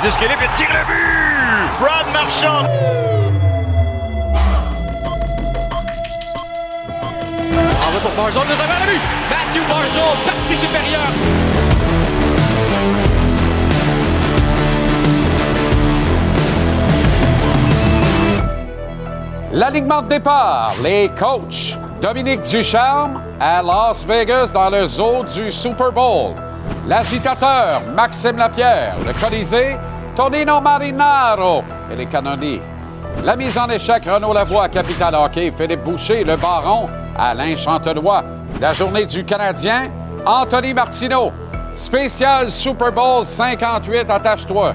Disque libre et tire le but! Brad Marchand! Envoie pour Barzol, le revers le but! Matthew Barzol, partie supérieure! L'alignement de départ, les coachs. Dominique Ducharme à Las Vegas dans le zoo du Super Bowl. L'agitateur, Maxime Lapierre. Le Colisée, Tonino Marinaro et les canonniers. La mise en échec, Renaud Lavoie, Capital Hockey, Philippe Boucher, Le Baron, Alain Chantenois. La journée du Canadien, Anthony Martineau. Spécial Super Bowl 58, attache-toi.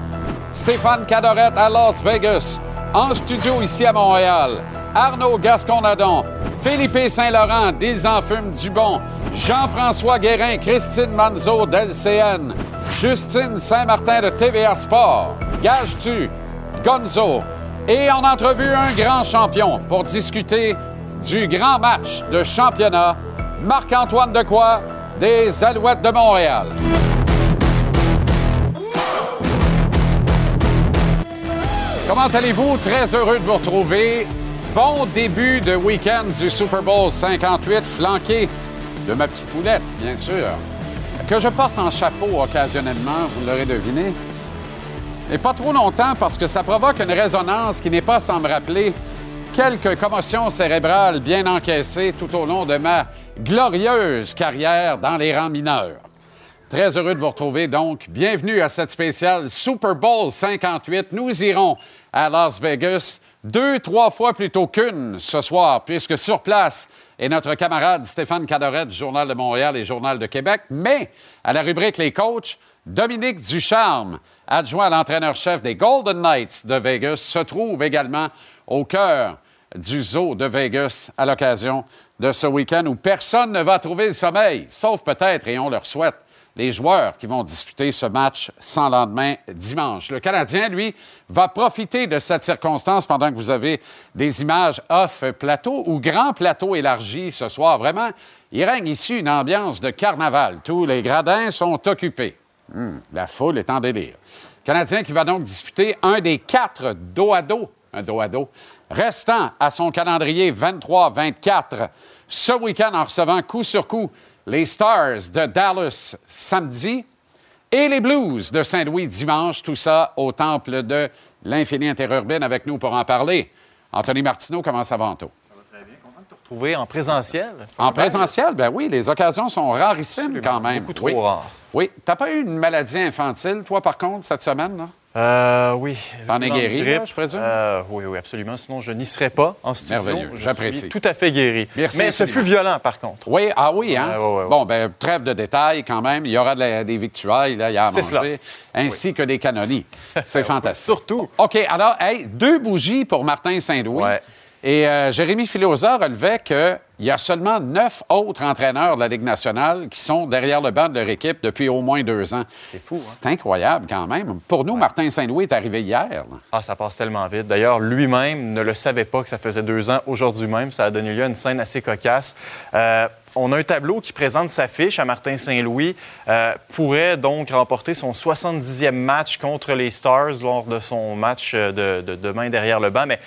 Stéphane Cadorette à Las Vegas. En studio ici à Montréal, Arnaud Gasconadon, Philippe Saint-Laurent d'Ils en fume Dubon, Jean-François Guérin, Christine Manzo d'LCN, Justine Saint-Martin de TVA Sport, Gage-tu, Gonzo. Et en entrevue, un grand champion pour discuter du grand match de championnat, Marc-Antoine Decoy des Alouettes de Montréal. Comment allez-vous? Très heureux de vous retrouver. Bon début de week-end du Super Bowl 58, flanqué de ma petite poulette, bien sûr, que je porte en chapeau occasionnellement, vous l'aurez deviné. Et pas trop longtemps parce que ça provoque une résonance qui n'est pas sans me rappeler quelques commotions cérébrales bien encaissées tout au long de ma glorieuse carrière dans les rangs mineurs. Très heureux de vous retrouver donc. Bienvenue à cette spéciale Super Bowl 58. Nous irons à Las Vegas deux, trois fois plutôt qu'une ce soir, puisque sur place est notre camarade Stéphane Cadorette, Journal de Montréal et Journal de Québec. Mais à la rubrique Les coachs, Dominique Ducharme, adjoint à l'entraîneur-chef des Golden Knights de Vegas, se trouve également au cœur du zoo de Vegas à l'occasion de ce week-end où personne ne va trouver le sommeil, sauf peut-être, et on leur souhaite, les joueurs qui vont disputer ce match sans lendemain dimanche. Le Canadien, lui, va profiter de cette circonstance pendant que vous avez des images off plateau ou grand plateau élargi ce soir. Vraiment, il règne ici une ambiance de carnaval. Tous les gradins sont occupés. Hum, la foule est en délire. Le Canadien qui va donc disputer un des quatre dos à dos, un dos à dos, restant à son calendrier 23-24 ce week-end en recevant coup sur coup les Stars de Dallas samedi et les Blues de Saint-Louis dimanche. Tout ça au temple de l'infini interurbaine avec nous pour en parler. Anthony Martineau, comment ça va, Anto? Ça va très bien. Content de te retrouver en présentiel. En présentiel, ben oui, les occasions sont rarissimes quand même. Beaucoup trop oui. rares. Oui. T'as pas eu une maladie infantile, toi, par contre, cette semaine, là? Euh, oui. T'en es guéri, là, je présume? Euh, oui, oui, absolument. Sinon, je n'y serais pas en studio. Merveilleux. J'apprécie. tout à fait guéri. Merci Mais ce fut violent, par contre. Oui, ah oui, hein? Ouais, ouais, ouais, ouais. Bon, ben trêve de détails quand même. Il y aura de la- des victuailles, là, il y a à manger, ainsi que des canonies. C'est fantastique. Surtout. OK, alors, hey, deux bougies pour Martin Saint-Louis. Et euh, Jérémy Filosa relevait qu'il y a seulement neuf autres entraîneurs de la Ligue nationale qui sont derrière le banc de leur équipe depuis au moins deux ans. C'est fou, hein? C'est incroyable quand même. Pour nous, Martin Saint-Louis est arrivé hier. là. Ah, ça passe tellement vite. D'ailleurs, lui-même ne le savait pas que ça faisait deux ans aujourd'hui même. Ça a donné lieu à une scène assez cocasse. Euh, on a un tableau qui présente sa fiche à Martin Saint-Louis. Euh, pourrait donc remporter son 70e match contre les Stars lors de son match euh, de, de demain derrière le banc. Mais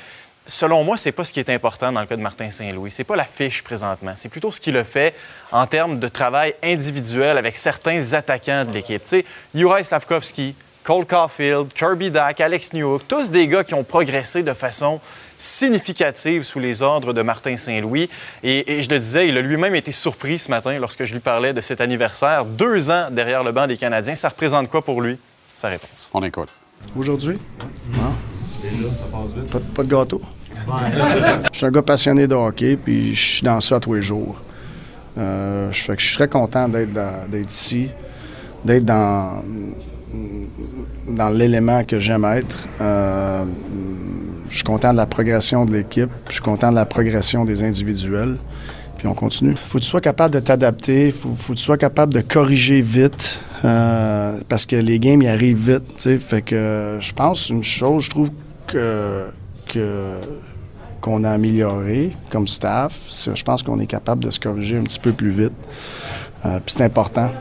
selon moi, c'est pas ce qui est important dans le cas de Martin Saint-Louis. C'est pas la fiche présentement. C'est plutôt ce qu'il a fait en termes de travail individuel avec certains attaquants de l'équipe. Tu sais, Juraj Slavkovski, Cole Caulfield, Kirby Dack, Alex Newhook, tous des gars qui ont progressé de façon significative sous les ordres de Martin Saint-Louis. Et, et je le disais, il a lui-même été surpris ce matin lorsque je lui parlais de cet anniversaire. Deux ans derrière le banc des Canadiens, ça représente quoi pour lui? Sa réponse. On écoute. Aujourd'hui? Déjà, ça passe vite. Pas, pas de gâteau? je suis un gars passionné de hockey, puis je suis dans ça tous les jours. Euh, je, fais que je suis très content d'être ici, d'être dans, dans l'élément que j'aime être. Euh, je suis content de la progression de l'équipe, je suis content de la progression des individuels. Puis on continue. faut que tu sois capable de t'adapter, faut, faut que tu sois capable de corriger vite, euh, parce que les games, ils arrivent vite. Fait que je pense une chose, je trouve qu'on a amélioré comme staff, je pense qu'on est capable de se corriger un petit peu plus vite. Euh, c'est important.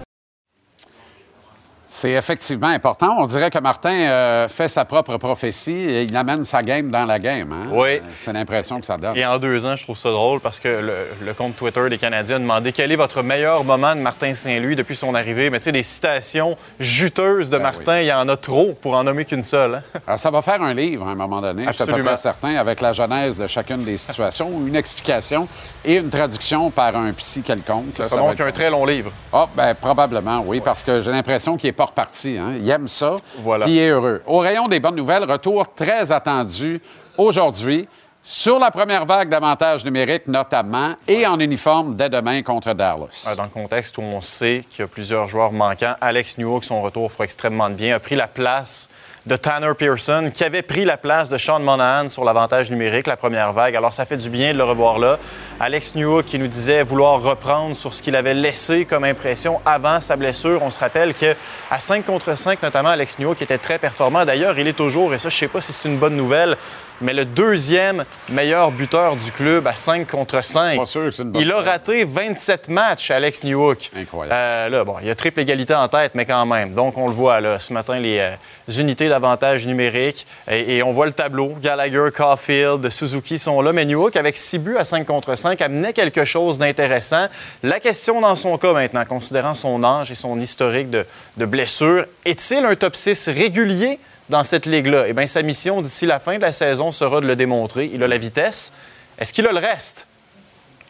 C'est effectivement important. On dirait que Martin euh, fait sa propre prophétie et il amène sa game dans la game. Hein? Oui. Euh, C'est l'impression que ça donne. Et en deux ans, je trouve ça drôle parce que le, le compte Twitter des Canadiens a demandé quel est votre meilleur moment de Martin Saint-Louis depuis son arrivée. Mais tu sais, des citations juteuses de Ben Martin, il y en a trop pour en nommer qu'une seule. hein. Alors, ça va faire un livre à un moment donné, je suis à peu Absolument. certain, avec la genèse de chacune des situations, une explication et une traduction par un psy quelconque. Ça, ça va donc être un très long livre. Ah, ben probablement, oui, parce que j'ai l'impression qu'il est pas reparti. Hein. Il aime ça, Voilà. puis il est heureux. Au rayon des bonnes nouvelles, retour très attendu aujourd'hui sur la première vague d'avantages numériques notamment, et en uniforme dès demain contre Dallas. Dans le contexte où on sait qu'il y a plusieurs joueurs manquants, Alex Newhook, son retour fera extrêmement de bien, a pris la place de Tanner Pearson, qui avait pris la place de Sean Monahan sur l'avantage numérique, la première vague. Alors, ça fait du bien de le revoir là. Alex Newhook qui nous disait vouloir reprendre sur ce qu'il avait laissé comme impression avant sa blessure. On se rappelle qu'à 5 contre 5, notamment, Alex Newhook était très performant. D'ailleurs, il est toujours, et ça, je sais pas si c'est une bonne nouvelle, mais le deuxième meilleur buteur du club à 5 contre 5. Pas sûr que c'est une bonne Il a raté 27 matchs, Alex Newhook. Incroyable. Euh, là, bon, il y a triple égalité en tête, mais quand même. Donc, on le voit, là, ce matin, les euh, unités d'avantage numérique. Et, et on voit le tableau. Gallagher, Caulfield, Suzuki sont là. Mais Newhook, avec 6 buts à 5 contre 5, amenait quelque chose d'intéressant. La question dans son cas maintenant, considérant son âge et son historique de, de blessures, est-il un top 6 régulier? Dans cette ligue-là? Eh bien, sa mission d'ici la fin de la saison sera de le démontrer. Il a la vitesse. Est-ce qu'il a le reste?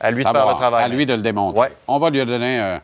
À lui de faire va, le travail. À lui de le démontrer. Ouais. On va lui donner euh,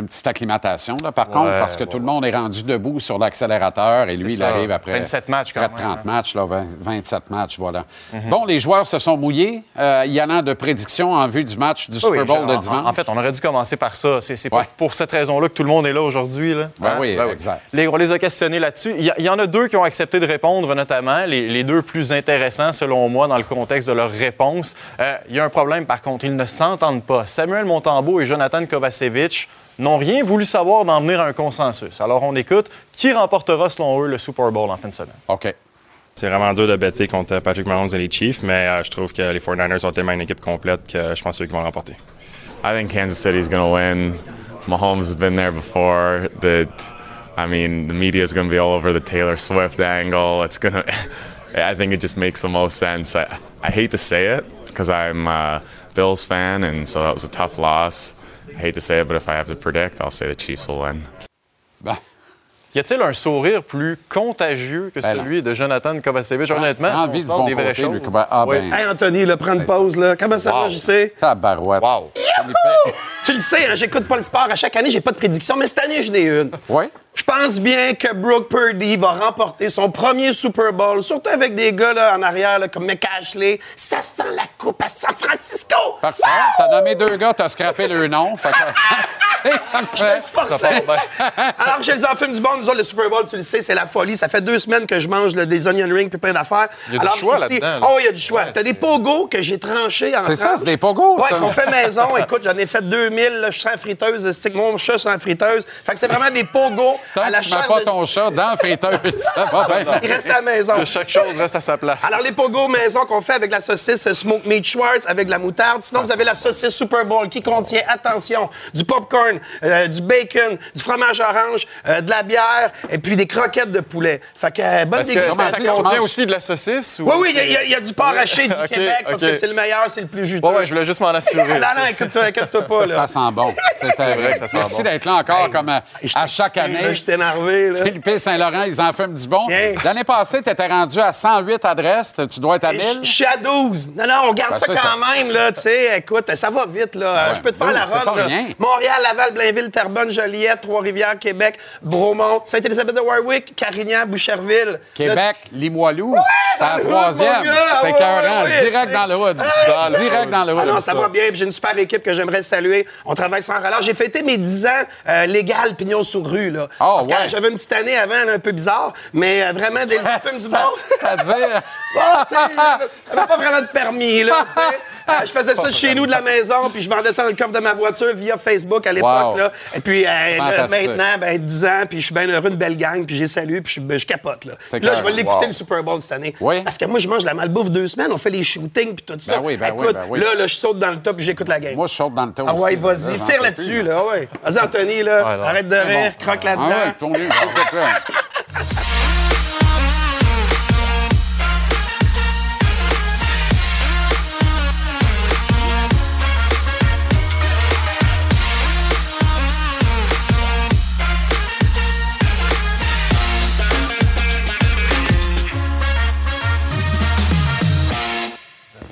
une petite acclimatation, là, par contre, parce que tout le monde est rendu debout sur l'accélérateur et lui, il arrive après 27 matchs quand même, 30 hein. matchs, là, 20 27 matchs, voilà. Bon, les joueurs se sont mouillés. Euh, il y en a de prédictions en vue du match du Oui, Super Bowl de dimanche. En fait, on aurait dû commencer par ça. C'est pas pour cette raison-là que tout le monde est là aujourd'hui. Ben Hein? oui, exact. Les- on les a questionnés là-dessus. Il y, en a deux qui ont accepté de répondre, notamment, les, les deux plus intéressants, selon moi, dans le contexte de leur réponse. Euh, il y a un problème, par contre. Ils ne s'entendent pas. Samuel Montembeau et Jonathan Kovacevic n'ont rien voulu savoir d'en venir à un consensus. Alors, on écoute. Qui remportera, selon eux, le Super Bowl en fin de semaine? OK. C'est vraiment dur de bêter contre Patrick Mahomes et les Chiefs, mais euh, je trouve que les 49ers ont tellement une équipe complète que je pense qu'ils vont remporter. I think Kansas City's going to win. Mahomes has been there before. The, I mean, the media is going to be all over the Taylor Swift angle. It's going to, I think it just makes the most sense. I, I hate to say it because I'm a Bills fan, and so that was a tough loss. I hate to say it, but if I have to predict, I'll say the Chiefs will win. Ben, Y a-t-il un sourire plus contagieux que Ben celui de Jonathan Kovacevic? Honnêtement, si on envie se du bon des vraies côté, choses. lui, Koba- ah, Oui. ben, Hey Anthony, là, prends une pause. Là. Comment ça Wow. va, JC? tabarouette. Wow! Tu le sais, hein, j'écoute pas le sport. À chaque année, j'ai pas de prédiction, mais cette année, j'en ai une. Oui? Je pense bien que Brooke Purdy va remporter son premier Super Bowl, surtout avec des gars là, en arrière là, comme McCashley. Ça sent la coupe à San Francisco! Parfait. T'as nommé deux gars, t'as scrappé le nom. Fait que... C'est Je me suis forcé. Alors que je les en fume du bon, nous autres, le Super Bowl, tu le sais, c'est la folie. Ça fait deux semaines que je mange là, des onion rings puis plein d'affaires. Il y a du Alors, choix ici- là-dedans, là. Oh, il y a du choix. Ouais, T'as des pogos que j'ai tranchés en C'est ça, c'est des pogos, Ouais, ça. qu'on fait maison. Écoute, j'en ai fait 2000. Là, je suis en friteuse. C'est que mon chat, c'est en friteuse. Fait que c'est vraiment des pogos Tant à la que tu mets pas de- ton chat dans la friteuse, ça va bien. Il reste à la maison. Que chaque chose reste à sa place. Alors, les pogos maison qu'on fait avec la saucisse Smoke Meat Schwartz, avec de la moutarde. Sinon, vous avez la saucisse Super Bowl qui contient, attention, du popcorn, euh, du bacon, du fromage orange, euh, de la bière et puis des croquettes de poulet. Fait que, euh, bonne Est-ce que dégustation. ça contient manges- aussi de la saucisse? ou Oui, oui, il y a- y, y du porc haché du Québec parce que c'est le meilleur, c'est le plus juteux. Ouais, ouais, je voulais juste m'en assurer. non, non, écoute-toi, inquiète-toi pas, là. Ça sent bon. C'est vrai que ça sent Merci bon. d'être là encore, comme à, j'étais à chaque là, année. J'étais énervé, là. Philippe Saint-Laurent, ils en fument du bon. L'année passée, tu étais rendu à 108 adresses. Tu dois être à Je 1000. je suis à 12. Non, non, on garde Ben, ça quand ça. même, là. Tu sais, écoute, ça va vite, là. Je peux te faire 12, la rien. Montréal, Laval, Blainville, Terrebonne, Joliette, Trois-Rivières, Québec, Bromont, Sainte-Élisabeth de Warwick, Carignan, Boucherville. Québec, Limoilou, c'est la le troisième. C'est Ouais, ouais, ouais, Direct dans le hood. Ah, Direct dans le hood. Ah non, ça va bien. puis J'ai une super équipe que j'aimerais saluer. On travaille sans relâche. J'ai fêté mes 10 ans euh, légal pignon sur rue. Là. Oh, Parce que ouais. j'avais une petite année avant là, un peu bizarre, mais euh, vraiment des enfants du monde. C'est-à-dire. Bon, j'avais j'avais pas vraiment de permis, là, tu sais. Euh, je faisais ça chez nous de la maison, puis je vendais ça dans le coffre de ma voiture via Facebook à l'époque. Wow. là. Et puis euh, là, maintenant, ben, 10 ans, puis je suis bien heureux, une belle gang, puis j'ai salué, puis je, ben, je capote. Là, Puis là je vais l'écouter Wow. le Super Bowl cette année. Oui. Parce que moi, je mange de la malbouffe deux semaines, on fait les shootings, puis tout ça. Ben oui, ben oui, Écoute, ben oui. là, là, je saute dans le top, puis j'écoute la game. Moi, je saute dans le tas ah ouais, vas-y, tire là-dessus, là, ouais. Vas-y, Anthony, là, arrête de rire, bon. croque Ah là-dedans.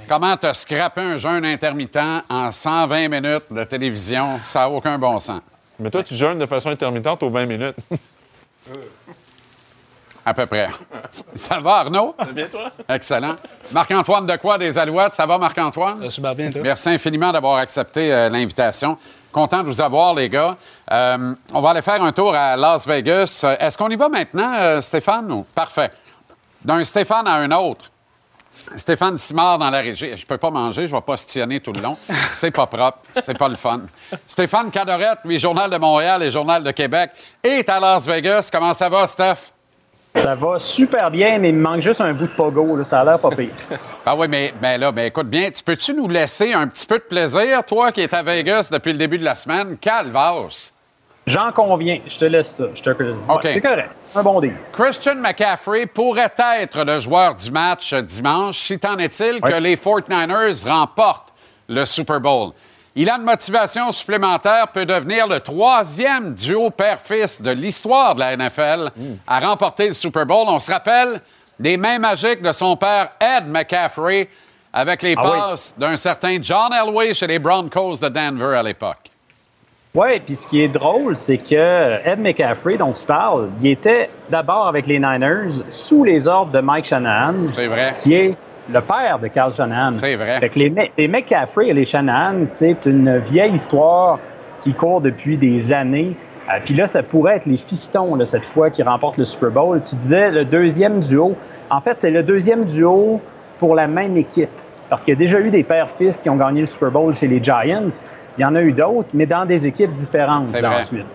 Comment t'as scrappé un jeûne intermittent en 120 minutes de télévision? Ça n'a aucun bon sens. Mais toi, tu jeûnes de façon intermittente aux 20 minutes. À peu près. Ça va, Arnaud? Ça bien, toi? Excellent. Marc-Antoine de quoi des Alouettes? Ça va, Marc-Antoine? Ça super bien, toi? Merci infiniment d'avoir accepté euh, l'invitation. Content de vous avoir, les gars. Euh, on va aller faire un tour à Las Vegas. Euh, Est-ce qu'on y va maintenant, euh, Stéphane? ou- Parfait. D'un Stéphane à un autre. Stéphane Simard dans la régie. Je peux pas manger, je vais postillonner tout le long. C'est pas propre, c'est pas le fun. Stéphane Cadorette, lui, Journal de Montréal et Journal de Québec, est à Las Vegas. Comment ça va, Steph? Ça va super bien, mais il me manque juste un bout de pogo. Là. Ça a l'air pas pire. Ah oui, mais, mais là, mais écoute bien, tu peux-tu nous laisser un petit peu de plaisir, toi qui es à Vegas depuis le début de la semaine? Calvados! J'en conviens. Je te laisse ça. Je te... Ouais, OK. C'est correct. Un bon deal. Christian McCaffrey pourrait être le joueur du match dimanche, si tant est-il que les 49ers remportent le Super Bowl? Il a une motivation supplémentaire, peut devenir le troisième duo père-fils de l'histoire de la NFL à remporter le Super Bowl. On se rappelle des mains magiques de son père Ed McCaffrey avec les Ah oui. passes d'un certain John Elway chez les Broncos de Denver à l'époque. Oui, puis ce qui est drôle, c'est que Ed McCaffrey, dont tu parles, il était d'abord avec les Niners sous les ordres de Mike Shanahan, C'est vrai. qui est le père de Carl Shanahan. C'est vrai. Fait que les, les McCaffrey et les Shanahan, c'est une vieille histoire qui court depuis des années. Euh, Puis là, ça pourrait être les fistons, là, cette fois, qui remportent le Super Bowl. Tu disais le deuxième duo. En fait, c'est le deuxième duo pour la même équipe. Parce qu'il y a déjà eu des pères-fils qui ont gagné le Super Bowl chez les Giants. Il y en a eu d'autres, mais dans des équipes différentes ensuite.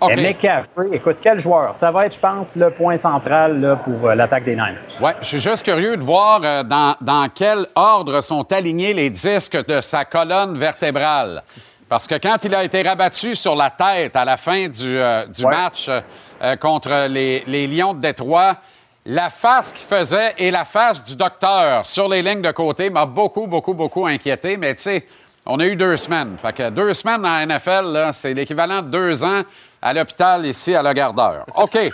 OK. Et McCaffrey, écoute, quel joueur. Ça va être, je pense, le point central là, pour euh, l'attaque des Niners. Ouais, je suis juste curieux de voir euh, dans, dans quel ordre sont alignés les disques de sa colonne vertébrale. Parce que quand il a été rabattu sur la tête à la fin du, euh, du Ouais. match contre les, les Lions de Détroit, la face qu'il faisait et la face du docteur sur les lignes de côté m'a beaucoup, beaucoup, beaucoup inquiété. Mais tu sais, on a eu deux semaines. Fait que deux semaines dans la NFL, c'est l'équivalent de deux ans à l'hôpital ici à Gardeur. OK. Euh,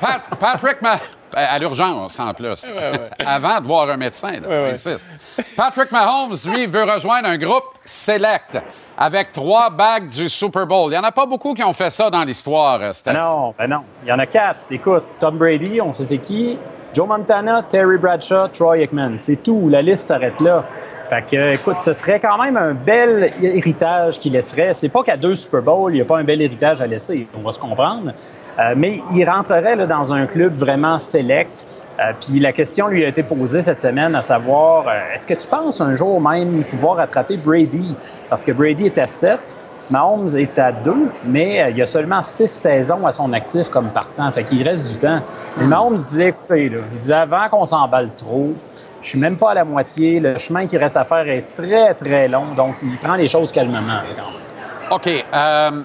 Pat- Patrick, Ma- à l'urgence en plus. Avant de voir un médecin, là, j'insiste. Patrick Mahomes, lui, veut rejoindre un groupe select avec trois bagues du Super Bowl. Il n'y en a pas beaucoup qui ont fait ça dans l'histoire, euh, Steph. Non, ben non. Il y en a quatre. Écoute, Tom Brady, on sait c'est qui. Joe Montana, Terry Bradshaw, Troy Aikman. C'est tout. La liste s'arrête là. Fait que, écoute, ce serait quand même un bel héritage qu'il laisserait. C'est pas qu'à deux Super Bowls, il n'y a pas un bel héritage à laisser. On va se comprendre. Euh, mais il rentrerait là, dans un club vraiment select. Euh, puis la question lui a été posée cette semaine, à savoir, euh, est-ce que tu penses un jour même pouvoir rattraper Brady? Parce que Brady est à 7, Mahomes est à 2, mais il y a seulement 6 saisons à son actif comme partant. Fait qu'il reste du temps. Mais Mahomes disait, écoutez, là, il disait avant qu'on s'emballe trop, je suis même pas à la moitié, le chemin qui reste à faire est très, très long, donc il prend les choses calmement. là, quand même. OK. Euh,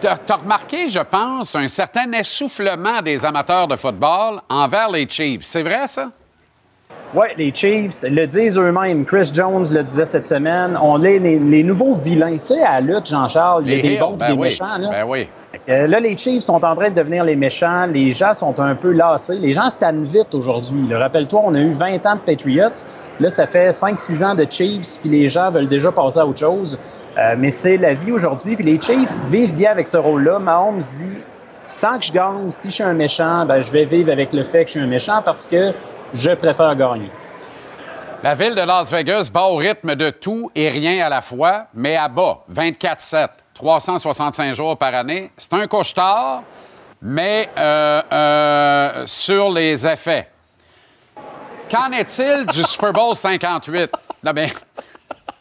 T'as remarqué, je pense, un certain essoufflement des amateurs de football envers les Chiefs. C'est vrai, ça? Oui, les Chiefs le disent eux-mêmes. Chris Jones le disait cette semaine. On est les, les nouveaux vilains. Tu sais, à la lutte, Jean-Charles, il y a des bons et ben des oui. méchants. Là. Ben oui. Euh, là, les Chiefs sont en train de devenir les méchants. Les gens sont un peu lassés. Les gens se vite aujourd'hui. Rappelle-toi, on a eu 20 ans de Patriots. Là, ça fait 5-6 ans de Chiefs, puis les gens veulent déjà passer à autre chose. Euh, mais c'est la vie aujourd'hui. Puis les Chiefs vivent bien avec ce rôle-là. Mahomes dit tant que je gagne, si je suis un méchant, ben, je vais vivre avec le fait que je suis un méchant parce que je préfère gagner. La ville de Las Vegas bat au rythme de tout et rien à la fois, mais à bas, 24-7, 365 jours par année. C'est un couche-tard, mais euh, euh, sur les effets. Qu'en est-il du Super Bowl 58? Non,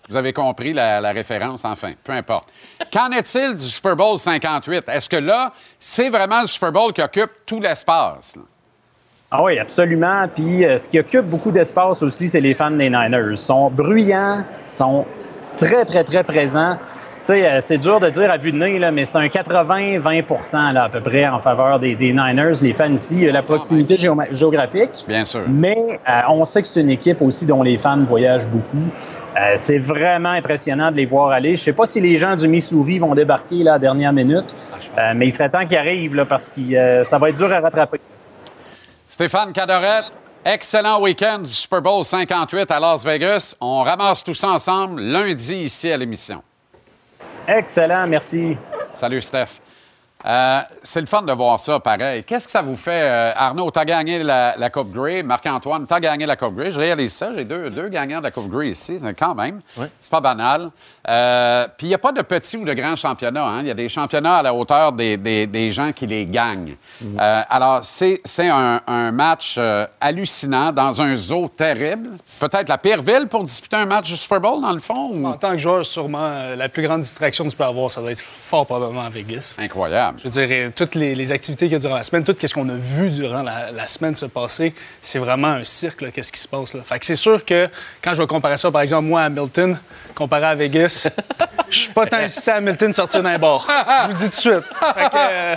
vous avez compris la, référence, enfin, peu importe. Qu'en est-il du Super Bowl 58? Est-ce que là, c'est vraiment le Super Bowl qui occupe tout l'espace? Ah oui, absolument. Puis euh, ce qui occupe beaucoup d'espace aussi, c'est les fans des Niners. Ils sont bruyants, sont très, très, très présents. Sais, euh, c'est dur de dire à vue de nez, là, mais c'est un 80-20 là, à peu près en faveur des, des Niners, les fans ici. La proximité géoma- géographique. Bien sûr. Mais euh, on sait que c'est une équipe aussi dont les fans voyagent beaucoup. Euh, c'est vraiment impressionnant de les voir aller. Je sais pas si les gens du Missouri vont débarquer là, à la dernière minute, euh, mais il serait temps qu'ils arrivent là, parce que ça va être dur à rattraper. Stéphane Cadorette, excellent week-end du Super Bowl 58 à Las Vegas. On ramasse tout ça ensemble lundi ici à l'émission. Excellent, merci. Salut, Steph. Euh, c'est le fun de voir ça, pareil. Qu'est-ce que ça vous fait, euh, Arnaud? T'as gagné la, la Coupe Grey. Marc-Antoine, t'as gagné la Coupe Grey. Je réalise ça. J'ai deux, deux gagnants de la Coupe Grey ici. C'est quand même. C'est pas banal. Euh, Puis il n'y a pas de petits ou de grands championnats. hein. Il y a des championnats à la hauteur des, des- des gens qui les gagnent. Euh, alors, c'est un, un match euh, hallucinant dans un zoo terrible. Peut-être la pire ville pour disputer un match du Super Bowl, dans le fond? ou- En tant que joueur, sûrement, euh, la plus grande distraction que tu peux avoir, ça doit être fort probablement à Vegas. Incroyable. Je veux dire, toutes les, les activités qu'il y a durant la semaine, tout ce qu'on a vu durant la, la semaine se passer, c'est vraiment un cirque, qu'est-ce qui se passe. Là. Fait que c'est sûr que quand je vais comparer ça, par exemple, moi à Hamilton, comparé à Vegas, je suis pas tant incité à Hamilton sortir d'un bar. Je vous le dis tout de suite. Fait que, euh,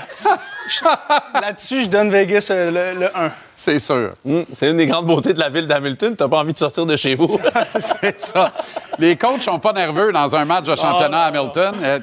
là-dessus, je donne Vegas euh, le, le 1. C'est sûr. Hum, c'est une des grandes beautés de la ville d'Hamilton. T'as pas envie de sortir de chez vous. c'est ça. Les coachs sont pas nerveux dans un match de championnat à Hamilton. Euh,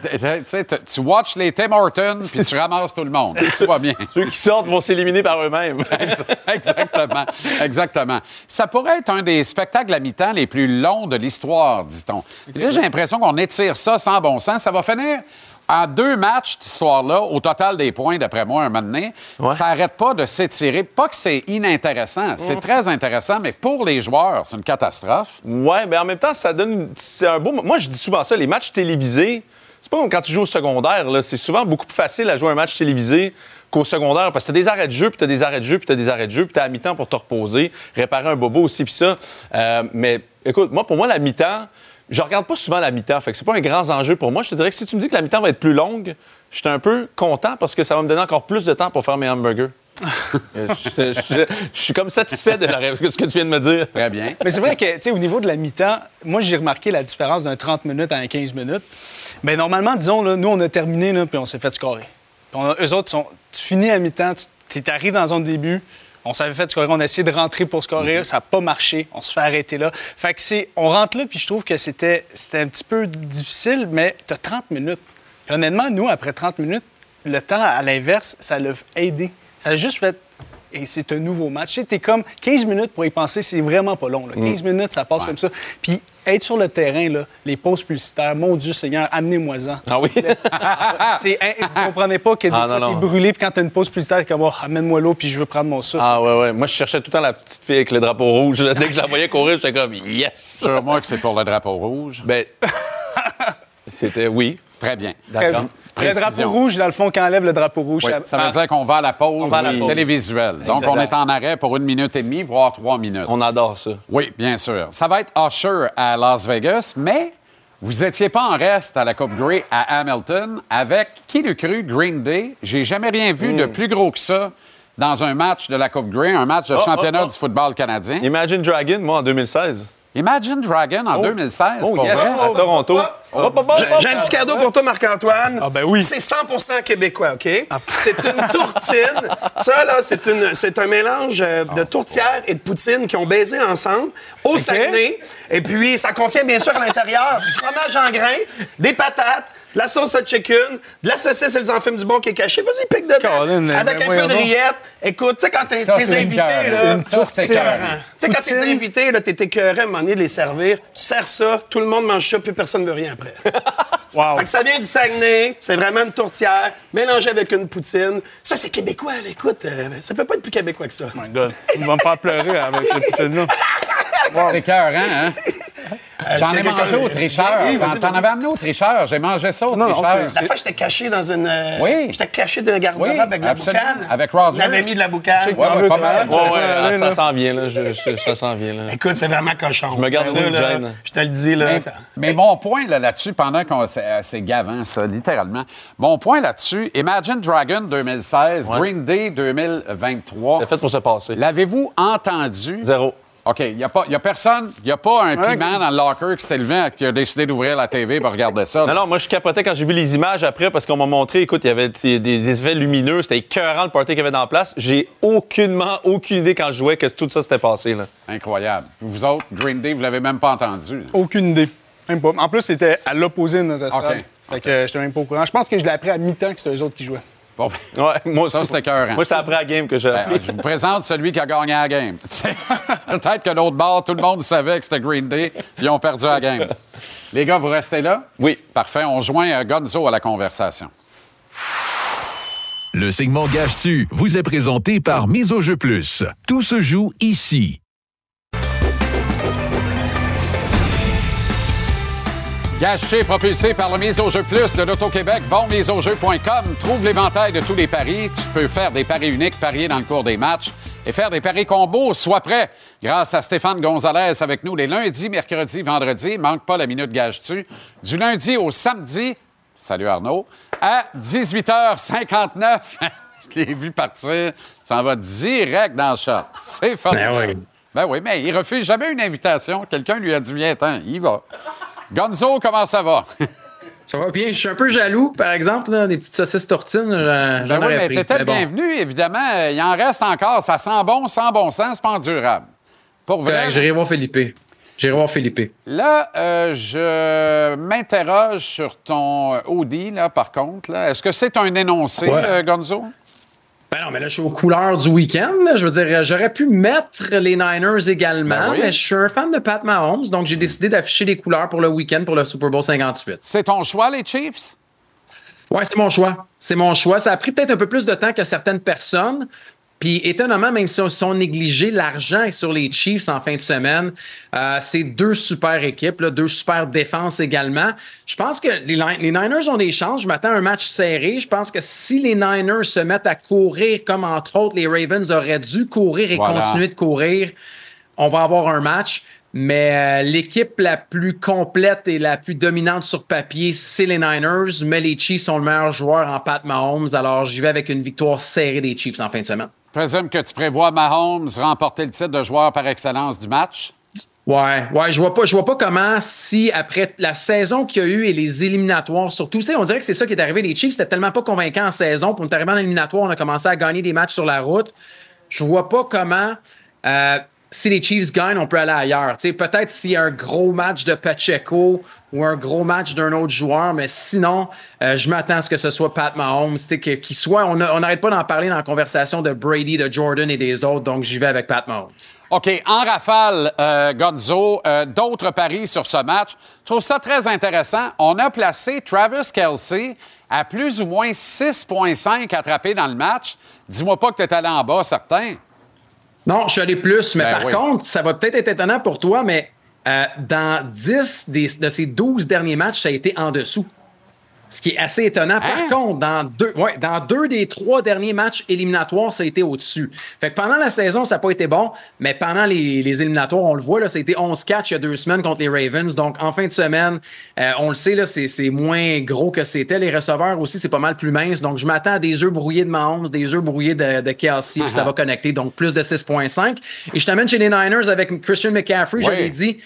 tu watches les Tim Hortons puis tu ramasses tout le monde. Tout va bien. Ceux qui sortent vont s'éliminer par eux-mêmes. Exactement. Exactement. Ça pourrait être un des spectacles à mi-temps les plus longs de l'histoire, dit-on. Là, j'ai l'impression qu'on étire ça sans bon sens. Ça va finir en deux matchs, cette histoire-là, au total des points, d'après moi, un moment donné. Ça n'arrête pas de s'étirer. Pas que c'est inintéressant. C'est très intéressant, mais pour les joueurs, c'est une catastrophe. Ouais, mais en même temps, ça donne. C'est un beau. Moi, je dis souvent ça, les matchs télévisés, c'est pas comme quand tu joues au secondaire. C'est souvent beaucoup plus facile à jouer un match télévisé qu'au secondaire parce que t'as des arrêts de jeu, puis t'as des arrêts de jeu, puis t'as des arrêts de jeu, puis t'as à mi-temps pour te reposer, réparer un bobo aussi, puis ça. Euh, mais écoute, moi, pour moi, la mi-temps, je regarde pas souvent la mi-temps, fait que c'est pas un grand enjeu pour moi. Je te dirais que si tu me dis que la mi-temps va être plus longue, je suis un peu content parce que ça va me donner encore plus de temps pour faire mes hamburgers. Euh, je, je- je suis comme satisfait de la ce que tu viens de me dire. Très bien. Mais c'est vrai que, tu sais, au niveau de la mi-temps, moi, j'ai remarqué la différence d'un 30 minutes à un 15 minutes. Mais normalement, disons, là, nous, on a terminé, là, puis on s'est fait scorer. Puis on a- eux autres, sont, tu finis à mi-temps, tu es arrivé dans la zone de début, on s'avait fait scorer, on a essayé de rentrer pour scorer, ça n'a pas marché, on se fait arrêter là. Fait que c'est, on rentre là, puis je trouve que c'était, c'était un petit peu difficile, mais tu as 30 minutes. Puis honnêtement, nous, après 30 minutes, le temps, à l'inverse, ça l'a aidé. Ça a juste fait. Et c'est un nouveau match. Tu sais, t'es comme 15 minutes pour y penser, c'est vraiment pas long. là. 15 minutes, ça passe comme ça. Puis être sur le terrain, là, les pauses publicitaires, mon Dieu Seigneur, amenez-moi-en. Ah oui? C'est, hein, vous comprenez pas que des Ah, fois, non, t'es brûlé, puis quand t'as une pause publicitaire, t'es comme, oh, amène-moi l'eau, puis je veux prendre mon souffle. Ah ouais, ouais. Moi, je cherchais tout le temps la petite fille avec le drapeau rouge. là. Dès que je la voyais courir, j'étais comme yes! Sur moi que c'est pour le drapeau rouge. Ben, c'était oui. Très bien. Très- D'accord. Le drapeau rouge, dans le fond, quand on enlève le drapeau rouge, Oui, ça- ça veut ah, dire qu'on va à la pause, On va à la oui, pause. télévisuelle. Donc, on est en arrêt pour une minute et demie, voire trois minutes. On adore ça. Oui, bien sûr. Ça va être Usher à Las Vegas, mais vous étiez pas en reste à la Coupe Grey à Hamilton avec, qui l'eût cru, Green Day? J'ai jamais rien vu Hmm. de plus gros que ça dans un match de la Coupe Grey, un match de Oh, championnat oh, oh. du football canadien. Imagine Dragon, moi, en 2016. Imagine Dragon en 2016, Oh, pour yes, vrai. à Toronto. J'ai- un petit cadeau pour toi, Marc-Antoine. Ah, ben oui. C'est 100% québécois, OK? C'est une tourtine. Ça, là, c'est un mélange euh, de tourtière et de poutine qui ont baisé ensemble au Saguenay. Et puis, ça contient, bien sûr, à l'intérieur du fromage en grains, des patates, la sauce à chicken, de la saucisse et les enfumes du bon qui est caché. Vas-y, pique dedans. Colin, Avec un peu de rillette. Écoute, tu sais, quand t'es écœurant. là, Une c'est. Tu sais, quand tes invités, là, t'es écœuré à un moment donné de les servir, tu sers ça, tout le monde mange ça, puis personne ne veut rien après. Wow. Fait que ça vient du Saguenay, c'est vraiment une tourtière mélangée avec une poutine. Ça, c'est québécois, là. écoute, euh, ça peut pas être plus québécois que ça. Oh my God. Tu vas me faire pleurer avec cette poutine-là. C'est écœurant, hein? Euh, J'en ai mangé au tricheur. Oui, T'en avais amené au tricheur. J'ai mangé ça au Non, non, tricheur. La fois, j'étais caché dans une. euh, Oui. J'étais caché dans un garde-robe Oui, avec de la absolument. boucane. Avec Roger. On avait mis de la boucane. Ouais, ouais, pas mal. Ouais, ouais, Ouais, ça s'en vient, là. Je- je- ça s'en vient, là. Écoute, c'est vraiment cochon. Je me garde Ben sur là, une là, gêne. Je te le dis, là. Mais, ça- mon point là, là-dessus, pendant qu'on. C'est c'est gavant, ça, littéralement. Mon point là-dessus, Imagine Dragon 2016, Green Day 2023. C'est fait pour se passer. L'avez-vous entendu? Zéro. OK, il n'y a, pas- y a personne, il n'y a pas un piment dans le locker qui s'est levé et qui a décidé d'ouvrir la TV pour regarder ça. Non, non, moi, je capotais quand j'ai vu les images après parce qu'on m'a montré, écoute, il y avait des, des effets lumineux, c'était écœurant le party qu'il y avait dans la place. J'ai aucunement, aucune idée quand je jouais que tout ça s'était passé, là. Incroyable. Vous autres, Green Day, vous l'avez même pas entendu. Aucune idée. Même pas. En plus, c'était à l'opposé de notre stade. OK. Fait que euh, j'étais même pas au courant. Je pense que je l'ai appris à mi-temps que c'était eux autres qui jouaient. Bon, Ouais, moi Ça, c'était écœurant. Moi, c'était après la game que j'ai. ben, je vous présente celui qui a gagné la game. Peut-être que l'autre bord, tout le monde savait que c'était Green Day, ils ont perdu la game. Les gars, vous restez là? Oui. Parfait. On joint euh, Gonzo à la conversation. Le segment Gage-tu vous est présenté par Mise au jeu plus. Tout se joue ici. Gage propulsé par le Mise au jeu plus de l'Auto-Québec, bonmiseaujeu.com. Trouve l'éventail de tous les paris. Tu peux faire des paris uniques, parier dans le cours des matchs et faire des paris combos. Sois prêt. Grâce à Stéphane Gonzalez avec nous les lundis, mercredis, vendredis. Manque pas la minute Gage-tu. Du lundi au samedi, salut Arnaud, à 18h59. Je l'ai vu partir. Ça en va direct dans le shot. C'est formidable. Ben oui. Ben oui, mais il refuse jamais une invitation. Quelqu'un lui a dit, viens, attends, il va. Gonzo, comment ça va? Ça va bien. Je suis un peu jaloux, par exemple, là, des petites saucisses tortines. j'en- Ben oui, mais pris. t'étais Mais bon. bienvenu, évidemment. Il en reste encore. Ça sent bon, sans bon sens, c'est pas endurable. Pour vrai. J'irai voir Philippe. J'irai voir Philippe. Là, euh, je m'interroge sur ton OD, là, par contre. Est-ce que c'est un énoncé, Ouais. euh, Gonzo? Ben non, mais là, je suis aux couleurs du week-end. Je veux dire, j'aurais pu mettre les Niners également, Ben oui. mais je suis un fan de Pat Mahomes, donc j'ai décidé d'afficher les couleurs pour le week-end pour le Super Bowl 58. C'est ton choix, les Chiefs? Ouais, c'est mon choix. C'est mon choix. Ça a pris peut-être un peu plus de temps que certaines personnes. Puis étonnamment, même si on, si on négligeait l'argent sur les Chiefs en fin de semaine, euh, c'est deux super équipes, là, deux super défenses également. Je pense que les, Niners ont des chances. Je m'attends à un match serré. Je pense que si les Niners se mettent à courir comme entre autres les Ravens auraient dû courir et Voilà. continuer de courir, on va avoir un match. Mais euh, l'équipe la plus complète et la plus dominante sur papier, c'est les Niners. Mais les Chiefs sont le meilleur joueur en Pat Mahomes. Alors, j'y vais avec une victoire serrée des Chiefs en fin de semaine. Présume que tu prévois Mahomes remporter le titre de joueur par excellence du match? Ouais, ouais, je vois pas, je vois pas comment si après la saison qu'il y a eu et les éliminatoires, surtout, on dirait que c'est ça qui est arrivé. Les Chiefs, c'était tellement pas convaincant en saison. Pour on est arrivé en éliminatoire, on a commencé à gagner des matchs sur la route. Je vois pas comment, euh, si les Chiefs gagnent, on peut aller ailleurs. Peut-être s'il y a un gros match de Pacheco ou un gros match d'un autre joueur, mais sinon, euh, je m'attends à ce que ce soit Pat Mahomes, soit. On n'arrête pas d'en parler dans la conversation de Brady, de Jordan et des autres, donc j'y vais avec Pat Mahomes. OK, en rafale, euh, Gonzo, euh, d'autres paris sur ce match. Je trouve ça très intéressant. On a placé Travis Kelsey à plus ou moins 6,5 attrapés dans le match. Dis-moi pas que tu es allé en bas, certain. Non, je suis allé plus, mais Ben par oui. contre, ça va peut-être être étonnant pour toi, mais euh, dans 10 des- de ces 12 derniers matchs, ça a été en dessous. Ce qui est assez étonnant. Par Hein? contre, dans deux, ouais, dans deux des trois derniers matchs éliminatoires, ça a été au-dessus. Fait que pendant la saison, ça n'a pas été bon, mais pendant les, les éliminatoires, on le voit, là, ça a été 11 catchs il y a deux semaines contre les Ravens. Donc, en fin de semaine, euh, on le sait, là, c'est, c'est moins gros que c'était. Les receveurs aussi, c'est pas mal plus mince. Donc, je m'attends à des œufs brouillés de Mahomes, des œufs brouillés de, de Kelsey, puis ça va connecter. Donc, plus de 6,5. Et je t'amène chez les Niners avec Christian McCaffrey, je Oui. l'ai dit.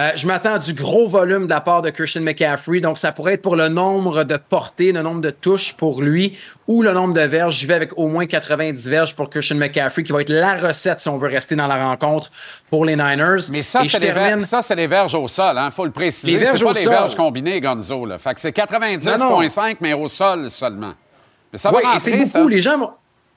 Euh, je m'attends à du gros volume de la part de Christian McCaffrey. Donc, ça pourrait être pour le nombre de portées, le nombre de touches pour lui ou le nombre de verges. J'y vais avec au moins 90 verges pour Christian McCaffrey, qui va être la recette si on veut rester dans la rencontre pour les Niners. Mais ça, c'est les, termine- ver- ça, c'est les verges au sol, il faut le préciser. Les verges C'est pas au des sol. verges combinées, Gonzo. Là. Fait que c'est 90,5, mais au sol seulement. Mais ça va Oui, c'est beaucoup. ça. Les gens, vont-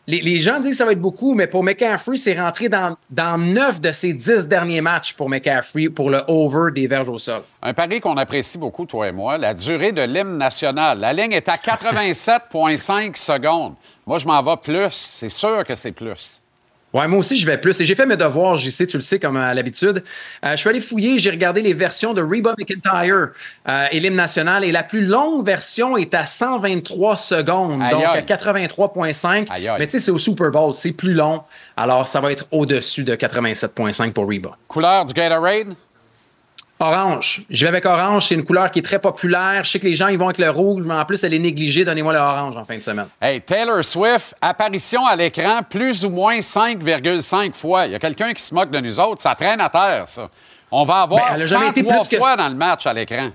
les, gens disent que ça va être beaucoup, mais pour McCaffrey, c'est rentré dans, dans 9 de ses 10 derniers matchs pour McCaffrey pour le over des verges au sol. Un pari qu'on apprécie beaucoup, toi et moi, la durée de l'hymne national. La ligne est à 87,5 secondes. Moi, je m'en vais plus. C'est sûr que c'est plus. Ouais, moi aussi, je vais plus. Et j'ai fait mes devoirs, j'y sais, tu le sais, comme à l'habitude. Euh, je suis allé fouiller, j'ai regardé les versions de Reba McIntyre, euh, Élim nationale, et la plus longue version est à 123 secondes, Aïe, donc à aïe. 83,5. Aïe, aïe. Mais tu sais, c'est au Super Bowl, c'est plus long. Alors, ça va être au-dessus de 87,5 pour Reba. Couleur du Gatorade? Orange. Je vais avec orange. C'est une couleur qui est très populaire. Je sais que les gens ils vont avec le rouge, mais en plus, elle est négligée. Donnez-moi le orange en fin de semaine. Hey, Taylor Swift, apparition à l'écran plus ou moins 5,5 fois. Il y a quelqu'un qui se moque de nous autres. Ça traîne à terre, ça. On va avoir Ben, elle a jamais été 103 plus que- fois dans le match à l'écran.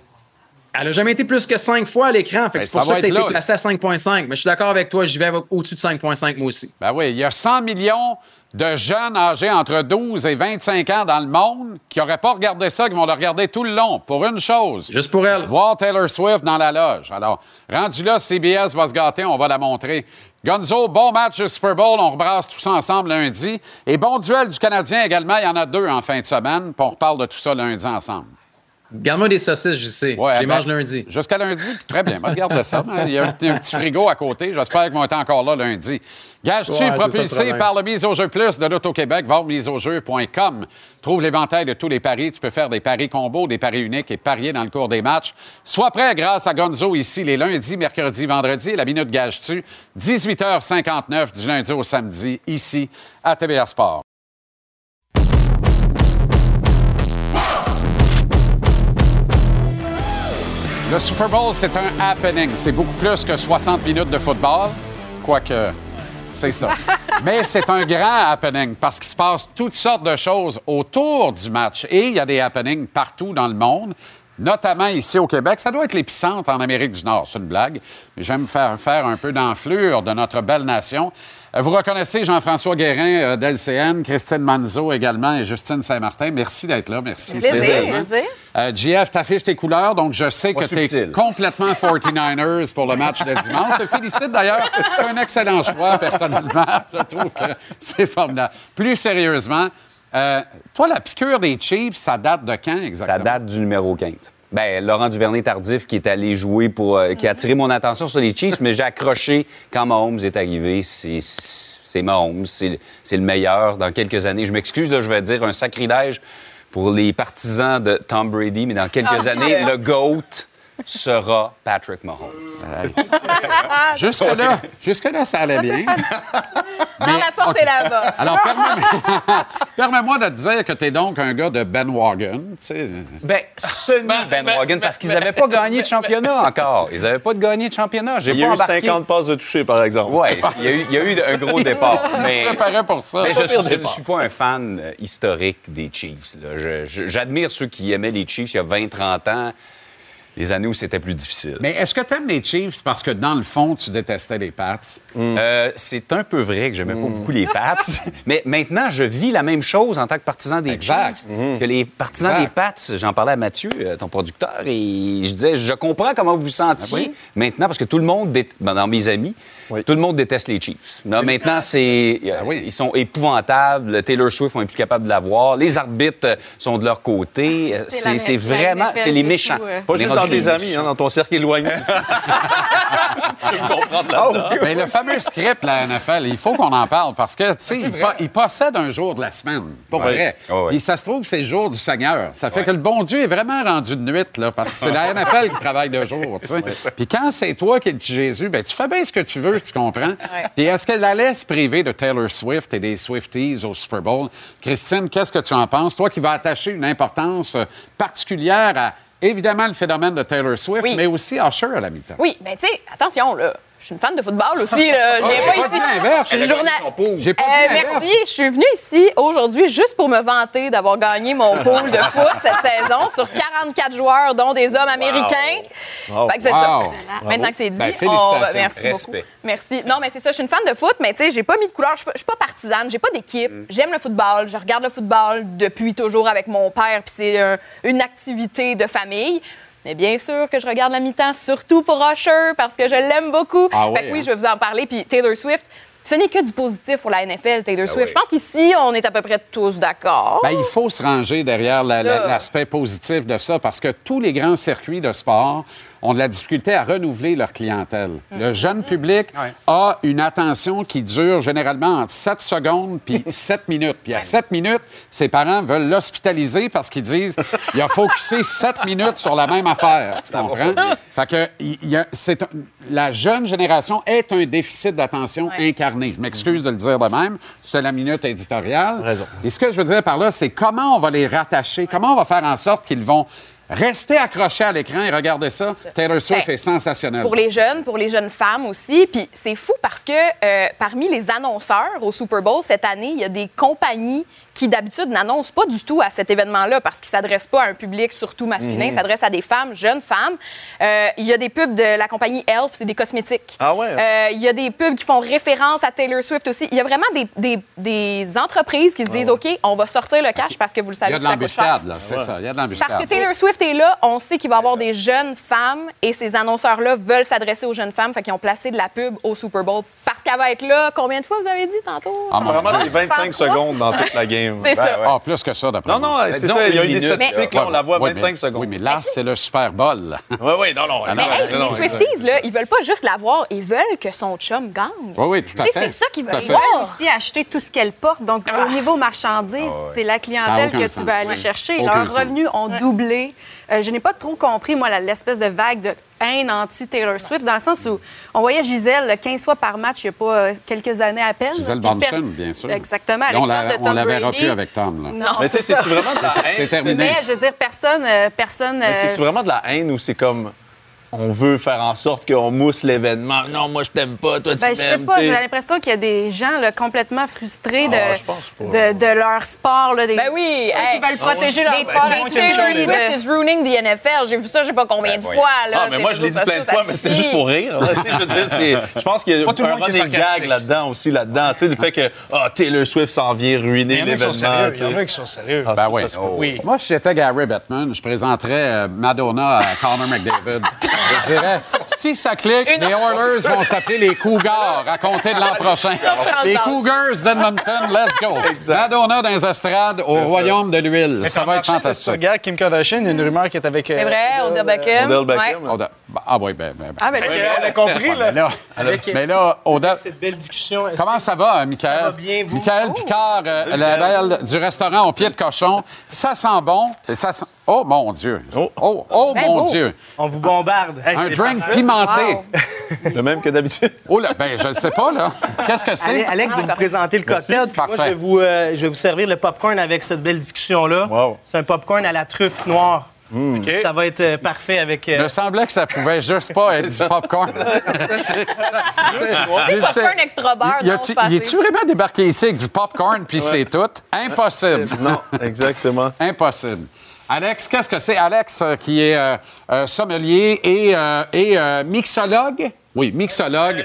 Elle n'a jamais été plus que 5 fois à l'écran. Fait Ben, c'est pour ça que ça a été placé à 5,5. Mais je suis d'accord avec toi. J'y vais au-dessus de 5,5 moi aussi. Ben oui, il y a 100 millions de jeunes âgés entre 12 et 25 ans dans le monde qui n'auraient pas regardé ça, qui vont le regarder tout le long pour une chose. Juste pour elle. Voir Taylor Swift dans la loge. Alors, rendu là, CBS va se gâter, on va la montrer. Gonzo, bon match du Super Bowl, on rebrasse tout ça ensemble lundi. Et bon duel du Canadien également, il y en a deux en fin de semaine, puis on reparle de tout ça lundi ensemble. Garde-moi des saucisses, je sais. Ouais, je les ben, mange lundi. Jusqu'à lundi, très bien. Regarde ça. Il y a un, petit- un petit frigo à côté. J'espère qu'ils vont être encore là lundi. Gage-tu, Ouais, propulsé par le Mise au jeu plus de l'Auto-Québec, va au miseaujeu.com. Trouve l'éventail de tous les paris. Tu peux faire des paris combos, des paris uniques et parier dans le cours des matchs. Sois prêt grâce à Gonzo ici les lundis, mercredis, vendredis. La minute gage-tu, 18h59 du lundi au samedi, ici à TVA Sport. Le Super Bowl, c'est un happening. C'est beaucoup plus que 60 minutes de football, quoique c'est ça. Mais c'est un grand happening parce qu'il se passe toutes sortes de choses autour du match. Et il y a des happenings partout dans le monde, notamment ici au Québec. Ça doit être l'épicentre en Amérique du Nord, c'est une blague. Mais j'aime faire, faire un peu d'enflure de notre belle nation. Euh, Vous reconnaissez Jean-François Guérin euh, d'LCN, Christine Manzo également et Justine Saint-Martin. Merci d'être là. Merci. Plaisir, plaisir. Euh, JF, t'affiches tes couleurs, donc je sais que tu es complètement 49ers pour le match de dimanche. Je te félicite d'ailleurs. C'est un excellent choix, personnellement. Je trouve que c'est formidable. Plus sérieusement, euh, toi, la piqûre des Chiefs, ça date de quand exactement? Ça date du numéro 15. Ben, Laurent Duvernay-Tardif qui est allé jouer pour. euh, qui a attiré mon attention sur les Chiefs, mais j'ai accroché quand Mahomes est arrivé. C'est, c'est Mahomes, c'est, le meilleur dans quelques années. Je m'excuse, je vais dire un sacrilège pour les partisans de Tom Brady, mais dans quelques Ah, années, le GOAT sera Patrick Mahomes. Jusque-là, jusque-là, ça allait bien. Non, la porte OK. est là-bas. Alors, permets- permets-moi de te dire que tu es donc un gars de Ben Wagon. tu sais. Ben, semi-Ben Wagon, parce qu'ils n'avaient pas gagné de championnat encore. Ils n'avaient pas de gagné de championnat. J'ai Il y a eu embarqué. 50 passes de toucher, par exemple. Oui, il y, a eu, il y a eu un gros départ. Mais, Je préparais pour ça. mais je ne suis pas un fan euh, historique des Chiefs. J'admire ceux qui aimaient les Chiefs il y a 20-30 ans, les années où c'était plus difficile. Mais est-ce que tu aimes les Chiefs parce que, dans le fond, tu détestais les Pats? Euh, c'est un peu vrai que j'aimais pas beaucoup les Pats, mais maintenant, je vis la même chose en tant que partisan des Exact. Chiefs que les partisans Exact. des Pats. J'en parlais à Mathieu, euh, ton producteur, et je disais, je comprends comment vous vous sentiez Ah oui? maintenant, parce que tout le monde, dé- ben, dans mes amis, tout le monde déteste les Chiefs. Maintenant, c'est, euh, Ah oui. ils sont épouvantables. Taylor Swift, on est plus capable de la voir. Les arbitres sont de leur côté. C'est vraiment, c'est les tout, méchants. euh. Pas juste dans les amis, méchants. hein, dans ton cercle éloigné. tu peux me comprendre là-dedans. Mais le fameux script, la NFL, il faut qu'on en parle parce que, tu sais, il, po- il possède un jour de la semaine. Pas Ouais. vrai. Ah. Et ça se trouve, c'est le jour du Seigneur. Ça fait que le bon Dieu est vraiment rendu de nuit, là, parce que c'est la NFL qui travaille de jour, tu sais. Puis quand c'est toi qui es le petit Jésus, ben tu fais bien ce que tu veux, tu comprends? Puis est-ce qu'elle allait se priver de Taylor Swift et des Swifties au Super Bowl? Christine, qu'est-ce que tu en penses? Toi qui vas attacher une importance euh, particulière à, évidemment, le phénomène de Taylor Swift, Oui. mais aussi Usher à la mi-temps. Oui, mais tu sais, attention, là. Je suis une fan de football aussi. Là. Je viens j'ai pas pas ici. dit l'inverse. Je journa-. J'ai pas Euh, dit merci. Je suis venue ici aujourd'hui juste pour me vanter d'avoir gagné mon pool de foot cette saison sur 44 joueurs, dont des hommes américains. Wow. Fait que c'est Wow. ça. Maintenant que c'est dit, Ben, on- merci Respect. beaucoup. Merci. Non, mais c'est ça. Je suis une fan de foot, mais tu sais, j'ai pas mis de couleur. Je suis pas- pas partisane. J'ai pas d'équipe. Mm. J'aime le football. Je regarde le football depuis toujours avec mon père, puis c'est un- une activité de famille. Mais bien sûr que je regarde la mi-temps, surtout pour Usher, parce que je l'aime beaucoup. Ah fait oui, que oui, hein? je vais vous en parler. Puis Taylor Swift, ce n'est que du positif pour la NFL, Taylor Swift. oui. Je pense qu'ici, on est à peu près tous d'accord. Ben, il faut se ranger derrière la- la- Ça. l'aspect positif de ça parce que tous les grands circuits de sport ont de la difficulté à renouveler leur clientèle. Le jeune public a une attention qui dure généralement entre 7 secondes puis 7 minutes. Puis à 7 minutes, ses parents veulent l'hospitaliser parce qu'ils disent il a focusé 7 minutes sur la même affaire. Tu comprends? Fait que y a- la jeune génération est un déficit d'attention incarné. Je m'excuse de le dire de même. C'est la minute éditoriale. Et ce que je veux dire par là, c'est comment on va les rattacher, comment on va faire en sorte qu'ils vont rester accrochés à l'écran et regarder ça. Taylor Swift Ben, est sensationnel. Pour les jeunes, pour les jeunes femmes aussi. Puis c'est fou parce que euh, parmi les annonceurs au Super Bowl cette année, il y a des compagnies qui d'habitude n'annoncent pas du tout à cet événement-là parce qu'ils ne s'adressent pas à un public surtout masculin, Mhm. ils s'adressent à des femmes, jeunes femmes. Euh, il y a des pubs de la compagnie Elf, c'est des cosmétiques. Ah ouais? Euh, il y a des pubs qui font référence à Taylor Swift aussi. Il y a vraiment des, des- des entreprises qui se disent, OK, on va sortir le cash parce que vous le Il savez y a de l'embuscade, là, c'est ça. Il y a de l'embuscade. Parce que Taylor Swift est là, on sait qu'il va y avoir des jeunes femmes et ces annonceurs-là veulent s'adresser aux jeunes femmes, fait qu'ils ont placé de la pub au Super Bowl parce qu'elle va être là. Combien de fois vous avez dit tantôt? Ah, Vraiment, c'est 25 secondes dans toute la game. C'est ça. Ah, plus que ça, d'après Non, moi. non, c'est ça. Il y a eu des statistiques, là, on la voit à Oui, 25 mais- secondes. Oui, mais là, c'est le Super Bowl. Oui, oui, non, non. Ah, Mais hey, non, les Swifties, là, ils veulent pas juste l'avoir, ils veulent que son chum gagne. Oui, oui, tout à fait. C'est ça qu'ils veulent fait. voir. aussi acheter tout ce qu'elle porte. Donc, au niveau marchandise, c'est la clientèle que tu vas aller chercher. Leurs revenus ont doublé. Euh, je n'ai pas trop compris, moi, la- l'espèce de vague de haine anti-Taylor Swift, dans le sens où on voyait Gisèle là, 15 fois par match il n'y a pas euh, quelques années à peine. Gisèle Bonchen, bien sûr. Exactement. On la, on la verra plus avec Tom. Là. Non, Mais tu sais, c'est c'est-tu vraiment de la haine? C'est terminé. Mais je veux dire, personne, euh, personne. Mais euh, c'est-tu vraiment de la haine ou c'est comme on veut faire en sorte qu'on mousse l'événement? Non, moi, je t'aime pas, toi, tu Ben, je sais pas, j'ai l'impression qu'il y a des gens là, complètement frustrés de, Ah, de, de leur sport. Là, des, Ben oui, ceux hey, qui veulent protéger leur les sport. Taylor Swift is ruining the NFL. J'ai vu ça, je sais pas combien de fois. Là, Ah, mais moi, je l'ai dit plein de fois, mais c'était juste pour rire. là, je veux dire, c'est- je pense qu'il y a Pas tout le un running gag là-dedans aussi, là-dedans. Tu sais, le fait que ah, Taylor Swift s'en vient ruiner Il y en a qui sont l'événement. Il y en a qui sont sérieux. Ah, Ben oui. Oui. Moi, si j'étais Gary Bettman, je présenterais euh, Madonna à Connor McDavid. Je dirais, si ça clique, Une- les Oilers vont s'appeler les Cougars à compter de l'an prochain. Les Cougars d'Edmonton, let's go. Madonna dans les estrades au royaume de l'huile. Mais Ça va être fantastique. Tu regardes Kim Kardashian, il y a une rumeur qui est avec. euh, C'est vrai, Odell Beckham. Odell Beckham. Ouais. Odell- bah, Ah oui, ben, ben, ben. Ah, ben, Elle a- compris, là. Mais là, Avec- mais là, Odell- Cette belle discussion. Comment ça va, euh, Michael? Ça va bien, vous? Michael Picard, euh, la belle du restaurant au pied de cochon. Ça sent bon. Ça sent... Oh, mon Dieu. Oh, oh, Ben mon beau. Dieu. On vous bombarde. Un drink pimenté. Le même que d'habitude. Oh là, ben, je ne sais pas, là. Qu'est-ce que c'est? Allez, Alex, je vais vous présenter le cocktail. Puis moi, Parfait. je vais, vous, euh, je vais vous servir le popcorn avec cette belle discussion-là. Wow. C'est un popcorn à la truffe noire. OK. Ça va être euh, parfait avec. Il euh, me semblait que ça pouvait juste pas être du popcorn. Tu sais, popcorn extra beurre, Y non, c'est y vraiment débarqué ici avec du popcorn puis c'est tout? Impossible. Non, exactement. Impossible. Alex, qu'est-ce que c'est? Alex, euh, qui est euh, euh, sommelier et, euh, et euh, mixologue. Oui, mixologue.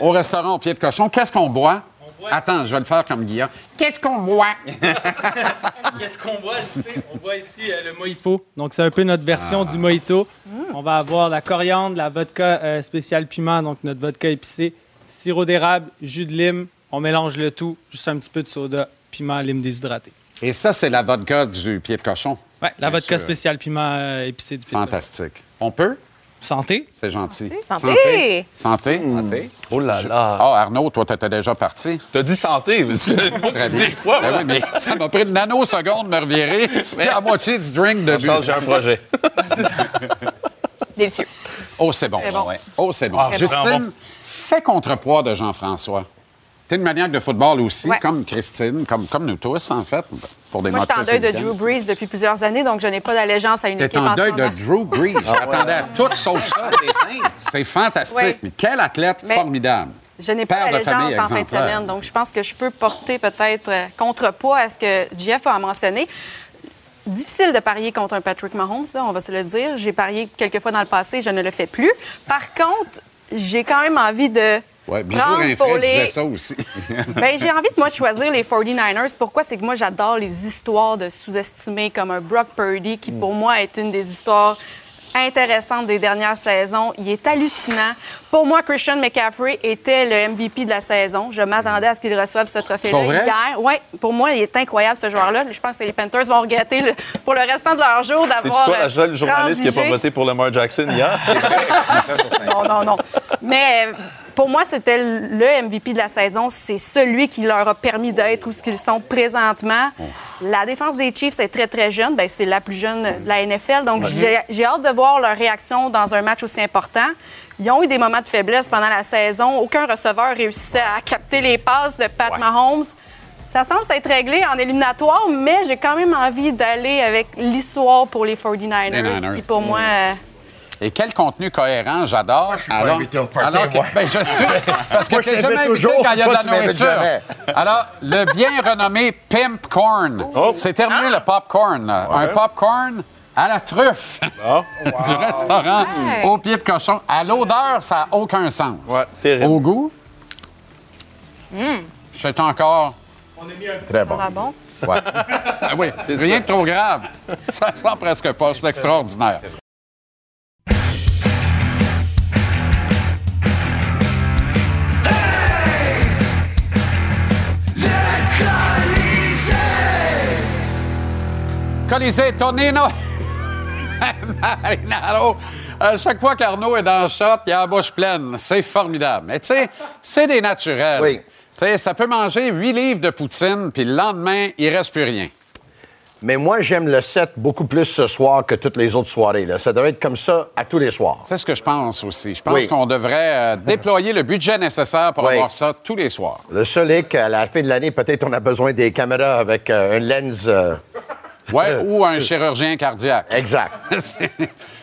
Au restaurant au pied de cochon. Qu'est-ce qu'on boit? Attends, je vais le faire comme Guillaume. Qu'est-ce qu'on boit? Qu'est-ce qu'on boit, je sais? On boit ici le mojito. Donc, c'est un peu notre version du mojito. On va avoir la coriandre, la vodka spéciale piment, donc notre vodka épicé, sirop d'érable, jus de lime. On mélange le tout, juste un petit peu de soda, piment, lime déshydraté. Et ça, c'est la vodka du pied de cochon. Ouais, la vodka sûr. spéciale piment euh, épicé du pied de Fantastique. On peut? Santé. C'est gentil. Santé. Santé. Santé. Oh là là. Ah, Arnaud, toi, t'étais déjà parti. T'as dit santé. mais tu- Très bien. dis quoi, Ben oui, mais ça m'a pris une nanoseconde de me revirer. La moitié du drink de Charles, but. j'ai un projet. Délicieux. Oh, c'est bon. C'est bon. Oh, c'est bon. Ah, Justine, bon. fais contrepoids de Jean-François. T'es une maniaque de football aussi, Ouais. comme Christine, comme, comme nous tous, en fait, pour des Moi, je suis en deuil de. Drew Brees depuis plusieurs années, donc je n'ai pas d'allégeance à une T'es équipe en en deuil de. Drew Brees. Ah J'attendais à tout sauf ça. C'est fantastique. Ouais. Mais quel athlète Mais- formidable. Je n'ai pas d'allégeance en fin de semaine, donc je pense que je peux porter peut-être euh, contrepoids à ce que Jeff a mentionné. Difficile de parier contre un Patrick Mahomes, là, on va se le dire. J'ai parié quelques fois dans le passé, je ne le fais plus. Par contre, j'ai quand même envie de Ouais, Bijou prendre pour les... disait ça aussi. Ben, j'ai envie de moi de choisir les 49ers. Pourquoi? C'est que moi, j'adore les histoires de sous-estimés comme un Brock Purdy, qui pour moi est une des histoires intéressantes des dernières saisons. Il est hallucinant. Pour moi, Christian McCaffrey était le MVP de la saison. Je m'attendais à ce qu'il reçoive ce trophée-là hier. Oui, pour moi, il est incroyable, ce joueur-là. Je pense que les Panthers vont regretter le- pour le restant de leur jour C'est d'avoir. toi la euh, seule journaliste qui n'a pas voté pour Lamar Jackson hier? Non, non, non. Mais euh, pour moi, c'était le MVP de la saison. C'est celui qui leur a permis d'être où ce qu'ils sont présentement. La défense des Chiefs est très, très jeune. Ben, c'est la plus jeune de la NFL. Donc, j'ai hâte de voir leur réaction dans un match aussi important. Ils ont eu des moments de faiblesse pendant la saison. Aucun receveur réussissait à capter les passes de Pat Mahomes. Ça semble s'être réglé en éliminatoire, mais j'ai quand même envie d'aller avec l'histoire pour les 49ers, Les Niners. qui pour moi... euh, Et quel contenu cohérent, j'adore. Moi, je suis pas invité au party, alors que- moi. ben, je le parce que Moi, je t'es t'invite jamais invité toujours, quand il y a de la nourriture. Alors, le bien renommé Pimp Corn. C'est terminé le popcorn. là. Un popcorn à la truffe du restaurant Ouais. au pied de cochon. À l'odeur, ça n'a aucun sens. Au goût, c'est encore très bon. ça va bon? Ouais. Ah oui, rien de trop grave. Ça sent presque pas. C'est extraordinaire. Colisée, Tonino. Marinaro. À chaque fois qu'Arnaud est dans le shop, il a la bouche pleine. C'est formidable. Mais tu sais, c'est des naturels. Oui. Tu sais, ça peut manger 8 livres de poutine, puis le lendemain, il reste plus rien. Mais moi, j'aime le set beaucoup plus ce soir que toutes les autres soirées. là. Ça devrait être comme ça à tous les soirs. C'est ce que je pense aussi. Je pense Oui. qu'on devrait euh, déployer le budget nécessaire pour Oui. avoir ça tous les soirs. Le seul est qu'à la fin de l'année, peut-être on a besoin des caméras avec euh, une lens. euh, Ouais, ou un chirurgien cardiaque. Exact.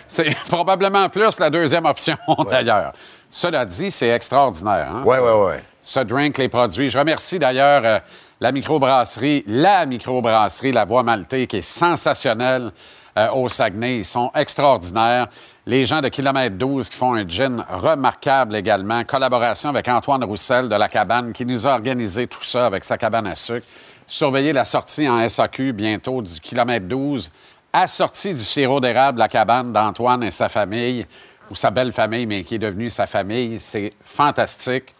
C'est- probablement plus la deuxième option, d'ailleurs. Cela dit, c'est extraordinaire. Hein? Ouais, ouais, ouais. Ce drink, les produits. Je remercie d'ailleurs euh, la microbrasserie, la microbrasserie La Voie Maltais, qui est sensationnelle euh, au Saguenay. Ils sont extraordinaires. Les gens de Kilomètre 12 qui font un gin remarquable également. Collaboration avec Antoine Roussel de La Cabane qui nous a organisé tout ça avec sa cabane à sucre. Surveillez la sortie en SAQ bientôt du Kilomètre 12, assortie du sirop d'érable La Cabane d'Antoine et sa famille, ou sa belle famille, mais qui est devenue sa famille. C'est fantastique.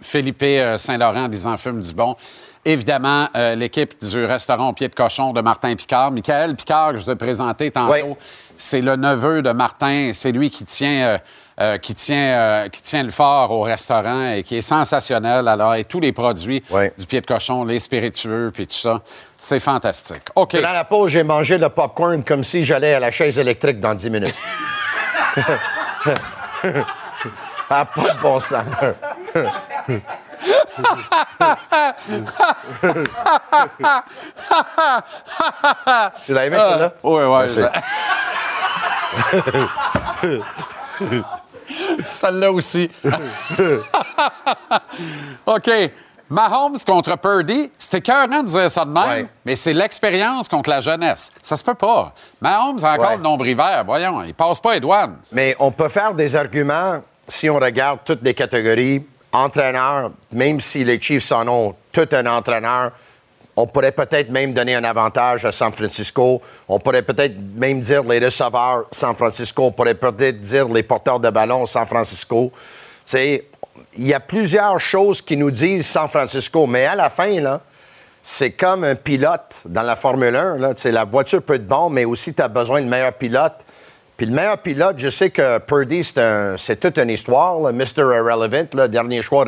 Philippe euh, Saint-Laurent disant fume du bon. Évidemment, euh, l'équipe du restaurant au pied de cochon de Martin Picard. Michael Picard, que je vous ai présenté tantôt, c'est le neveu de Martin. C'est lui qui tient, euh, euh, qui, tient, euh, qui tient le fort au restaurant et qui est sensationnel. Alors, et tous les produits du pied de cochon, les spiritueux, puis tout ça, c'est fantastique. OK. Dans la pause, j'ai mangé le popcorn comme si j'allais à la chaise électrique dans 10 minutes. ah, pas de bon sens. Tu l'as aimé, celle-là? Oui, oui. Merci. Celle-là aussi. OK. Mahomes contre Purdy, c'était écœurant de dire ça de même, mais c'est l'expérience contre la jeunesse. Ça se peut pas. Mahomes a encore Ouais. le nombre vert. Voyons, il passe pas les douanes. Mais on peut faire des arguments si on regarde toutes les catégories. Entraîneur, même si les Chiefs en ont tout un entraîneur, on pourrait peut-être même donner un avantage à San Francisco. On pourrait peut-être même dire les receveurs San Francisco. On pourrait peut-être dire les porteurs de ballon San Francisco. Il y a plusieurs choses qui nous disent San Francisco, mais à la fin, là, c'est comme un pilote dans la Formule 1. Là. La voiture peut être bonne, mais aussi tu as besoin de meilleur pilote. Puis le meilleur pilote, je sais que Purdy, c'est, toute une histoire, là, Mr. Irrelevant, le dernier choix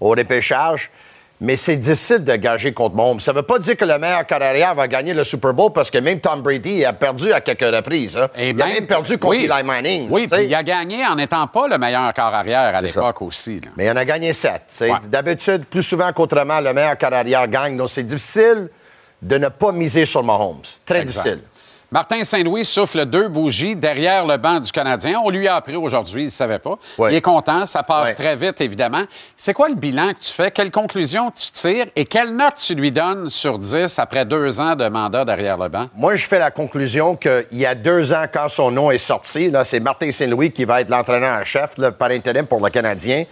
au repêchage. Mais c'est difficile de gager contre Mahomes. Ça ne veut pas dire que le meilleur carrière va gagner le Super Bowl parce que même Tom Brady a perdu à quelques reprises. hein. il a même perdu contre oui. Eli Manning. Oui, puis il a gagné en n'étant pas le meilleur corps arrière à l'époque aussi. là. Mais il en a gagné sept. D'habitude, plus souvent qu'autrement, le meilleur carrière gagne. Donc, c'est difficile de ne pas miser sur Mahomes. Très Exact. difficile. Martin Saint-Louis souffle deux bougies derrière le banc du Canadien. On lui a appris aujourd'hui, il ne savait pas. Il est content, ça passe Ouais. très vite, évidemment. C'est quoi le bilan que tu fais? Quelle conclusion tu tires et quelle note tu lui donnes sur 10 après deux ans de mandat derrière le banc? Moi, je fais la conclusion qu'il y a deux ans, quand son nom est sorti, là, c'est Martin Saint-Louis qui va être l'entraîneur en chef là, par intérim pour le Canadien.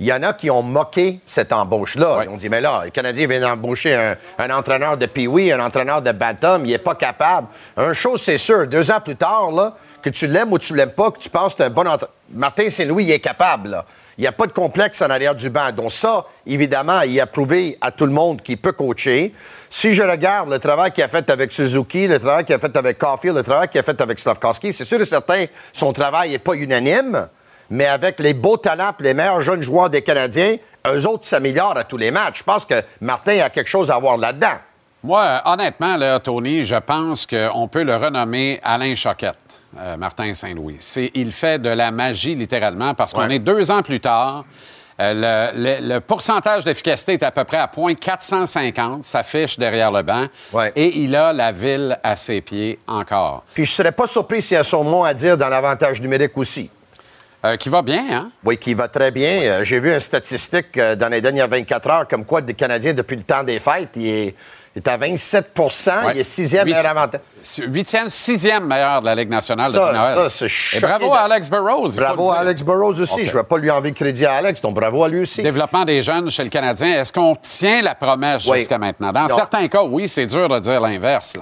Il y en a qui ont moqué cette embauche-là. Ils ont dit, mais là, le Canadien vient d'embaucher un, un entraîneur de Pee-Wee, un entraîneur de Bantam, il n'est pas capable. Un chose, c'est sûr, deux ans plus tard, là, Que tu l'aimes ou tu l'aimes pas, que tu penses que un bon entraîneur. Martin Saint-Louis, il est capable. là. Il n'y a pas de complexe en arrière du banc. Donc ça, évidemment, il a prouvé à tout le monde qu'il peut coacher. Si je regarde le travail qu'il a fait avec Suzuki, le travail qu'il a fait avec Caulfield, le travail qu'il a fait avec Slavkowski, c'est sûr et certain, son travail n'est pas unanime, mais avec les beaux talents et les meilleurs jeunes joueurs des Canadiens, eux autres s'améliorent à tous les matchs. Je pense que Martin a quelque chose à voir là-dedans. Moi, honnêtement, là, Tony, je pense qu'on peut le renommer Alain Choquette, euh, Martin Saint-Louis. Il fait de la magie, littéralement, parce qu'on est deux ans plus tard. Euh, le, le- le pourcentage d'efficacité est à peu près à 0.450, s'affiche derrière le banc. Et il a la ville à ses pieds encore. Puis je serais pas surpris s'il y a son mot à dire dans l'avantage numérique aussi. Euh, qui va bien, hein? Oui, qui va très bien. Euh, J'ai vu une statistique euh, dans les dernières 24 heures comme quoi des Canadiens, depuis le temps des fêtes, il est, il est à 27 Ouais. il est sixième meilleur avantage. Huitième, sixième meilleur de la Ligue nationale Ça, depuis Noël. ça, c'est Et bravo à Alex faut Bravo à. Alex Burrows aussi. Je ne vais pas lui enlever le crédit à Alex, donc bravo à lui aussi. Développement des jeunes chez le Canadien, est-ce qu'on tient la promesse Oui. jusqu'à maintenant? Dans Non. certains cas, oui, c'est dur de dire l'inverse.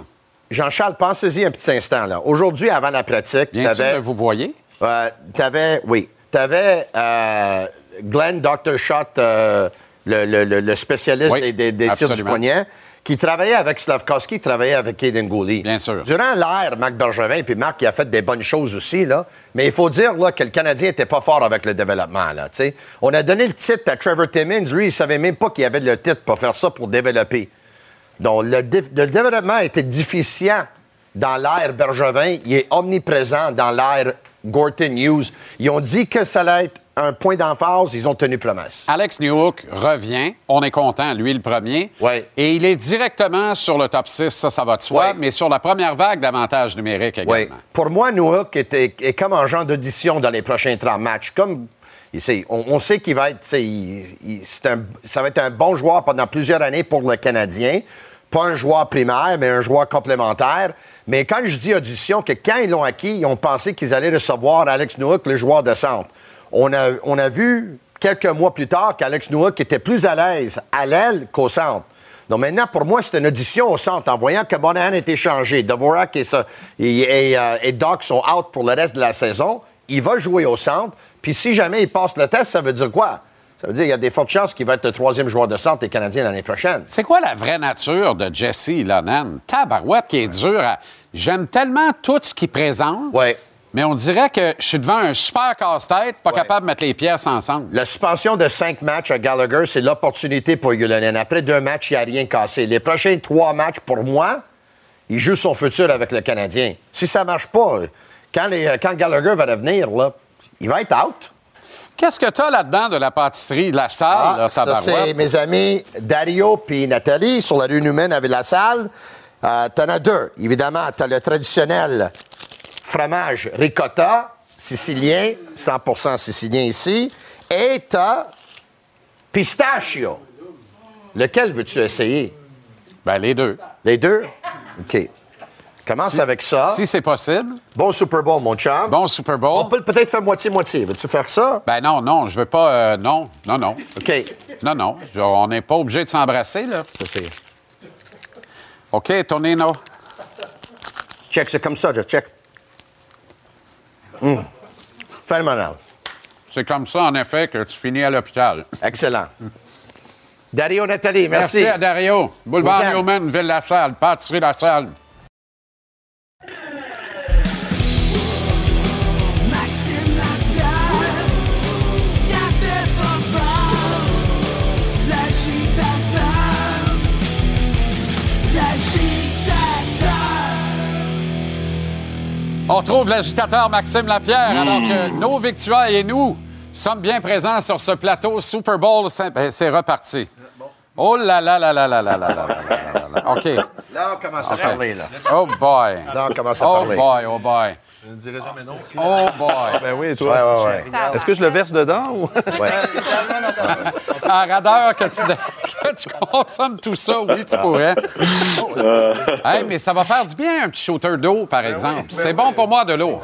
Jean-Charles, pensez-y un petit instant. là. Aujourd'hui, avant la pratique, Bien sûr vous voyez? Euh, t'avais, oui, t'avais euh, Glenn Dr. Schott, euh, le, le- le- le spécialiste Oui, des, des- des tirs du poignet, qui travaillait avec Slavkowski, qui travaillait avec Kaden Gooley. Bien sûr. Durant l'ère, Marc Bergevin, puis Marc, il a fait des bonnes choses aussi, là. Mais il faut dire là, que le Canadien n'était pas fort avec le développement. Là, tu sais. On a donné le titre à Trevor Timmins. Lui, il savait même pas qu'il avait le titre pour faire ça, pour développer. Donc, le, le développement était déficient dans l'ère Bergevin. Il est omniprésent dans l'ère Gorton Hughes. Ils ont dit que ça allait être un point d'emphase. Ils ont tenu promesse. Alex Newhook revient. On est content, lui le premier. Et il est directement sur le top 6, ça, ça va de soi, mais sur la première vague d'avantages numériques également. Oui. Pour moi, Newhook est, est- est comme un genre d'audition dans les prochains 30 matchs. Comme, sait- on, on sait qu'il va être, il- il- un- ça va être un bon joueur pendant plusieurs années pour le Canadien. Pas un joueur primaire, mais un joueur complémentaire. Mais quand je dis audition, que quand ils l'ont acquis, ils ont pensé qu'ils allaient recevoir Alex Newhook, le joueur de centre. On a, on a vu quelques mois plus tard qu'Alex Newhook était plus à l'aise à l'aile qu'au centre. Donc maintenant, pour moi, c'est une audition au centre. En voyant que Monahan est échangé, Dvorak et, et, et, euh, et Doc sont out pour le reste de la saison, il va jouer au centre. Puis si jamais il passe le test, ça veut dire quoi? Ça veut dire qu'il y a des fortes chances qu'il va être le troisième joueur de centre des Canadiens l'année prochaine. C'est quoi la vraie nature de Jesse Lonan? Tabarouette qui est dur à... J'aime tellement tout ce qu'il présente. Mais on dirait que je suis devant un super casse-tête, pas capable de mettre les pièces ensemble. La suspension de cinq matchs à Gallagher, c'est l'opportunité pour Yulanen. Après deux matchs, il n'y a rien cassé. Les prochains trois matchs, pour moi, il joue son futur avec le Canadien. Si ça ne marche pas, quand, les- quand Gallagher va revenir, là, il va être out. Qu'est-ce que tu as là-dedans de la pâtisserie, de la salle, là, Ah, ça, tabarouette? c'est mes amis Dario et Nathalie sur la rue Newman avec la salle. Euh, T'en as deux. Évidemment, t'as le traditionnel fromage ricotta sicilien, 100% sicilien ici. Et t'as pistachio. Lequel veux-tu essayer? Ben, les deux. Les deux? OK. Commence Si- avec ça. Si c'est possible. Bon Super Bowl, mon chum. Bon Super Bowl. On peut peut-être faire moitié-moitié. Veux-tu faire ça? Ben non, non, je veux pas... euh, non, non, non. OK. Non, non, on n'est pas obligé de s'embrasser, là. OK, Tonino. Check, c'est comme ça, je check. Hum. Phénoménal. C'est comme ça, en effet, que tu finis à l'hôpital. Excellent. Dario Nathalie, merci. Merci à Dario. Boulevard. Newman, Ville-la-Salle, pâtisserie On retrouve l'agitateur Maxime Lapierre, alors que nos victoires et nous sommes bien présents sur ce plateau Super Bowl. Ben, C'est reparti. Oh là là là là là là là là là là là. OK. Là, on commence à parler, là. Oh boy. Là, on commence à oh parler. boy, oh boy. Je ne dirai jamais non. Oh boy. Ben oui, toi. Ouais, ouais, ouais. Est-ce que je le verse dedans ou? Ouais. En radeur que tu... tu consommes tout ça? Oui, tu pourrais. Hey, mais ça va faire du bien, un petit shooter d'eau, par exemple. c'est bon pour moi, de l'eau.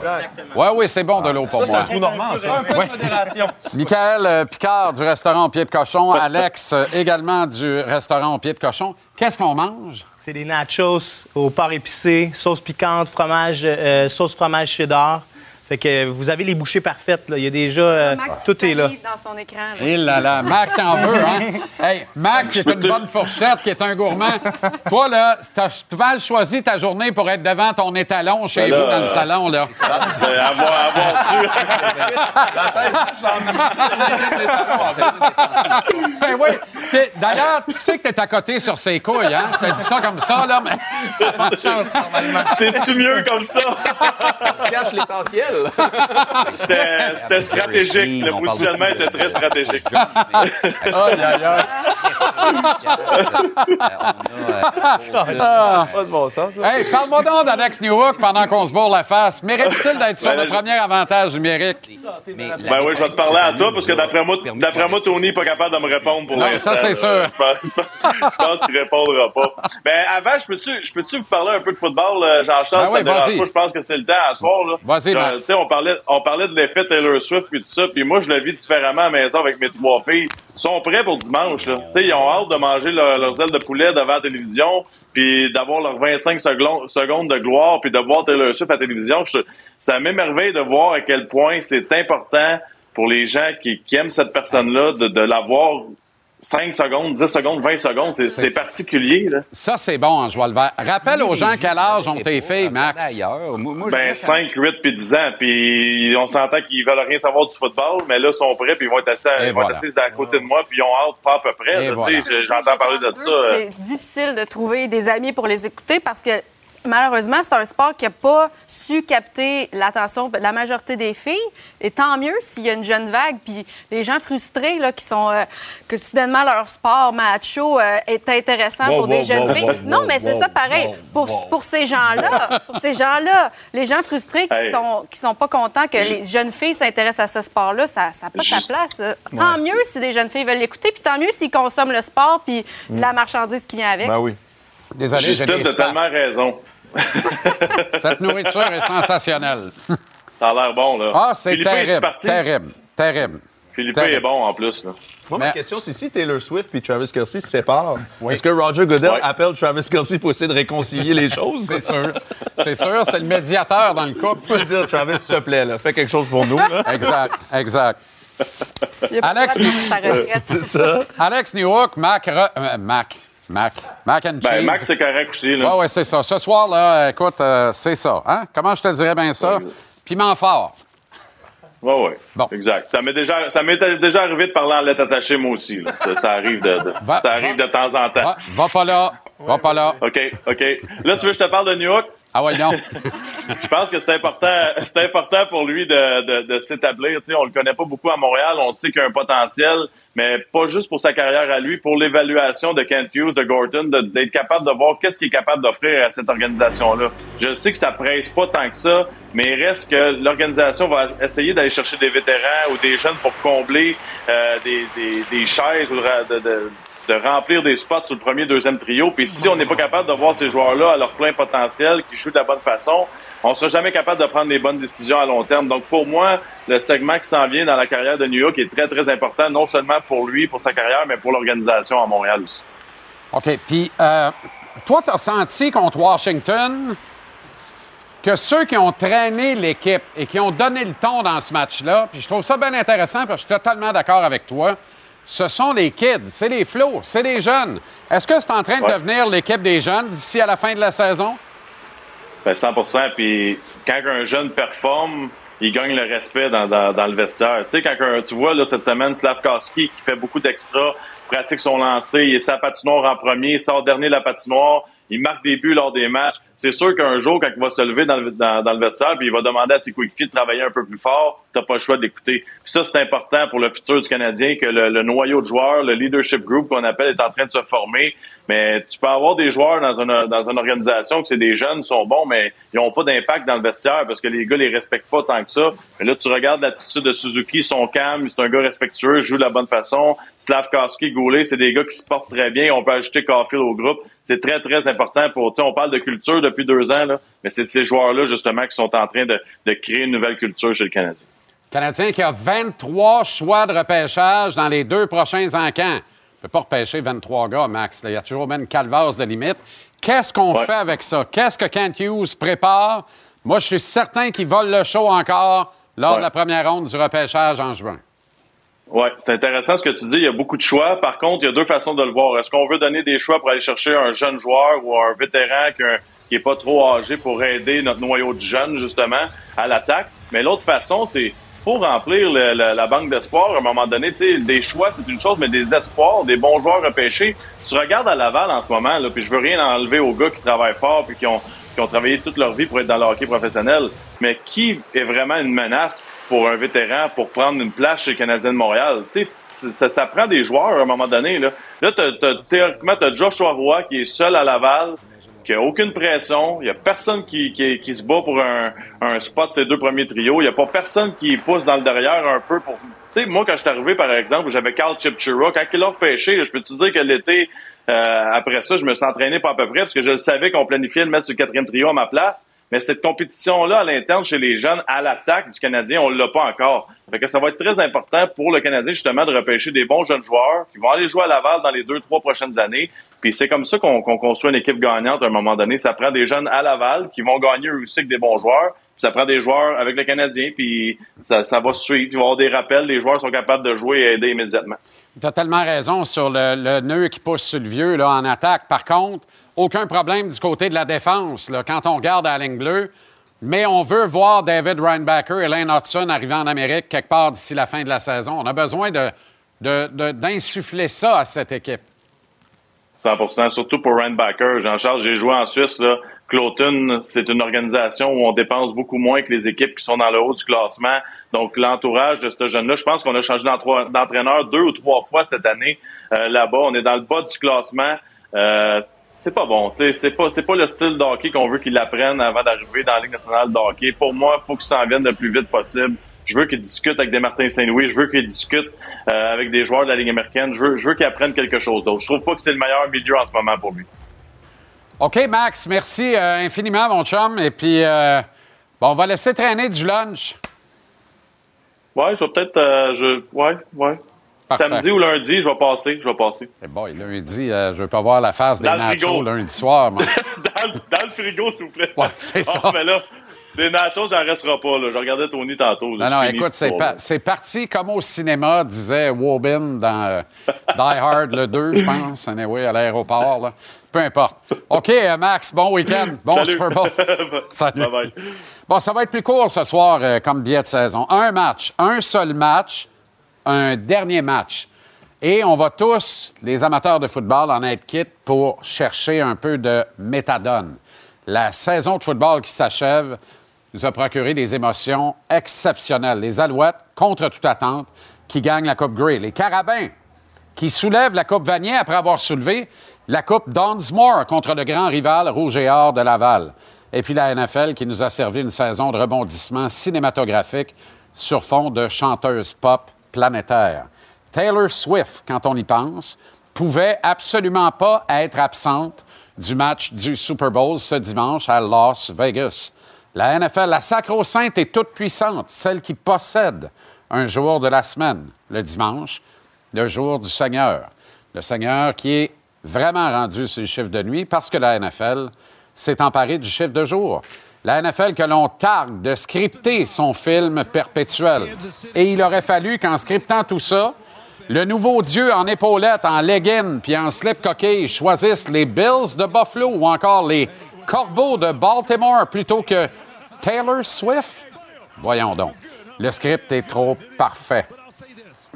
Oui, oui, c'est bon de l'eau pour Ça, c'est moi. un trou normand, ça. Un peu Ouais. de modération. Michael euh, Picard du restaurant au pied de cochon. Alex euh, également du restaurant au pied de cochon. Qu'est-ce qu'on mange? C'est des nachos au porc épicé, sauce piquante, fromage, euh, sauce fromage cheddar. Fait que vous avez les bouchées parfaites. Là. Il y a déjà... euh, tout est là. dans son écran. là. Eh là là, Max en veut, hein? Hey, Max, qui est une bonne fourchette, qui est un gourmand. Toi, là, t'as mal choisi ta journée pour être devant ton étalon chez Ben là, vous dans le euh, salon, là. Ben, avoir, avoir su. ben oui. D'ailleurs, tu sais que t'es à côté sur ses couilles, hein? T'as dit ça comme ça, là, mais ça n'a pas de chance, normalement. C'est-tu mieux comme ça? cache l'essentiel. C'était c'était stratégique. Le positionnement était très stratégique. Ah. Pas de bon sens. Hey, parle-moi donc d'Alex Newhook pendant qu'on se bourre la face. Mérite-t-il d'être sur Ben, le premier avantage numérique? Ben oui, je vais te parler à toi parce que d'après moi, d'après moi, Tony n'est pas capable de me répondre pour Non, l'instant. ça, c'est sûr. Je pense, qu'il répondra pas. Ben avant, je peux-tu, je peux-tu vous parler un peu de football, euh, Jean-Charles? Ben oui, je pense que c'est le temps à soir. Vas-y, on parlait, on parlait de l'effet Taylor Swift et tout ça, puis moi, je le vis différemment à la maison avec mes trois filles. Ils sont prêts pour dimanche. Ils ont hâte de manger leur- leurs ailes de poulet devant la télévision, puis d'avoir leurs 25 secondes, de gloire, puis de voir Taylor Swift à la télévision. Ça m'émerveille de voir à quel point c'est important pour les gens qui, qui aiment cette personne-là de, de l'avoir 5 secondes, 10 secondes, 20 secondes. C'est, c'est particulier. Là. Ça, c'est bon, en joie le vert. Rappelle aux gens quel âge ont tes filles, Max. Ben, 5, 8 puis 10 ans. Puis on s'entend qu'ils veulent rien savoir du football, mais là, ils sont prêts puis ils vont être assis, vont être assis à côté de moi puis ils ont hâte pas à peu près. Voilà. J'entends parler de ça. euh, C'est difficile de trouver des amis pour les écouter parce que malheureusement, c'est un sport qui n'a pas su capter l'attention de la majorité des filles. Et tant mieux s'il y a une jeune vague. Puis les gens frustrés là, qui sont euh, que soudainement leur sport macho euh, est intéressant Wow, pour des jeunes wow, filles. non, mais c'est ça pareil. pour, pour ces gens-là, pour ces gens-là, les gens frustrés qui Hey. sont qui sont pas contents que les jeunes filles s'intéressent à ce sport-là, ça n'a pas Juste- sa place. euh. Tant mieux si des jeunes filles veulent l'écouter, puis tant mieux s'ils consomment le sport puis la marchandise qui vient avec. Ben oui. Désolé, Justine, des t'as tellement raison. Cette nourriture est sensationnelle. Ça a l'air bon, là. Ah, c'est terrible, terrible, terrible. Philippe Terrible. est bon en plus. Là. Moi, ma question, c'est si Taylor Swift et Travis Kelsey se séparent, est-ce que Roger Goodell Ouais. appelle Travis Kelsey pour essayer de réconcilier les choses? C'est sûr. C'est sûr, c'est le médiateur dans le couple. On peut dire, Travis, s'il te plaît, là, fais quelque chose pour nous. Là. Exact, exact. Il y a pas Alex, retraite. C'est ça. Alex Newhook, Mac, euh, Mac, Mac, Mac and Ben, cheese. Max, c'est correct aussi. Là. Ouais, ouais, c'est ça. Ce soir, là, écoute, euh, c'est ça. Hein? Comment je te dirais bien ça? Piment fort. Oui, oui. Exact. Ça m'est déjà, ça m'est déjà arrivé de parler en lettres attachées, moi aussi. Là. Ça, ça arrive, de, de- Va- ça arrive de temps en temps. Va, va pas là. Va pas là. OK, OK. Là, tu veux que je te parle de New York? Ah ouais, non. je pense que c'est important, c'est important pour lui de, de, de s'établir. Tu sais, on le connaît pas beaucoup à Montréal. On sait qu'il a un potentiel, mais pas juste pour sa carrière à lui, pour l'évaluation de Kent Hughes, de Gorton, de- d'être capable de voir qu'est-ce qu'il est capable d'offrir à cette organisation-là. Je sais que ça presse pas tant que ça, mais il reste que l'organisation va essayer d'aller chercher des vétérans ou des jeunes pour combler euh, des, des, des chaises ou de, de, de remplir des spots sur le premier, deuxième trio. Puis si on n'est pas capable de voir ces joueurs-là à leur plein potentiel, qui jouent de la bonne façon, on sera jamais capable de prendre les bonnes décisions à long terme. Donc pour moi, le segment qui s'en vient dans la carrière de New York est très, très important, non seulement pour lui, pour sa carrière, mais pour l'organisation à Montréal aussi. OK. Puis, euh, toi, tu as senti contre Washington que ceux qui ont traîné l'équipe et qui ont donné le ton dans ce match-là, puis je trouve ça bien intéressant, parce que je suis totalement d'accord avec toi, ce sont les kids, c'est les flots, c'est les jeunes. Est-ce que c'est en train de Ouais. devenir l'équipe des jeunes d'ici à la fin de la saison? Ben 100 Puis quand un jeune performe, il gagne le respect dans, dans, dans le vestiaire. Tu sais, quand un- tu vois là, cette semaine Slavkowski qui fait beaucoup d'extra, pratique son lancer, il est sa patinoire en premier, il sort dernier de la patinoire, il marque des buts lors des matchs. C'est sûr qu'un jour, quand il va se lever dans le, dans, le vestiaire, puis il va demander à ses coéquipiers de travailler un peu plus fort, t'as pas le choix d'écouter. Ça, c'est important pour le futur du Canadien, que le, le noyau de joueurs, le leadership group qu'on appelle, est en train de se former. Mais tu peux avoir des joueurs dans une, dans une organisation que c'est des jeunes, sont bons, mais ils n'ont pas d'impact dans le vestiaire parce que les gars les respectent pas tant que ça. Mais là, tu regardes l'attitude de Suzuki, son calme, c'est un gars respectueux, joue de la bonne façon. Slavkowski, Goulet, c'est des gars qui se portent très bien. On peut ajouter Caulfield au groupe. C'est très, très important pour, tu on parle de culture depuis deux ans, là, mais c'est ces joueurs-là, justement, qui sont en train de, de créer une nouvelle culture chez le Canadien. Canadien qui a 23 choix de repêchage dans les deux prochains encans. Je ne peux pas repêcher 23 gars, Max. Il y a toujours même une calvasse de limite. Qu'est-ce qu'on Ouais. fait avec ça? Qu'est-ce que Kent Hughes prépare? Moi, je suis certain qu'il vole le show encore lors Ouais. de la première ronde du repêchage en juin. Oui, c'est intéressant ce que tu dis. Il y a beaucoup de choix. Par contre, il y a deux façons de le voir. Est-ce qu'on veut donner des choix pour aller chercher un jeune joueur ou un vétéran qui, a- qui est pas trop âgé pour aider notre noyau de jeunes, justement, à l'attaque? Mais l'autre façon, c'est faut remplir la banque d'espoir à un moment donné. Des choix, c'est une chose, mais des espoirs, des bons joueurs repêchés. Tu regardes à Laval en ce moment, puis je veux rien enlever aux gars qui travaillent fort puis qui ont, travaillé toute leur vie pour être dans le hockey professionnel. Mais qui est vraiment une menace pour un vétéran pour prendre une place chez Canadien de Montréal? Ça, prend des joueurs à un moment donné. Là, là théoriquement, tu as Joshua Roy qui est seul à Laval, qui a aucune pression. Il y a personne qui, qui, qui se bat pour un, un spot de ces deux premiers trios. Il y a pas personne qui pousse dans le derrière un peu pour... Tu sais, moi, quand je suis arrivé, par exemple, j'avais Carl Chipchura. Quand il a repêché, je peux te dire que l'été, euh, après ça, je me suis entraîné pas à peu près parce que je savais qu'on planifiait de mettre le quatrième trio à ma place. Mais cette compétition-là à l'interne chez les jeunes, à l'attaque du Canadien, on l'a pas encore. Fait que ça va être très important pour le Canadien, justement, de repêcher des bons jeunes joueurs qui vont aller jouer à Laval dans les deux, trois prochaines années. Puis c'est comme ça qu'on construit une équipe gagnante à un moment donné. Ça prend des jeunes à Laval qui vont gagner eux aussi avec des bons joueurs. Puis ça prend des joueurs avec le Canadien, puis ça, ça va suivre. Il va y avoir des rappels. Les joueurs sont capables de jouer et aider immédiatement. Tu as tellement raison sur le, le nœud qui pousse sur le vieux là, en attaque. Par contre, aucun problème du côté de la défense là, quand on regarde à la ligne bleue. Mais on veut voir David Reinbacker et Lane Hudson arriver en Amérique quelque part d'ici la fin de la saison. On a besoin d'insuffler ça à cette équipe. 100% surtout pour Randbacker. Jean-Charles, j'ai joué en Suisse. Là. Cloton, c'est une organisation où on dépense beaucoup moins que les équipes qui sont dans le haut du classement. Donc, l'entourage de ce jeune-là, je pense qu'on a changé d'entraîneur deux ou trois fois cette année euh, là-bas. On est dans le bas du classement. Euh, c'est pas bon. C'est pas, c'est pas le style de hockey qu'on veut qu'il apprenne avant d'arriver dans la Ligue nationale de hockey. Pour moi, il faut qu'il s'en vienne le plus vite possible. Je veux qu'il discute avec des Martin Saint-Louis. Je veux qu'il discute euh, avec des joueurs de la Ligue américaine. Je veux, je veux qu'il apprenne quelque chose d'autre. Je trouve pas que c'est le meilleur milieu en ce moment pour lui. OK, Max, merci euh, infiniment, mon chum. Et puis, euh, bon, on va laisser traîner du lunch. Ouais, je vais peut-être. je... Ouais, ouais. Parfait. Samedi ou lundi, je vais passer. Je vais passer. Eh boy, lundi, euh, je veux pas voir la face des Dans le nachos frigo. lundi soir. dans, le- dans le frigo, s'il vous plaît. Ouais, c'est Ah, ça. mais là, les nachos, j'en restera pas. Là. Je regardais Tony tantôt. Non, non, écoute, c'est, pa- parti comme au cinéma, disait Wobin dans euh, Die Hard le 2, je pense, anyway, à l'aéroport. là. Peu importe. OK, euh, Max, bon week-end. Bon Salut. Super Bowl. Salut. Bon, ça va être plus court ce soir euh, comme billet de saison. Un match, un seul match, un dernier match. Et on va tous, les amateurs de football, en être quittes pour chercher un peu de méthadone. La saison de football qui s'achève nous a procuré des émotions exceptionnelles. Les Alouettes, contre toute attente, qui gagnent la Coupe Grey. Les Carabins, qui soulèvent la Coupe Vanier après avoir soulevé la Coupe Dunsmore contre le grand rival Rouge et Or de Laval. Et puis la NFL qui nous a servi une saison de rebondissement cinématographique sur fond de chanteuse pop planétaire. Taylor Swift, quand on y pense, pouvait absolument pas être absente du match du Super Bowl ce dimanche à Las Vegas. La NFL, la sacro-sainte et toute puissante, celle qui possède un jour de la semaine, le dimanche, le jour du Seigneur. Le Seigneur qui est vraiment rendu sur le chiffre de nuit parce que la NFL s'est emparée du chiffre de jour. La NFL que l'on targue de scripter son film perpétuel. Et il aurait fallu qu'en scriptant tout ça, le nouveau dieu en épaulette, en legging puis en slip coquille choisisse les Bills de Buffalo ou encore les Corbeaux de Baltimore plutôt que Taylor Swift? Voyons donc. Le script est trop parfait.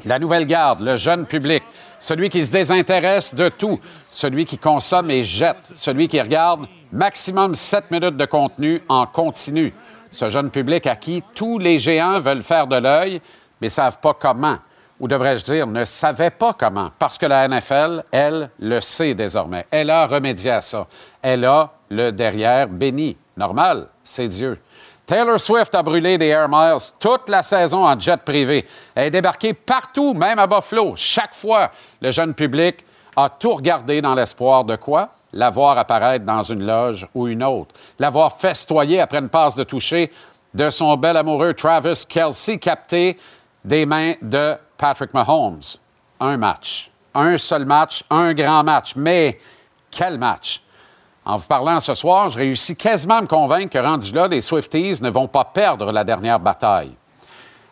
La nouvelle garde, le jeune public, celui qui se désintéresse de tout, celui qui consomme et jette, celui qui regarde maximum 7 minutes de contenu en continu. Ce jeune public à qui tous les géants veulent faire de l'œil, mais ne savent pas comment. Ou devrais-je dire, ne savaient pas comment. Parce que la NFL, elle, le sait désormais. Elle a remédié à ça. Elle a le derrière béni. Normal, c'est Dieu. Taylor Swift a brûlé des Air Miles toute la saison en jet privé. Elle est débarquée partout, même à Buffalo. Chaque fois, le jeune public a tout regardé dans l'espoir de quoi? La voir apparaître dans une loge ou une autre. La voir festoyer après une passe de toucher de son bel amoureux Travis Kelsey capté des mains de Patrick Mahomes. Un match. Un seul match, un grand match. Mais quel match! En vous parlant ce soir, je réussis quasiment à me convaincre que rendu là, les Swifties ne vont pas perdre la dernière bataille.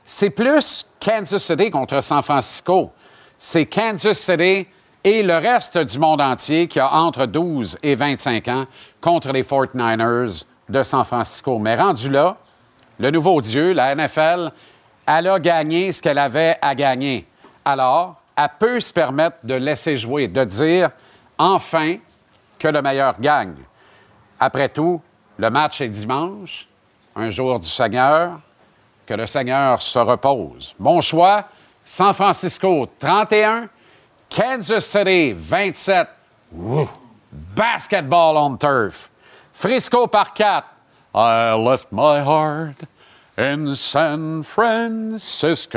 C'est plus Kansas City contre San Francisco. C'est Kansas City et le reste du monde entier qui a entre 12 et 25 ans contre les 49ers de San Francisco. Mais rendu là, le nouveau Dieu, la NFL, elle a gagné ce qu'elle avait à gagner. Alors, elle peut se permettre de laisser jouer, de dire enfin que le meilleur gagne. Après tout, le match est dimanche, un jour du Seigneur, que le Seigneur se repose. Bon choix, San Francisco 31, Kansas City 27. Basketball on turf. Frisco par 4. I left my heart in San Francisco.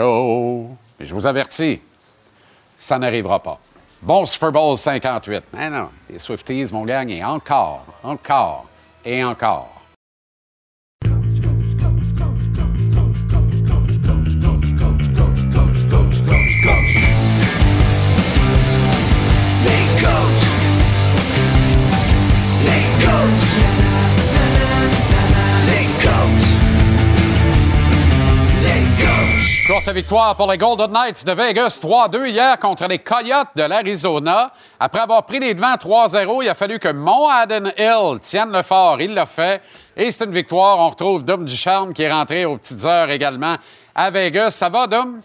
Mais je vous avertis, ça n'arrivera pas. Bon Super Bowl 58. Mais non, les Swifties vont gagner encore, encore et encore. Courte victoire pour les Golden Knights de Vegas, 3-2 hier contre les Coyotes de l'Arizona. Après avoir pris les devants 3-0, il a fallu que Mon Haddon Hill tienne le fort. Il l'a fait. Et c'est une victoire. On retrouve Dom Ducharme qui est rentré aux petites heures également à Vegas. Ça va, Dom?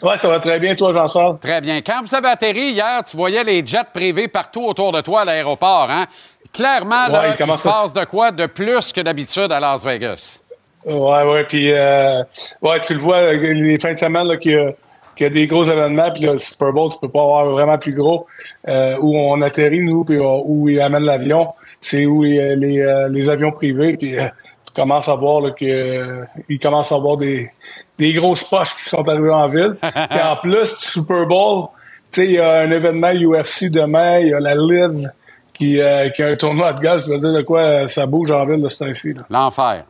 Oui, ça va très bien, toi, Jean-Charles? Très bien. Quand vous avez atterri hier, tu voyais les jets privés partout autour de toi à l'aéroport. Hein? Clairement, là, Ouais, il il, se passe de quoi de plus que d'habitude à Las Vegas? Ouais, ouais, puis euh, ouais, tu le vois euh, les fins de semaine là, qu'il y a, qu'il y a des gros événements, puis le Super Bowl, tu peux pas avoir vraiment plus gros. Euh, où on atterrit, nous, puis où ils amènent l'avion, c'est où il y a les, euh, les avions privés, puis euh, tu commences à voir là, que euh, ils commencent à avoir des, des grosses poches qui sont arrivées en ville. Puis en plus Super Bowl, tu sais, il y a un événement UFC demain, il y a la Live qui, euh, qui a un tournoi de golf. Je veux dire de quoi ça bouge en ville de ce temps-ci. là. L'enfer.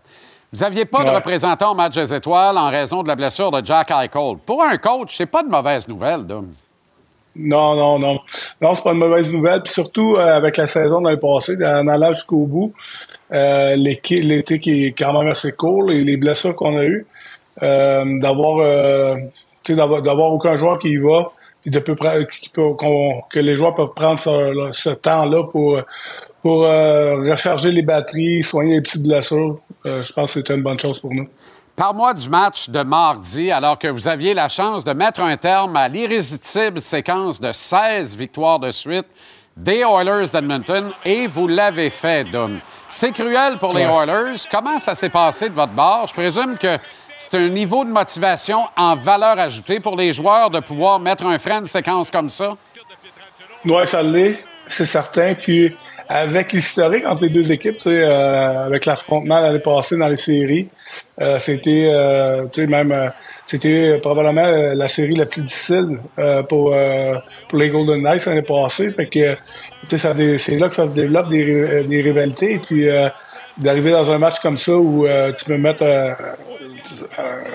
Vous n'aviez pas de représentant au match des étoiles en raison de la blessure de Jack Eichel. Pour un coach, c'est pas de mauvaise nouvelle, Dom. Non, non, non. Non, c'est pas une mauvaise nouvelle. Puis surtout, euh, avec la saison dans le passé, en allant jusqu'au bout, euh, l'été qui est quand même assez court, et les blessures qu'on a eues, euh, d'avoir, aucun joueur qui y va, de peu qui peut- que les joueurs peuvent prendre ce, ce temps-là pour, pour recharger les batteries, soigner les petites blessures. Euh, je pense que c'est une bonne chose pour nous. Parle-moi du match de mardi, alors que vous aviez la chance de mettre un terme à l'irrésistible séquence de 16 victoires de suite des Oilers d'Edmonton, et vous l'avez fait, Dom. C'est cruel pour les Ouais. Oilers. Comment ça s'est passé de votre bord? Je présume que c'est un niveau de motivation en valeur ajoutée pour les joueurs de pouvoir mettre un frein à une séquence comme ça. Oui, ça l'est, c'est certain. Puis avec l'historique entre les deux équipes, tu sais, euh, avec l'affrontement l'année passée dans les séries, euh, c'était, euh, tu sais, même, euh, c'était probablement euh, la série la plus difficile euh, pour pour les Golden Knights l'année passée. Fait que, tu sais, c'est là que ça se développe des, des rivalités. Et puis d'arriver dans un match comme ça où tu peux mettre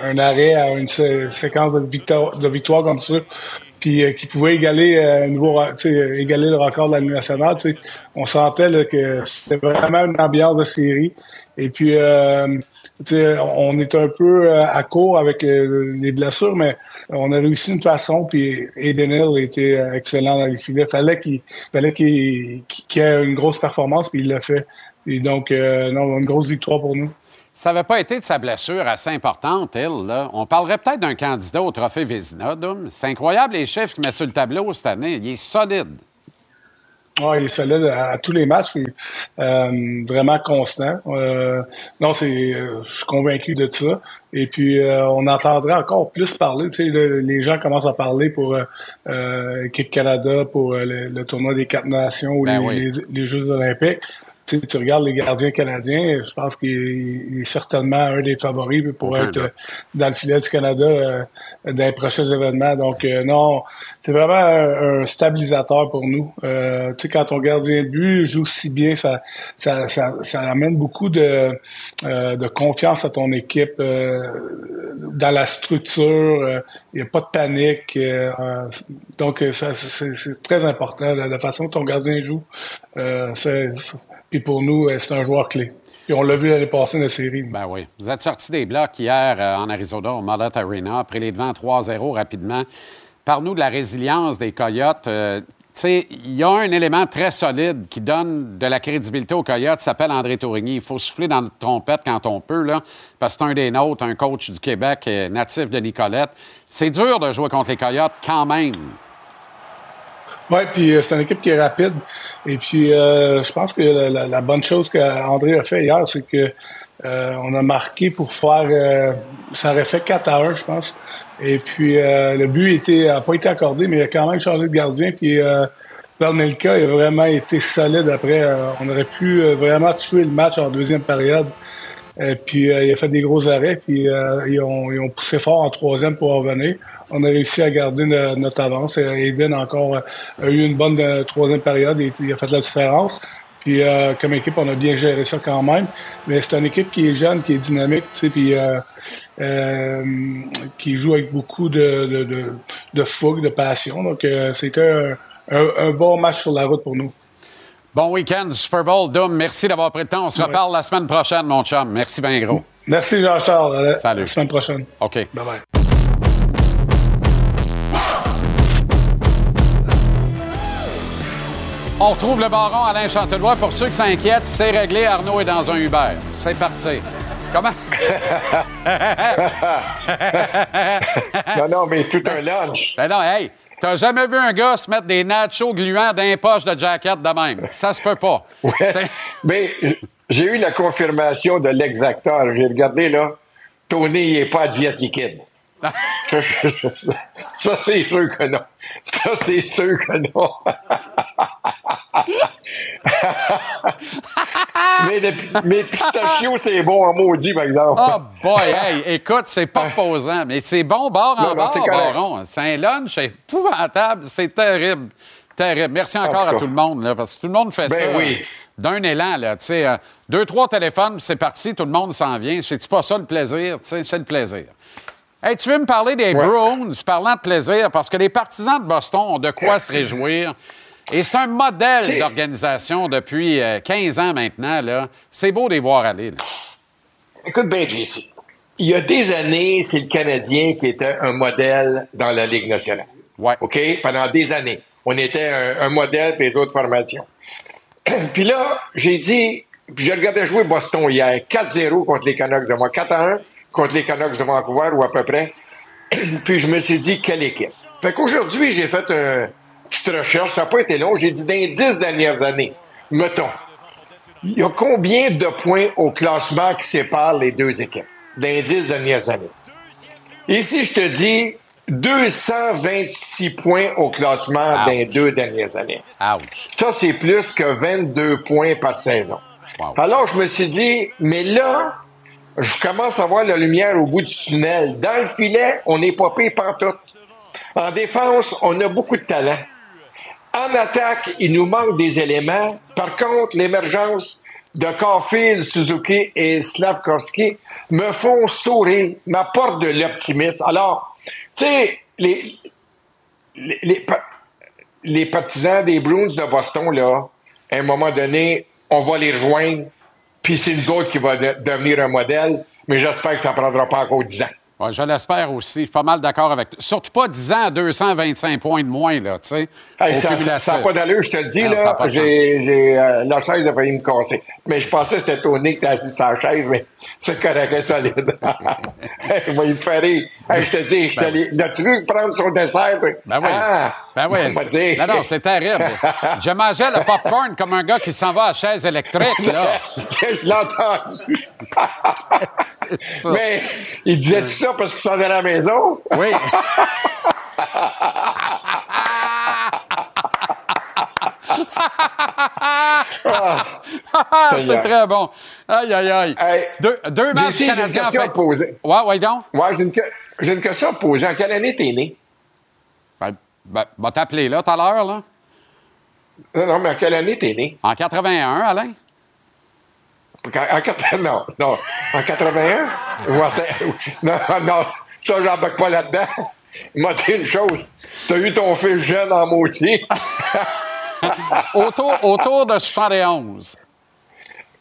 un arrêt à une sé- séquence de victoire, de victoire comme ça, puis euh, qui pouvait égaler euh, nouveau, sais, égaler le record de la nationale. tu sais. On sentait là, que c'était vraiment une ambiance de série. Et puis, euh, on est un peu euh, à court avec euh, les blessures, mais on a réussi une façon. Puis Eden Hill était euh, excellent dans les filets. Fallait qu'il fallait qu'il qu'il ait une grosse performance, puis il l'a fait. Et donc, euh, non, une grosse victoire pour nous. Ça n'avait pas été de sa blessure assez importante, elle, là, on parlerait peut-être d'un candidat au trophée Vézina. C'est incroyable les chiffres qu'il met sur le tableau cette année. Il est solide. Oui, il est solide à, à tous les matchs, puis, euh, vraiment constant. Euh, non, c'est, euh, je suis convaincu de ça. Et puis, on entendrait encore plus parler. Tu sais, le- les gens commencent à parler pour Équipe Canada, pour le, le tournoi des quatre nations ou Ben les, oui. les- les Jeux olympiques. Tu, sais, tu regardes les gardiens canadiens, je pense qu'il est, certainement un des favoris pour être euh, dans le filet du Canada euh, dans les prochains événements. Donc, euh, non, c'est vraiment un, un stabilisateur pour nous. Euh, tu sais, quand ton gardien de but joue si bien, ça, ça, ça, ça amène beaucoup de, de confiance à ton équipe dans la structure. Il n'y a pas de panique. donc, ça, c'est très important. La, la façon dont ton gardien joue, c'est... Puis pour nous, euh, c'est un joueur clé. Puis on l'a vu l'année passée dans la série. Ben oui. Vous êtes sorti des blocs hier euh, en Arizona, au Mullet Arena, après les devants 3-0 rapidement. Parle-nous de la résilience des Coyotes. Euh, il y a un élément très solide qui donne de la crédibilité aux Coyotes, s'appelle André Tourigny. Il faut souffler dans notre trompette quand on peut, là, parce que c'est un des nôtres, un coach du Québec, euh, natif de Nicolette. C'est dur de jouer contre les Coyotes quand même. Oui, puis euh, c'est une équipe qui est rapide. Et puis, euh, je pense que la, la- la bonne chose qu'André a fait hier, c'est que euh, on a marqué pour faire... euh, ça aurait fait 4 à 1, je pense. Et puis, euh, le but n'a pas été accordé, mais il a quand même changé de gardien. Puis, euh, Melka a vraiment été solide après. Euh, on aurait pu vraiment tuer le match en deuxième période. Et puis, euh, il a fait des gros arrêts, puis euh, ils, ont, ils ont poussé fort en troisième pour revenir. On a réussi à garder no- notre avance. Et Aiden encore euh, a eu une bonne euh, troisième période et il a fait la différence. Puis, euh, comme équipe, on a bien géré ça quand même. Mais c'est une équipe qui est jeune, qui est dynamique, tu sais, puis euh, euh, qui joue avec beaucoup de, de, de, fougue, de passion. Donc, euh, c'était un, un bon match sur la route pour nous. Bon week-end Super Bowl, Dom. Merci d'avoir pris le temps. On se reparle la semaine prochaine, mon chum. Merci bien gros. Merci, Jean-Charles. À la- Salut. la semaine prochaine. OK. Bye-bye. On retrouve le baron Alain Chantelois. Pour ceux qui s'inquiètent, c'est réglé. Arnaud est dans un Uber. C'est parti. Comment? non, non, mais tout un lunch. Ben non, hey, t'as jamais vu un gars se mettre des nachos gluants dans les poches de jacket de même? Ça se peut pas. C'est- Mais j'ai eu la confirmation de l'exacteur. J'ai regardé, là. Tony, il n'est pas à diète liquide. Ça, c'est sûr que non. Ça, c'est sûr que non. mais, le, mais pistachio, c'est bon en maudit, par exemple. Oh boy, hey, écoute, c'est pas reposant, mais c'est bon bord en Non, bord, baron. C'est un lunch épouvantable, c'est terrible. Terrible. Merci En encore tout à tout le monde, là, parce que tout le monde fait Ben ça. oui. euh, D'un élan, là, tu sais, euh, deux, trois téléphones, puis c'est parti, tout le monde s'en vient. C'est-tu pas ça le plaisir? Tu sais, c'est le plaisir. Hey, tu veux me parler des Browns, parlant de plaisir, parce que les partisans de Boston ont de quoi se réjouir. Et c'est un modèle d'organisation depuis euh, 15 ans maintenant. là. C'est beau de les voir aller. là. Écoute bien, JC. Il y a des années, c'est le Canadien qui était un modèle dans la Ligue nationale. Ouais. OK? Pendant des années. On était un, un modèle pour les autres formations. puis là, j'ai dit, puis je regardais jouer Boston hier, 4-0 contre les Canucks de moi, 4-1 contre les Canucks de Vancouver ou à peu près. puis je me suis dit, quelle équipe? Fait qu'aujourd'hui, j'ai fait une petite recherche, ça n'a pas été long, j'ai dit, dans les 10 dernières années, mettons, il y a combien de points au classement qui séparent les deux équipes? Dans les 10 dernières années? Ici, je te dis 226 points au classement dans les deux dernières années. Ouch. Ça, c'est plus que 22 points par saison. Alors, je me suis dit, mais là, je commence à voir la lumière au bout du tunnel. Dans le filet, on n'est pas pire pantoute. En défense, on a beaucoup de talent. En attaque, il nous manque des éléments. Par contre, l'émergence de Caulfield, Suzuki et Slavkovski me font sourire, m'apportent de l'optimisme. Alors, tu sais, les, les, les, les partisans des Bruins de Boston, là, à un moment donné, on va les rejoindre, puis c'est nous autres qui va de- devenir un modèle, mais j'espère que ça ne prendra pas encore 10 ans. Ouais, je l'espère aussi. Je suis pas mal d'accord avec toi. Surtout pas 10 ans à 225 points de moins, là, tu sais. Hey, ça n'a pas d'allure, je te le dis, Non, là. J'ai, j'ai, euh, la chaise a failli me casser. Mais je pensais que c'était Tony qui était assis sur la chaise, mais C'est correct, c'est solide. il me fait rire. Hey, je te dis, je te l'ai- l'as-tu vu prendre son dessert? Ben oui. Ah! Ben oui. Va. Non, non, c'est terrible. Je mangeais le popcorn comme un gars qui s'en va à chaise électrique, là. je l'ai entendu. Mais il disait tout ça parce qu'il s'en allait à la maison? Oui. C'est très bon. Aïe, aïe, aïe. deux deux matchs JC, j'ai une canadiens. question à fait- poser. Ouais, ouais, donc? Ouais, j'ai une, j'ai une question à poser. En quelle année t'es né? Ben, ben, va t'appeler là, tout à l'heure, là. Non, non, mais en quelle année t'es né? En 81, Alain? En, en non, non. En 81? Ouais, c'est- non, non. Ça, j'embarque pas là-dedans. Il m'a dit une chose. T'as eu ton fils jeune en moitié. autour, autour de 71.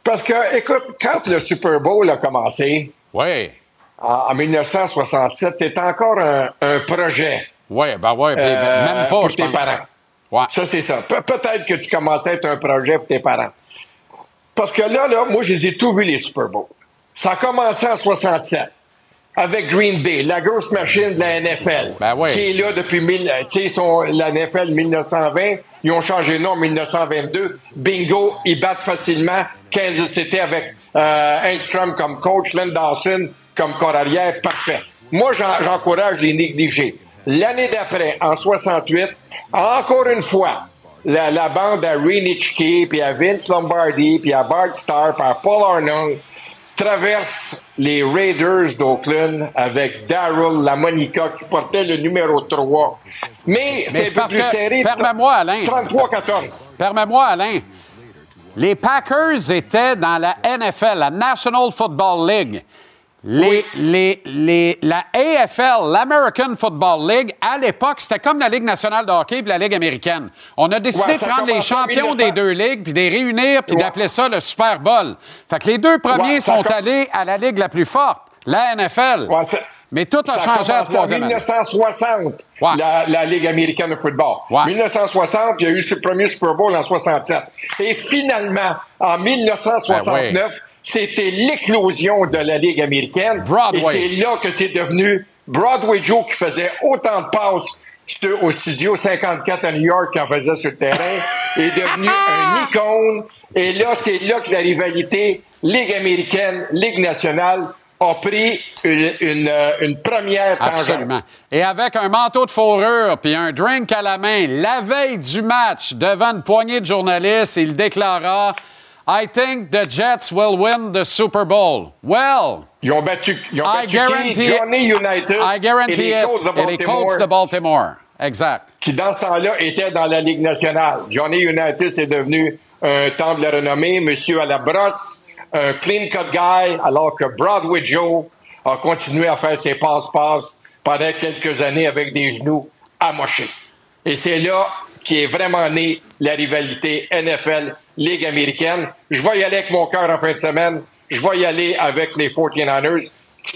Parce que, écoute, quand le Super Bowl a commencé, oui. en, en 1967, t'étais encore un, un projet. Oui, ben oui, puis Euh, même pas, pour tes parents. Ça, c'est ça. Pe- Peut-être que tu commençais à être un projet pour tes parents. Parce que là, là, moi, je les ai tous vus, les Super Bowls. Ça a commencé en 67 avec Green Bay, la grosse machine de la NFL, qui est là depuis mille- tu sais, ils sont- la NFL 1920. Ils ont changé de nom en 1922. Bingo, ils battent facilement Kansas City avec euh, Engstrom comme coach, Len Dawson comme corps arrière. Parfait. Moi, j'en- j'encourage les négligés. L'année d'après, en 68, encore une fois, la, la bande à Ray Nitschke, puis à Vince Lombardi, puis à Bart Starr, puis à Paul Arnold, traverse les Raiders d'Oakland avec Daryl Lamonica qui portait le numéro 3. Mais c'était un peu plus serré. permets-moi, Alain. 33-14. Permets-moi, Alain. Les Packers étaient dans la NFL, la National Football League. Les, les, les, la AFL, l'American Football League, à l'époque, c'était comme la Ligue nationale de hockey et la Ligue américaine. On a décidé Ouais, de prendre les champions 1900. des deux ligues, puis de les réunir, puis d'appeler ça le Super Bowl. Fait que les deux premiers Ouais, sont com- allés à la Ligue la plus forte, la NFL. Mais tout a Ça changé à la en troisième année. 1960, la, la Ligue américaine de football. 1960, il y a eu ce premier Super Bowl en 67. Et finalement, en 1969, Ben c'était l'éclosion de la Ligue américaine. Broadway. Et c'est là que c'est devenu Broadway Joe qui faisait autant de passes au studio 54 à New York qui en faisait sur le terrain, est devenu un icône. Et là, c'est là que la rivalité Ligue américaine, Ligue nationale a pris une, une, euh, une première tangente. Absolument. Et avec un manteau de fourrure puis un drink à la main, la veille du match, devant une poignée de journalistes, il déclara I think the Jets will win the Super Bowl. Well, Ils ont battu, ils ont I battu guarantee Johnny United I guarantee et les. Colts de Et les Baltimore, Colts de Baltimore. Exact. qui dans ce temps-là étaient dans la Ligue nationale. Johnny United, c'est devenu un temple de renommée, monsieur à la brosse, un clean cut guy, alors que Broadway Joe a continué à faire ses passe-passe pendant quelques années avec des genoux amochés. Et c'est là qui est vraiment née la rivalité NFL Ligue américaine. Je vais y aller avec mon cœur en fin de semaine. Je vais y aller avec les 49ers.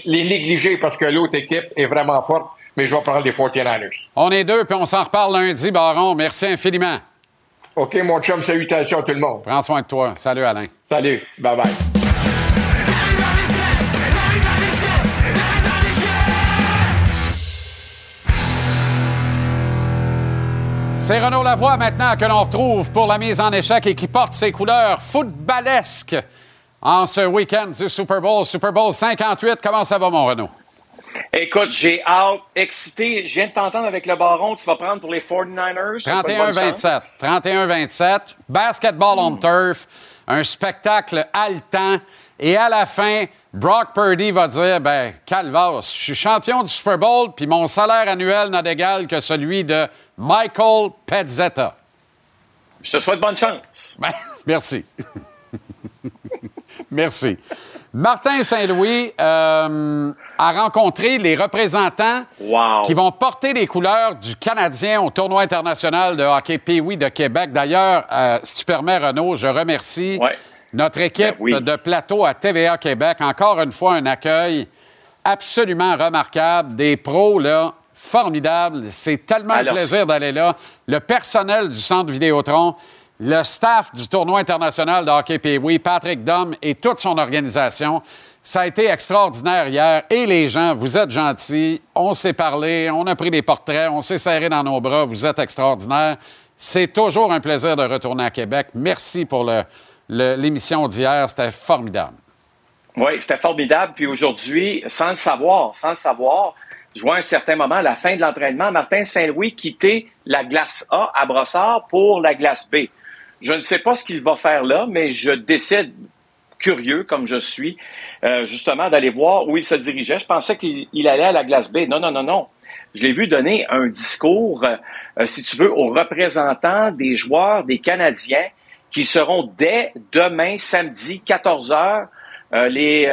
Les négliger parce que l'autre équipe est vraiment forte, mais je vais prendre les 49ers. On est deux, puis on s'en reparle lundi, Baron. Merci infiniment. OK, mon chum, salutations à tout le monde. Prends soin de toi. Salut, Alain. Salut. Bye-bye. C'est Renaud Lavoie maintenant que l'on retrouve pour la mise en échec et qui porte ses couleurs footballesques en ce week-end du Super Bowl. Super Bowl 58. Comment ça va, mon Renaud? Écoute, j'ai hâte, excité. Je viens de t'entendre avec le baron tu vas prendre pour les 49ers. C'est pas de bonne 31-27. chance. 31-27. Basketball on turf. Un spectacle haletant. Et à la fin, Brock Purdy va dire ben, Calvas, je suis champion du Super Bowl, puis mon salaire annuel n'a d'égal que celui de Michael Pezzetta. Je te souhaite bonne chance. Ben, merci. merci. Martin Saint-Louis euh, a rencontré les représentants Wow. qui vont porter les couleurs du Canadien au tournoi international de hockey Pee-Wee de Québec. D'ailleurs, euh, si tu permets, Renaud, je remercie notre équipe de plateau à TVA Québec. Encore une fois, un accueil absolument remarquable. Des pros, là, formidables. C'est tellement un plaisir d'aller là. Le personnel du Centre Vidéotron, le staff du tournoi international de hockey Pee-Wee, Patrick Dom et toute son organisation. Ça a été extraordinaire hier. Et les gens, vous êtes gentils. On s'est parlé, on a pris des portraits, on s'est serré dans nos bras. Vous êtes extraordinaires. C'est toujours un plaisir de retourner à Québec. Merci pour le- le- l'émission d'hier. C'était formidable. Oui, c'était formidable. Puis aujourd'hui, sans le savoir, sans le savoir, je vois à un certain moment, à la fin de l'entraînement, Martin Saint-Louis quitter la glace A à Brossard pour la glace B. Je ne sais pas ce qu'il va faire là, mais je décide, curieux comme je suis, euh, justement, d'aller voir où il se dirigeait. Je pensais qu'il il allait à la glace B. Non, non, non, non. Je l'ai vu donner un discours, euh, euh, si tu veux, aux représentants des joueurs, des Canadiens, qui seront dès demain, samedi, 14 heures, les,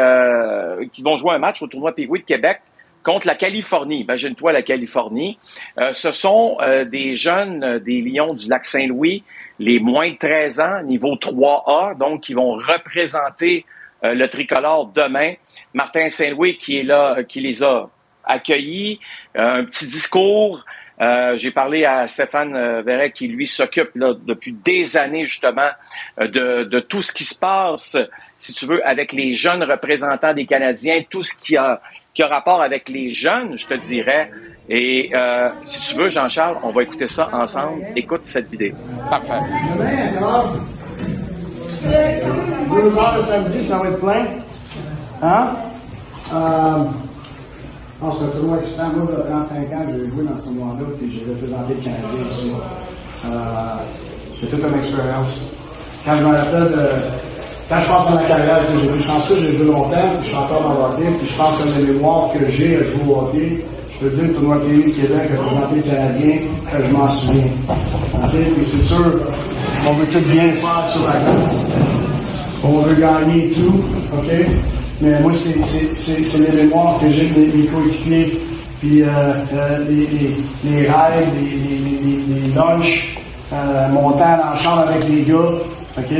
qui vont jouer un match au tournoi Pee de Québec contre la Californie. Imagine-toi la Californie. Euh, ce sont euh, des jeunes euh, des Lions du lac Saint-Louis, les moins de 13 ans, niveau 3A, donc qui vont représenter le tricolore demain. Martin Saint-Louis qui est là, qui les a accueillis, un petit discours. J'ai parlé à Stéphane Verret qui, lui, s'occupe depuis des années, justement, de, de tout ce qui se passe, si tu veux, avec les jeunes représentants des Canadiens, tout ce qui a, qui a rapport avec les jeunes, je te dirais. Et euh, si tu veux, Jean-Charles, on va écouter ça ensemble. Écoute cette vidéo. Parfait. Deux heures le samedi, ça va être plein. Hein? Euh, non, c'est un tournoi excitant. Moi, à 35 ans, j'ai joué dans ce tournoi-là, puis j'ai représenté le Canadien aussi. Euh, c'est toute une expérience. Quand je me rappelle de. Quand je pense à ma carrière, j'ai été chanceux, j'ai joué longtemps, puis je suis encore dans le puis je pense à mes mémoires que j'ai à jouer au hockey. Je peux dire le tournoi de Québec, représenter le Canadien, que je m'en souviens. OK? Puis c'est sûr, on veut tout bien faire sur la glace. On veut gagner tout, OK? Mais moi, c'est- les mémoires que j'ai de mes, coéquipiers, puis euh, euh, les, les, les rêves, les, les, les, lunchs, euh, mon temps chambre avec les gars, OK?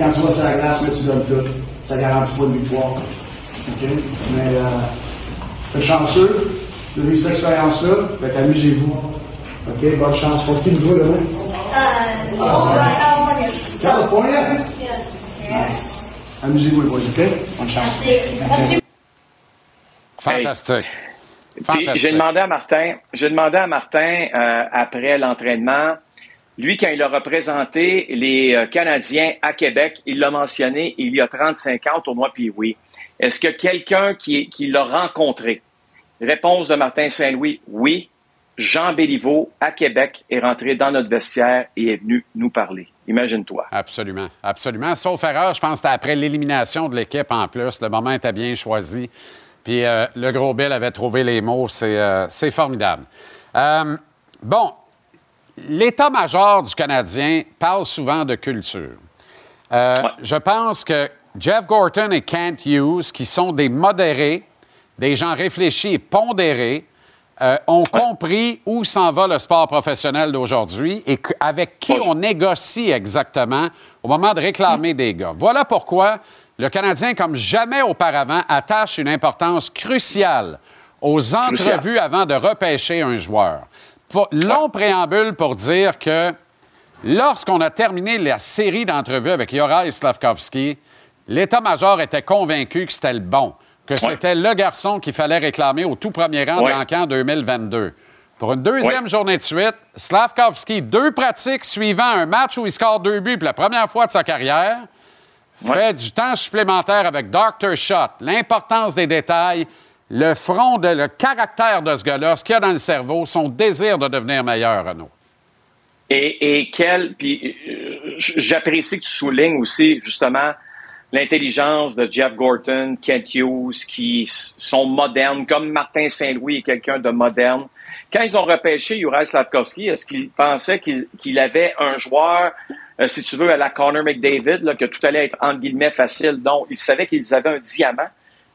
Quand tu vas sur la glace, là, tu donnes tout. Ça garantit pas de victoire, OK? Mais euh, faites chanceux de vivre cette expérience-là, fait amusez-vous. OK? Bonne chance. Faut qui jouer demain? California? Nice. Amusez-vous, les boys, OK? Bonne chance. Merci. Fantastique. Puis, Fantastique. j'ai demandé à Martin, j'ai demandé à Martin euh, après l'entraînement, lui quand il a représenté les euh, Canadiens à Québec, il l'a mentionné il y a 35 ans au tournoi oui. Est-ce que quelqu'un qui, l'a rencontré? Réponse de Martin Saint-Louis, oui. Jean Béliveau à Québec est rentré dans notre vestiaire et est venu nous parler. Imagine-toi. Absolument, absolument. Sauf erreur, je pense que après l'élimination de l'équipe en plus. Le moment était bien choisi. Puis euh, le gros Bill avait trouvé les mots. C'est euh, formidable. Bon, l'état-major du Canadien parle souvent de culture. Euh, Je pense que Jeff Gorton et Kent Hughes, qui sont des modérés, des gens réfléchis et pondérés, euh, ont compris où s'en va le sport professionnel d'aujourd'hui et avec qui on négocie exactement au moment de réclamer des gars. Voilà pourquoi le Canadien, comme jamais auparavant, attache une importance cruciale aux entrevues avant de repêcher un joueur. Pour- long préambule pour dire que lorsqu'on a terminé la série d'entrevues avec Yoraï Slavkovski, l'état-major était convaincu que c'était le bon, que c'était le garçon qu'il fallait réclamer au tout premier rang de l'encan 2022. Pour une deuxième journée de suite, Slavkovski, deux pratiques suivant un match où il score deux buts pour la première fois de sa carrière, fait du temps supplémentaire avec Dr. Shot, l'importance des détails, le front, de, le caractère de ce gars-là, ce qu'il y a dans le cerveau, son désir de devenir meilleur, Renaud. Et, et quel, puis euh, j'apprécie que tu soulignes aussi justement l'intelligence de Jeff Gorton, Kent Hughes, qui sont modernes, comme Martin Saint-Louis est quelqu'un de moderne. Quand ils ont repêché Juraj Slavkovski, est-ce qu'ils pensaient qu'il avait un joueur, euh, si tu veux, à la Connor McDavid, que tout allait être entre guillemets facile? Non, ils savaient qu'ils avaient un diamant,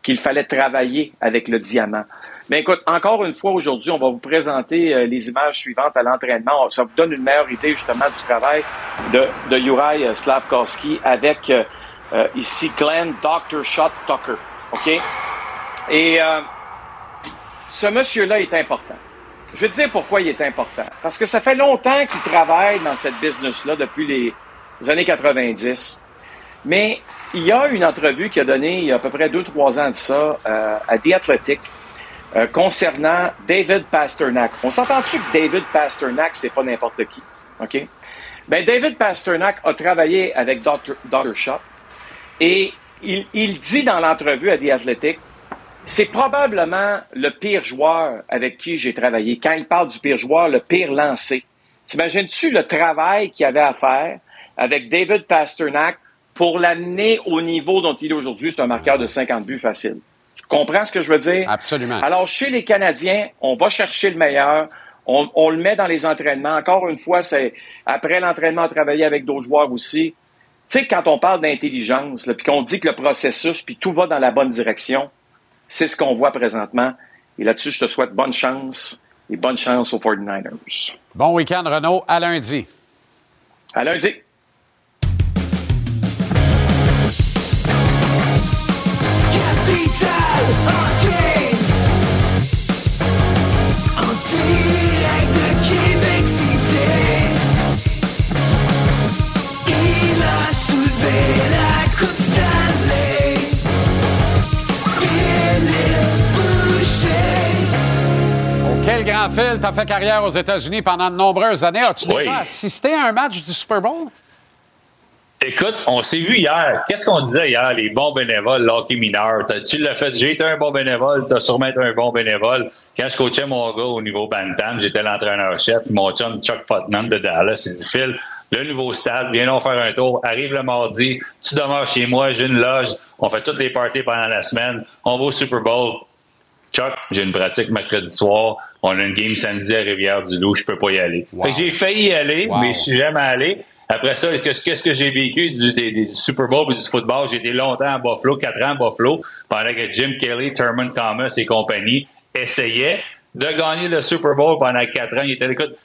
qu'il fallait travailler avec le diamant. Mais écoute, encore une fois, aujourd'hui, on va vous présenter euh, les images suivantes à l'entraînement. Ça vous donne une meilleure idée, justement, du travail de, de Juraj euh, Slavkovski avec, euh, ici, Glenn Dr. Shot Tucker. OK? Et ce monsieur-là est important. Je vais te dire pourquoi il est important. Parce que ça fait longtemps qu'il travaille dans cette business-là depuis les années 90. Mais il y a une entrevue qu'il a donnée il y a à peu près deux, trois ans de ça euh, à The Athletic euh, concernant David Pasternak. On s'entend-tu que David Pasternak, c'est pas n'importe qui? OK? Ben, David Pasternak a travaillé avec Dr. Shop et il, il dit dans l'entrevue à The Athletic c'est probablement le pire joueur avec qui j'ai travaillé. Quand il parle du pire joueur, le pire lancé. T'imagines-tu le travail qu'il avait à faire avec David Pasternak pour l'amener au niveau dont il est aujourd'hui? C'est un marqueur de 50 buts facile. Tu comprends ce que je veux dire? Absolument. Alors, chez les Canadiens, on va chercher le meilleur. On, on le met dans les entraînements. Encore une fois, c'est après l'entraînement, travailler avec d'autres joueurs aussi. Tu sais, quand on parle d'intelligence, puis qu'on dit que le processus, puis tout va dans la bonne direction, c'est ce qu'on voit présentement. Et là-dessus, je te souhaite bonne chance et bonne chance aux 49ers. Bon week-end, Renaud. À lundi. À lundi. Fil. Tu as fait carrière aux États-Unis pendant de nombreuses années. As-tu Oui. déjà assisté à un match du Super Bowl? Écoute, on s'est vu hier. Qu'est-ce qu'on disait hier, les bons bénévoles, l'hockey mineur? Tu l'as fait, j'ai été un bon bénévole, t'as sûrement été un bon bénévole. Quand je coachais mon gars au niveau Bantam, j'étais l'entraîneur-chef, mon chum Chuck Putnam de Dallas, il dit, Phil, le nouveau stade, viens donc faire un tour, arrive le mardi, tu demeures chez moi, j'ai une loge, on fait toutes les parties pendant la semaine, on va au Super Bowl. Chuck, j'ai une pratique mercredi soir. On a une game samedi à Rivière-du-Loup. Je peux pas y aller. J'ai failli y aller, Wow. mais je suis jamais allé. Après ça, qu'est-ce que j'ai vécu du Super Bowl et du football? J'ai été longtemps à Buffalo, quatre ans à Buffalo, pendant que Jim Kelly, Thurman Thomas et compagnie essayaient de gagner le Super Bowl pendant quatre ans. Il était, écoute,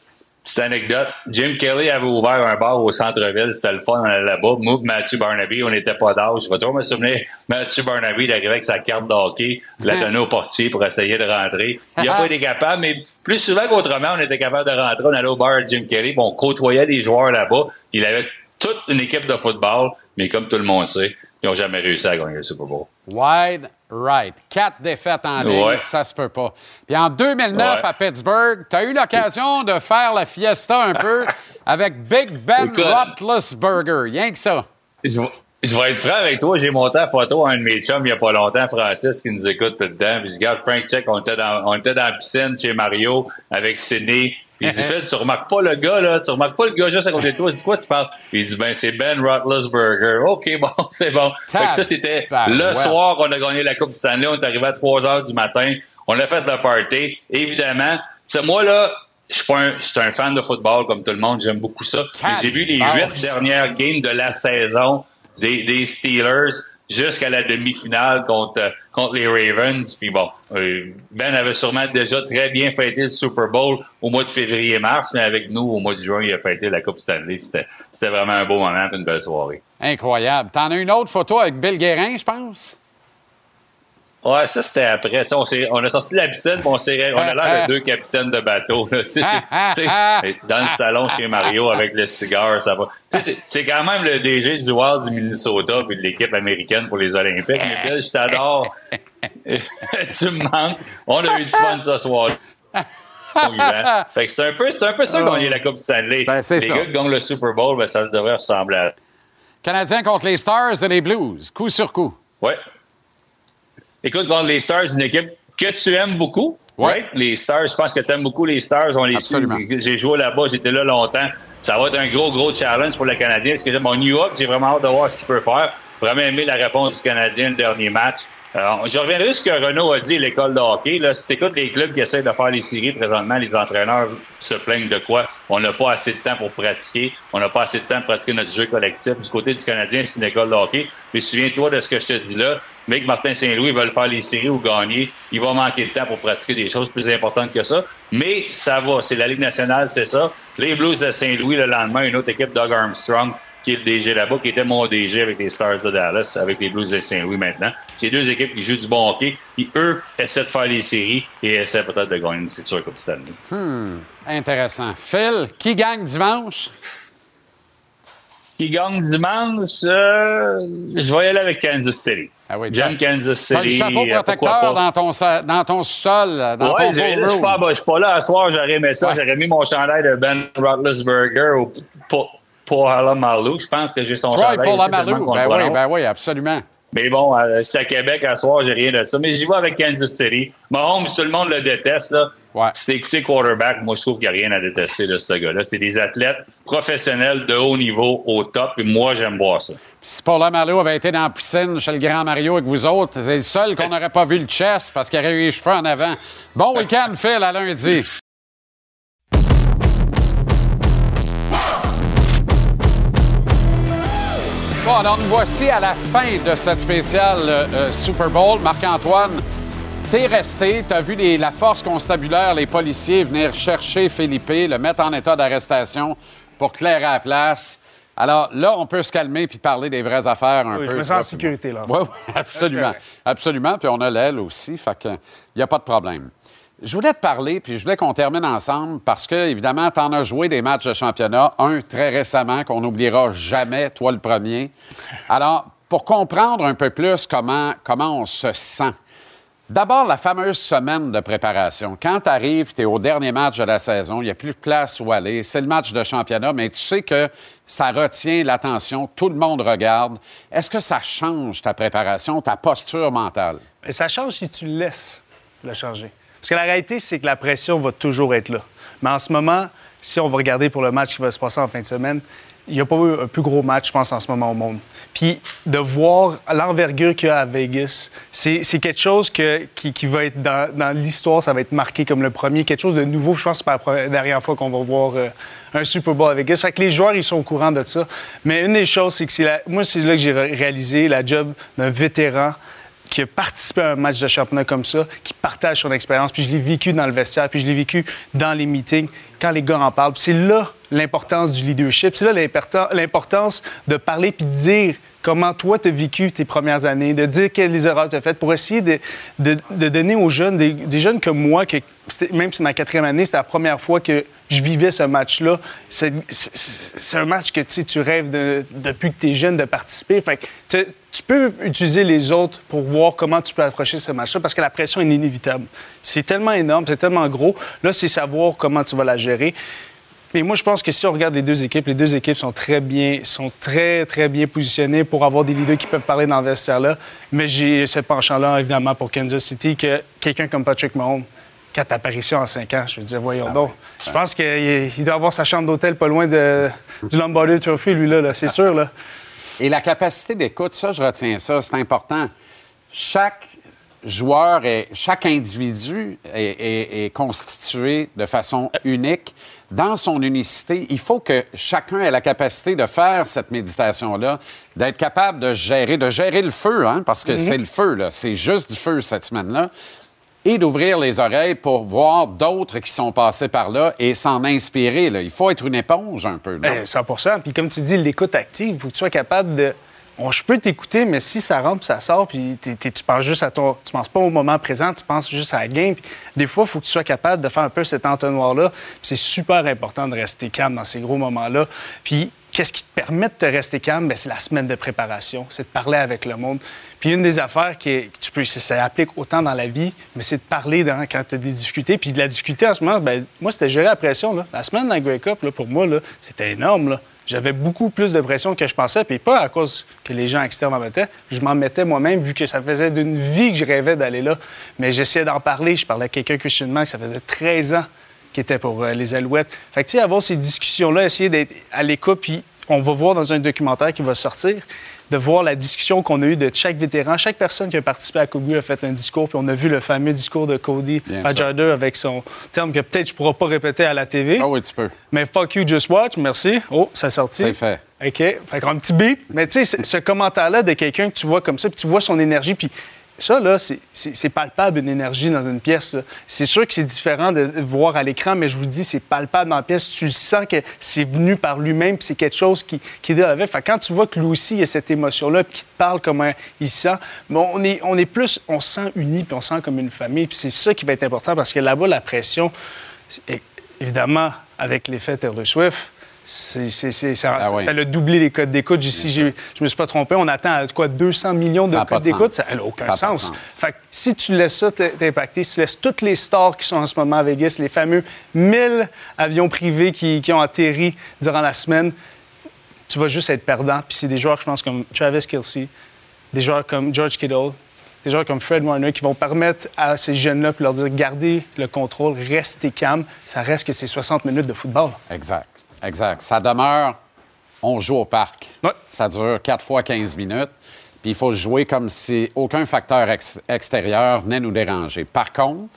petite anecdote, Jim Kelly avait ouvert un bar au centre-ville, c'était le fun, on allait là-bas. Moi, Mathieu Barnaby, on n'était pas d'âge. Je vais toujours me souvenir, Mathieu Barnaby, il arrivait avec sa carte de hockey, la donnait au portier pour essayer de rentrer. Il n'a pas été capable, mais plus souvent qu'autrement, on était capable de rentrer. On allait au bar à Jim Kelly, on côtoyait des joueurs là-bas. Il avait toute une équipe de football, mais comme tout le monde sait, ils n'ont jamais réussi à gagner le Super Bowl. Wide right. Quatre défaites en ligne, Ouais. ça se peut pas. Puis en 2009, Ouais. à Pittsburgh, tu as eu l'occasion de faire la fiesta un peu avec Big Ben. Roethlisberger. Rien que ça. Je vais, je vais être franc avec toi. J'ai monté la photo à un de mes chums il n'y a pas longtemps, Francis, qui nous écoute tout le temps. Puis je regarde Frank Check, on était dans, on était dans la piscine chez Mario avec Sidney. Il dit, tu remarques pas le gars, là. Tu remarques pas le gars juste à côté de toi. Il dit, quoi tu parles? Il dit, ben, c'est Ben Roethlisberger. OK, bon, c'est bon. Fait que ça, c'était le soir qu'on a gagné la Coupe Stanley. On est arrivé à 3 heures du matin. On a fait le party. Évidemment, c'est moi, là, je suis pas un, je suis un fan de football comme tout le monde. J'aime beaucoup ça. Mais j'ai vu les huit dernières games de la saison des, des Steelers jusqu'à la demi-finale contre, contre les Ravens. Puis bon, euh, Ben avait sûrement déjà très bien fêté le Super Bowl au mois de février-mars, mais avec nous, au mois de juin, il a fêté la Coupe Stanley. C'était c'était vraiment un beau moment, une belle soirée. Incroyable. T'en as une autre photo avec Bill Guérin, je pense? Ouais, ça c'était après. On, on a sorti de la piscine, on, on a l'air de deux capitaines de bateau. là. Sais, dans le salon chez Mario avec le cigare, ça va. Tu sais, c'est- quand même le DG du Wild du Minnesota puis de l'équipe américaine pour les Olympiques. Mais Bill, je t'adore. tu me manques. On a eu du fun ce soir. C'est un peu, c'est un peu ça gagner la Coupe Stanley. Ben, les ça. gars qui gagnent le Super Bowl, ben, ça se devrait ressembler à Canadien contre les Stars et les Blues, coup sur coup. Ouais. Écoute, contre les Stars, une équipe que tu aimes beaucoup. right? Les Stars, je pense que tu aimes beaucoup les Stars. On les Absolument. J'ai joué là-bas, j'étais là longtemps. Ça va être un gros, gros challenge pour le Canadien. Parce que mon New York, j'ai vraiment hâte de voir ce qu'il peut faire. Vraiment aimé la réponse du Canadien le dernier match. Alors, je reviendrai sur ce que Renaud a dit, l'école de hockey. Là, si tu écoutes les clubs qui essaient de faire les séries présentement, les entraîneurs se plaignent de quoi? On n'a pas assez de temps pour pratiquer. On n'a pas assez de temps pour pratiquer notre jeu collectif. Du côté du Canadien, c'est une école de hockey. Mais souviens-toi de ce que je te dis là. Que Martin Saint-Louis veut faire les séries ou gagner, il va manquer de temps pour pratiquer des choses plus importantes que ça. Mais ça va. C'est la Ligue nationale, c'est ça. Les Blues de Saint-Louis, le lendemain, une autre équipe, Doug Armstrong, qui est le DG là-bas, qui était mon DG avec les Stars de Dallas, avec les Blues de Saint-Louis maintenant. C'est deux équipes qui jouent du bon hockey, qui, eux, essaient de faire les séries et essaient peut-être de gagner une future Coupe Stanley. Hmm, intéressant. Phil, qui gagne dimanche? Qui gagne dimanche, euh, je vais y aller avec Kansas City. J'aime Kansas City. le chapeau euh, protecteur dans ton, dans ton sol, dans Ouais, ton j'ai- là, je suis pas, je suis pas là à soir, j'aurais aimé ça. Ouais. J'aurais mis mon chandail de Ben Roethlisberger ou pour, pour Marlou. Je pense que j'ai son Troy chandail. pour Ben oui, ben oui, absolument. Mais bon, euh, je suis à Québec à soir, j'ai rien de ça. Mais j'y vais avec Kansas City. Mahomes, tout le monde le déteste. Là. Si t'as écouté quarterback, moi, je trouve qu'il n'y a rien à détester de ce gars-là. C'est des athlètes professionnels de haut niveau, au top. Et moi, j'aime voir ça. Si Paul Marleau avait été dans la piscine chez le grand Mario avec vous autres, c'est le seul qu'on n'aurait pas vu le chest parce qu'il aurait eu les cheveux en avant. Bon week-end, Phil, à lundi. Bon, alors nous voici à la fin de cette spéciale euh, Super Bowl. Marc-Antoine, t'es resté, t'as vu les- la force constabulaire, les policiers venir chercher Philippe, le mettre en état d'arrestation pour clairer la place. Alors là, on peut se calmer puis parler des vraies affaires un Oui, peu. je me sens en sécurité, là. oui, oui, absolument. Absolument. Puis on a l'aile aussi. Fait que, il n'y a pas de problème. Je voulais te parler, puis je voulais qu'on termine ensemble parce que, évidemment, tu en as joué des matchs de championnat, un très récemment qu'on n'oubliera jamais, toi le premier. Alors, pour comprendre un peu plus comment, comment on se sent, D'abord, la fameuse semaine de préparation. Quand tu arrives, tu es au dernier match de la saison, il n'y a plus de place où aller. C'est le match de championnat, mais tu sais que ça retient l'attention, tout le monde regarde. Est-ce que ça change ta préparation, ta posture mentale? Ça change si tu laisses le changer. Parce que la réalité, c'est que la pression va toujours être là. Mais en ce moment, si on va regarder pour le match qui va se passer en fin de semaine, il n'y a pas eu un plus gros match, je pense, en ce moment au monde. Puis de voir l'envergure qu'il y a à Vegas, c'est quelque chose que- qui, qui va être dans, dans l'histoire, ça va être marqué comme le premier, quelque chose de nouveau. Je pense que c'est la dernière fois qu'on va voir euh, un Super Bowl à Vegas. Fait que les joueurs, ils sont au courant de ça. Mais une des choses, c'est que moi, c'est là que j'ai ré- réalisé la job d'un vétéran qui a participé à un match de championnat comme ça, qui partage son expérience. Puis je l'ai vécu dans le vestiaire, puis je l'ai vécu dans les meetings, quand les gars en parlent. C'est là l'importance du leadership. C'est là l'importan- l'importance de parler puis de dire comment toi tu as vécu tes premières années, de dire quelles erreurs tu as faites pour essayer de, de- donner aux jeunes, des, jeunes comme moi, que même si c'est ma quatrième année, c'était la première fois que je vivais ce match-là. C'est un match que tu rêves de- depuis que tu es jeune de participer. Fait que tu peux utiliser les autres pour voir comment tu peux approcher ce match-là parce que la pression est inévitable. C'est tellement énorme, c'est tellement gros. Là, c'est savoir comment tu vas la gérer. Mais moi, je pense que si on regarde les deux équipes, les deux équipes sont très bien, sont très, très bien positionnées pour avoir des leaders qui peuvent parler dans le vestiaire-là. Mais j'ai ce penchant-là, évidemment, pour Kansas City, que quelqu'un comme Patrick Mahomes, quatre apparitions en cinq ans, je veux dire, voyons donc. Je pense qu'il il doit avoir sa chambre d'hôtel pas loin de, du Lombardi Trophy, lui-là, là, c'est sûr, là. Et la capacité d'écoute, ça, je retiens ça, c'est important. Chaque joueur, et chaque individu est, est- est constitué de façon unique. Dans son unicité, il faut que chacun ait la capacité de faire cette méditation-là, d'être capable de gérer, de gérer le feu, hein, parce que Mhm. c'est le feu, là. C'est juste du feu cette semaine-là. Et d'ouvrir les oreilles pour voir d'autres qui sont passés par là et s'en inspirer. là. Il faut être une éponge un peu. non? Ben, 100% Puis comme tu dis, l'écoute active, il faut que tu sois capable de. Je peux t'écouter, mais si ça rentre ça sort, puis tu penses juste à ton. Tu penses pas au moment présent, tu penses juste à la game. Puis des fois, il faut que tu sois capable de faire un peu cet entonnoir-là. C'est super important de rester calme dans ces gros moments-là. Puis qu'est-ce qui te permet de te rester calme? Ben, c'est la semaine de préparation, c'est de parler avec le monde. Puis une des affaires que tu peux, ça s'applique autant dans la vie, mais c'est de parler quand tu as des difficultés. Puis de la difficulté en ce moment, ben, moi, c'était gérer la pression. Là. La semaine la Grey Cup, là, pour moi, c'était énorme. Là. J'avais beaucoup plus de pression que je pensais, puis pas à cause que les gens externes m'en mettaient. Je m'en mettais moi-même, vu que ça faisait d'une vie que je rêvais d'aller là. Mais j'essayais d'en parler. Je parlais à quelqu'un questionnement que ça faisait 13 ans qui était pour euh, les Alouettes. Fait que, tu sais, avoir ces discussions-là, essayer d'être à l'écoute, puis on va voir dans un documentaire qui va sortir, de voir la discussion qu'on a eue de chaque vétéran. Chaque personne qui a participé à Kogu a fait un discours, puis on a vu le fameux discours de Cody Fajardo avec son terme que peut-être je ne pourrai pas répéter à la TV. Ah oui, tu peux. Mais fuck you, just watch, merci. Oh, ça sorti. C'est fait. OK. Fait qu'un petit bip. Mais tu sais, ce- ce commentaire-là de quelqu'un que tu vois comme ça, puis tu vois son énergie, puis ça, là, c'est- palpable, une énergie dans une pièce. là. C'est sûr que c'est différent de voir à l'écran, mais je vous dis, c'est palpable dans la pièce. Tu le sens que c'est venu par lui-même, c'est quelque chose qui, qui est la vie. Fait quand tu vois que lui aussi, il a cette émotion-là, puis qu'il te parle comment il se sent, on, est, on est plus, on se sent unis, puis on se sent comme une famille. Puis c'est ça qui va être important, parce que là-bas, la pression, évidemment, avec l'effet Taylor Swift, ça, Ah oui. ça a doublé les codes d'écoute. Si je me suis pas trompé, on attend à quoi 200 millions de codes de d'écoute. Ça n'a aucun sens. sens. Fait que si tu laisses ça t'impacter, si tu laisses toutes les stars qui sont en ce moment à Vegas, les fameux 1000 avions privés qui, qui ont atterri durant la semaine, tu vas juste être perdant. Puis c'est des joueurs, je pense, comme Travis Kelsey, des joueurs comme George Kittle, des joueurs comme Fred Warner qui vont permettre à ces jeunes-là de leur dire gardez le contrôle, restez calme. Ça reste que c'est 60 minutes de football. Exact. Exact. Ça demeure, on joue au parc. Ça dure 4 fois 15 minutes. Puis il faut jouer comme si aucun facteur ex- extérieur venait nous déranger. Par contre,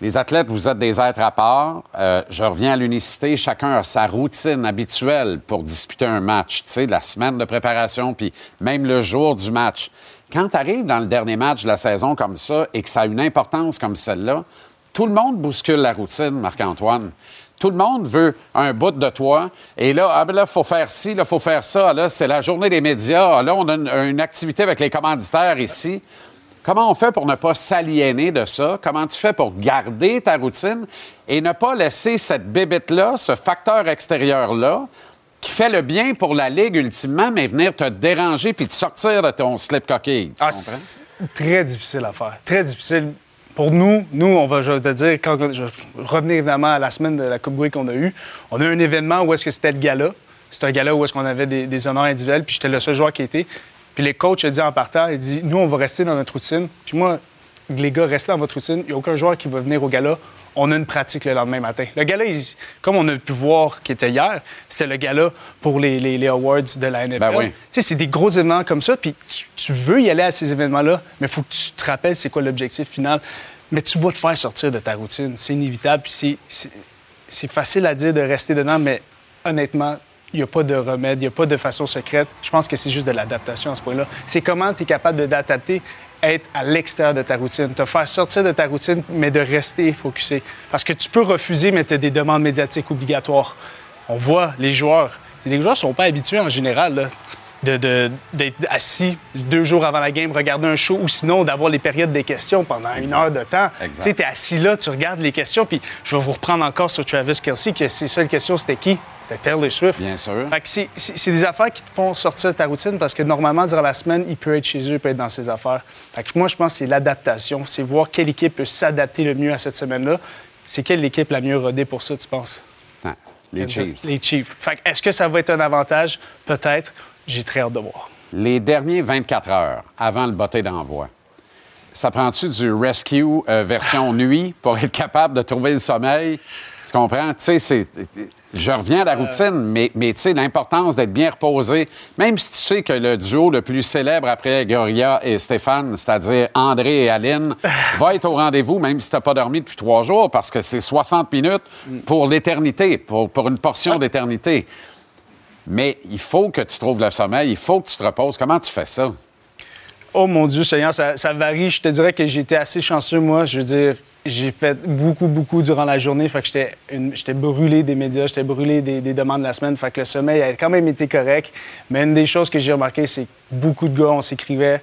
les athlètes, vous êtes des êtres à part. Euh, je reviens à l'unicité. Chacun a sa routine habituelle pour disputer un match. Tu sais, la semaine de préparation, puis même le jour du match. Quand tu arrives dans le dernier match de la saison comme ça et que ça a une importance comme celle-là, tout le monde bouscule la routine, Marc-Antoine. Tout le monde veut un bout de toi. Et là, ah ben là, faut faire ci, là, faut faire ça. Là, c'est la journée des médias. Ah, Là, on a une, une activité avec les commanditaires ici. Comment on fait pour ne pas s'aliéner de ça? Comment tu fais pour garder ta routine et ne pas laisser cette bébête-là, ce facteur extérieur-là, qui fait le bien pour la Ligue ultimement, mais venir te déranger puis te sortir de ton slip coquille? Tu Ah, très difficile à faire. Très difficile. Pour nous, nous, on va, je te dire, quand je revenir évidemment à la semaine de la Coupe Grey qu'on a eue, on a eu un événement où est-ce que c'était le gala. C'était un gala où est-ce qu'on avait des, honneurs individuels, puis j'étais le seul joueur qui était. Puis les coachs ont dit en partant, ils dit, nous, on va rester dans notre routine. Puis moi, les gars, restez dans votre routine. Il n'y a aucun joueur qui va venir au gala. On a une pratique le lendemain matin. Le gala, il- comme on a pu voir qui était hier, c'était le gala pour les, les- les awards de la NFL. Ben oui. Tu sais, c'est des gros événements comme ça, puis tu, tu veux y aller à ces événements-là, mais il faut que tu te rappelles c'est quoi l'objectif final. Mais tu vas te faire sortir de ta routine. C'est inévitable, puis c'est- c'est- c'est facile à dire de rester dedans, mais honnêtement, il n'y a pas de remède, il n'y a pas de façon secrète. Je pense que c'est juste de l'adaptation à ce point-là. C'est comment tu es capable de d'adapter, être à l'extérieur de ta routine, te faire sortir de ta routine, mais de rester focusé. Parce que tu peux refuser, mais tu as des demandes médiatiques obligatoires. On voit les joueurs. Les joueurs ne sont pas habitués en général de- de- d'être assis deux jours avant la game, regarder un show, ou sinon d'avoir les périodes des questions pendant une heure de temps. Tu sais, tu es assis là, tu regardes les questions, puis je vais vous reprendre encore sur Travis Kelsey, que ses seules questions, c'était qui? C'était Taylor Swift. Bien sûr. Fait que c'est- des affaires qui te font sortir de ta routine parce que normalement, durant la semaine, il peut être chez eux, il peut être dans ses affaires. Fait que moi, je pense que c'est l'adaptation. C'est voir quelle équipe peut s'adapter le mieux à cette semaine-là. C'est quelle équipe la mieux rodée pour ça, tu penses? Ah, les Chiefs. Les Chiefs. Fait que est-ce que ça va être un avantage? Peut-être. J'ai très hâte de voir. Les derniers 24 heures avant le botté d'envoi, ça prend-tu du rescue euh, version nuit pour être capable de trouver le sommeil? Tu comprends? Tu sais. Je reviens à la routine, mais, mais tu sais, l'importance d'être bien reposé, même si tu sais que le duo le plus célèbre après Goria et Stéphane, c'est-à-dire André et Aline, va être au rendez-vous, même si tu n'as pas dormi depuis trois jours, parce que c'est 60 minutes pour l'éternité, pour, pour une portion d'éternité. Mais il faut que tu trouves le sommeil, il faut que tu te reposes. Comment tu fais ça? Oh mon Dieu, Seigneur, ça, varie. Je te dirais que j'ai été assez chanceux, moi. Je veux dire, j'ai fait beaucoup, beaucoup durant la journée. Fait que j'étais j'étais brûlé des médias, j'étais brûlé des, des demandes de la semaine. Fait que le sommeil a quand même été correct. Mais une des choses que j'ai remarqué, c'est que beaucoup de gars, on s'écrivait,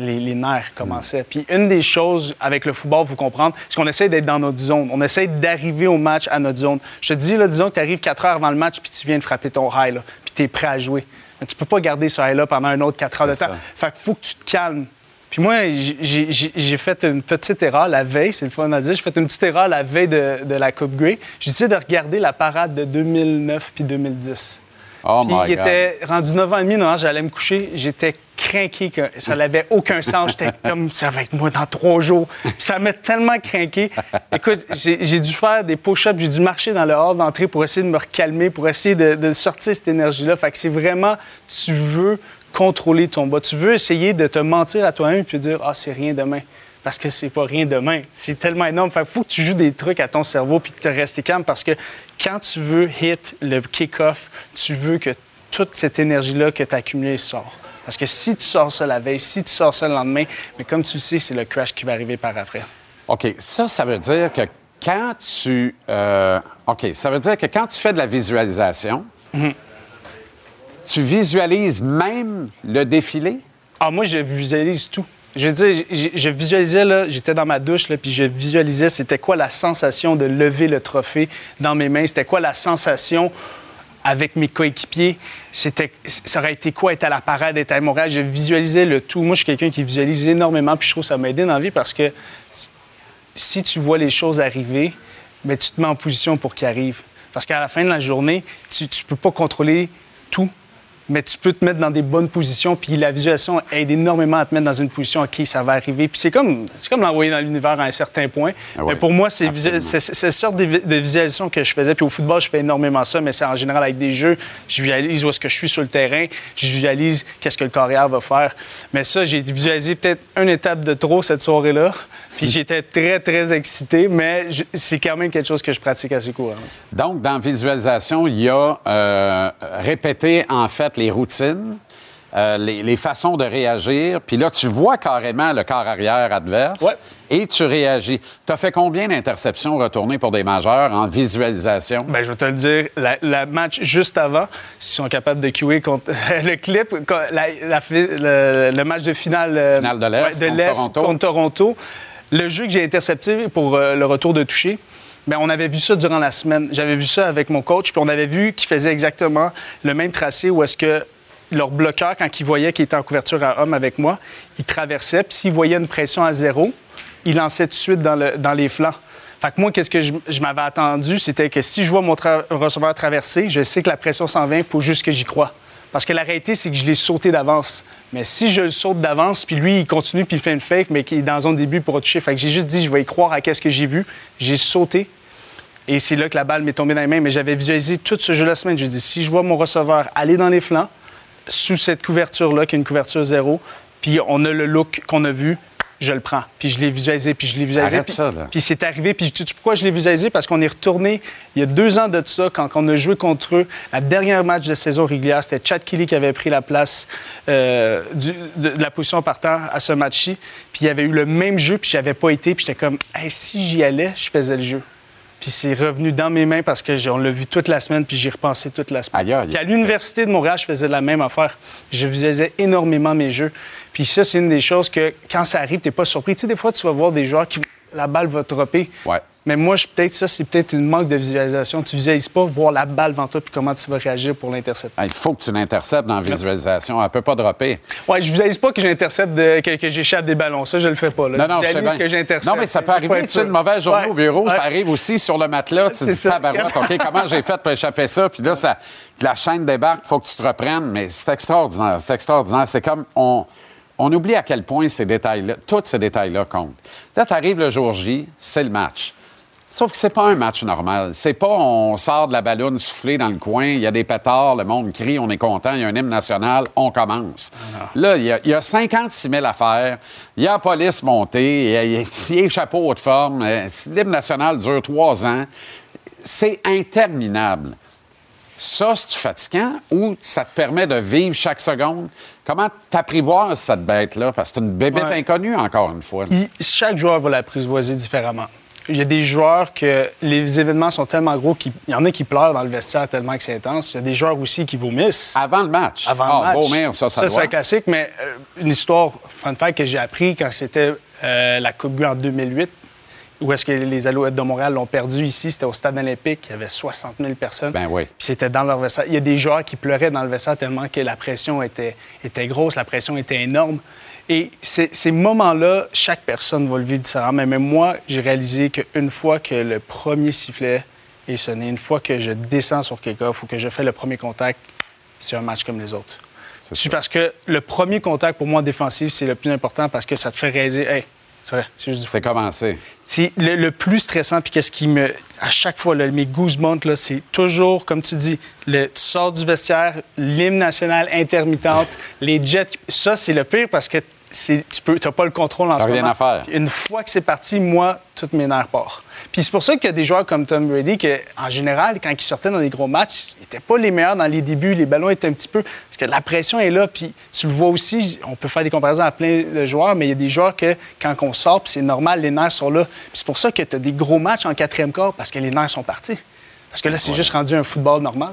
les, les nerfs commençaient. Puis une des choses avec le football, vous comprendre, c'est qu'on essaie d'être dans notre zone. On essaie d'arriver au match à notre zone. Je te dis, là, disons que tu arrives 4 heures avant le match, puis tu viens de frapper ton high, là, puis tu es prêt à jouer. Mais tu peux pas garder ce high-là pendant un autre 4 heures de temps. Fait qu'il faut que tu te calmes. Puis moi, j'ai- fait une petite erreur la veille, c'est le fun à dire. J'ai fait une petite erreur la veille de, de la Coupe Grey. J'ai décidé de regarder la parade de 2009 puis 2010. Oh Puis my il God. était rendu 9h30, non, j'allais me coucher. J'étais craqué que ça n'avait aucun sens. J'étais comme ça va être moi dans trois jours. Puis ça m'a tellement craqué. Écoute, j'ai j'ai dû faire des push-ups, j'ai dû marcher dans le hall d'entrée pour essayer de me recalmer, pour essayer de, de sortir cette énergie-là. Fait que c'est vraiment, tu veux contrôler ton bas. Tu veux essayer de te mentir à toi-même puis dire ah c'est rien demain. Parce que c'est pas rien demain. C'est tellement énorme. Fait faut que tu joues des trucs à ton cerveau puis que tu restes calme parce que quand tu veux hit le kick-off, tu veux que toute cette énergie-là que tu as accumulée sort. Parce que si tu sors ça la veille, si tu sors ça le lendemain, mais comme tu le sais, c'est le crash qui va arriver par après. OK, ça, ça veut dire que quand tu. euh, OK, ça veut dire que quand tu fais de la visualisation, tu visualises même le défilé? Ah, moi, je visualise tout. Je veux dire, je, visualisais, là, j'étais dans ma douche, là, puis je visualisais c'était quoi la sensation de lever le trophée dans mes mains, c'était quoi la sensation avec mes coéquipiers, c'était, ça aurait été quoi être à la parade, être à Montréal. Je visualisais le tout. Moi, je suis quelqu'un qui visualise énormément, puis je trouve que ça m'a aidé dans la vie parce que si tu vois les choses arriver, tu te mets en position pour qu'ils arrivent. Parce qu'à la fin de la journée, tu ne peux pas contrôler tout, mais tu peux te mettre dans des bonnes positions. Puis la visualisation aide énormément à te mettre dans une position, OK, ça va arriver. Puis c'est comme, c'est comme l'envoyer dans l'univers à un certain point. Ah ouais, mais pour moi, c'est, cette sorte de, de visualisation que je faisais. Puis au football, je fais énormément ça, mais c'est en général avec des jeux. Je visualise où est-ce que je suis sur le terrain. Je visualise qu'est-ce que le carrière va faire. Mais ça, j'ai visualisé peut-être une étape de trop cette soirée-là. Puis j'étais très, très excité, mais c'est quand même quelque chose que je pratique assez couramment. Donc, dans visualisation, il y a euh, répété, en fait, les routines, euh, les, les façons de réagir. Puis là, tu vois carrément le corps arrière adverse et tu réagis. Tu as fait combien d'interceptions retournées pour des majeurs en visualisation? Ben, je vais te le dire, la- le match juste avant, s'ils sont capables de cuer contre le clip, la- la le, le match de finale, euh, Finale de l'Est contre l'Est Toronto. contre Toronto, le jeu que j'ai intercepté pour euh, le retour de toucher, ben, on avait vu ça durant la semaine. J'avais vu ça avec mon coach, puis on avait vu qu'il faisait exactement le même tracé où est-ce que leur bloqueur, quand il voyait qu'il était en couverture à homme avec moi, il traversait, puis s'il voyait une pression à zéro, il lançait tout de suite dans, le- dans les flancs. Fait que moi, qu'est-ce que je, m'avais attendu, c'était que si je vois mon receveur traverser, je sais que la pression s'en vient, il faut juste que j'y croie. Parce que la réalité, c'est que je l'ai sauté d'avance. Mais si je le saute d'avance, puis lui, il continue, puis il fait une fake, mais qui est dans zone début pour toucher. Fait que j'ai juste dit, je vais y croire à qu'est-ce que j'ai vu. J'ai sauté. Et c'est là que la balle m'est tombée dans les mains. Mais j'avais visualisé tout ce jeu la semaine. Je dis, si je vois mon receveur aller dans les flancs, sous cette couverture-là, qui est une couverture zéro, puis on a le look qu'on a vu, je le prends. Puis je l'ai visualisé, puis je l'ai visualisé. Arrête puis, ça, là. puis c'est arrivé. Puis tu sais pourquoi je l'ai visualisé? Parce qu'on est retourné il y a deux ans de ça, quand on a joué contre eux. La dernière match de saison régulière, c'était Chad Kelly qui avait pris la place euh, du- de, de la position partant à ce match-ci. Puis il y avait eu le même jeu, puis j'avais pas été. Puis j'étais comme, Hey, si j'y allais, je faisais le jeu. Puis c'est revenu dans mes mains parce que on l'a vu toute la semaine, puis j'y repensé toute la semaine. Puis à l'Université de Montréal, je faisais la même affaire. Je visualisais énormément mes jeux. Puis ça, c'est une des choses que, quand ça arrive, t'es pas surpris. Tu sais, des fois, tu vas voir des joueurs qui... La balle va dropper. Mais moi, je- peut-être ça, c'est peut-être une manque de visualisation. Tu visualises pas voir la balle devant toi, puis comment tu vas réagir pour l'intercepter. Ah, Il faut que tu l'interceptes dans la visualisation. Elle ne peut pas dropper. Ouais, je visualise pas que j'intercepte, de- que, que j'échappe des ballons. Ça, je le fais pas. Là. Non, non, je sais bien. que j'intercepte. Non, mais ça peut arriver. Tu une mauvaise journée Ouais, au bureau, ouais. ça arrive aussi sur le matelas. Tu C'est dis, ça. tabarouette, OK, comment j'ai fait pour échapper ça? Puis là, ça, la chaîne débarque, il faut que tu te reprennes. Mais c'est extraordinaire. C'est extraordinaire. C'est comme on, on oublie à quel point ces détails-là, tous ces détails-là comptent. Là, tu arrives le jour J, c'est le match. Sauf que c'est pas un match normal. C'est pas on sort de la ballonne soufflée dans le coin, il y a des pétards, le monde crie, on est content, il y a un hymne national, on commence. Là, il y, a, il y a 56 000 affaires, il y a la police montée, il y a, a- a les chapeaux haute forme, euh, l'hymne national dure trois ans. C'est interminable. Ça, c'est fatigant ou ça te permet de vivre chaque seconde? Comment t'apprivoises cette bête-là? Parce que c'est une bébête Ouais. inconnue, encore une fois. Il- chaque joueur va l'apprivoiser différemment. Il y a des joueurs que les événements sont tellement gros qu'il y en a qui pleurent dans le vestiaire tellement que c'est intense. Il y a des joueurs aussi qui vomissent. Avant le match. Avant Ah, le match. vomir, ça, ça Ça, c'est un classique, mais euh, une histoire, fun fact, que j'ai appris quand c'était euh, la Coupe en 2008, où est-ce que les Alouettes de Montréal l'ont perdu ici, c'était au Stade olympique, il y avait 60 000 personnes. Ben oui. Puis c'était dans leur vestiaire. Il y a des joueurs qui pleuraient dans le vestiaire tellement que la pression était, était grosse, la pression était énorme. Et ces, moments-là, chaque personne va le vivre différemment. Mais même moi, j'ai réalisé qu'une fois que le premier sifflet est sonné, une fois que je descends sur kick-off ou que je fais le premier contact, c'est un match comme les autres. C'est parce que le premier contact, pour moi, en défensif, c'est le plus important parce que ça te fait réaliser, hey, c'est vrai, c'est juste du C'est commencé. c'est le, le plus stressant, puis qu'est-ce qui me. À chaque fois, là, mes goosebumps, là, c'est toujours, comme tu dis, le, tu sors du vestiaire, l'hymne national intermittente, les jets. Ça, c'est le pire parce que tu peux, pas le contrôle en ce rien moment. à faire. Puis Une fois que c'est parti, moi, toutes mes nerfs partent. Puis c'est pour ça qu'il y a des joueurs comme Tom Brady, que, en général, quand ils sortaient dans des gros matchs, ils n'étaient pas les meilleurs dans les débuts. Les ballons étaient un petit peu. Parce que la pression est là. Puis tu le vois aussi, on peut faire des comparaisons à plein de joueurs, mais il y a des joueurs que, quand on sort, puis c'est normal, les nerfs sont là. Puis c'est pour ça que tu as des gros matchs en quatrième quart, parce que les nerfs sont partis. Parce que là, c'est juste rendu un football normal.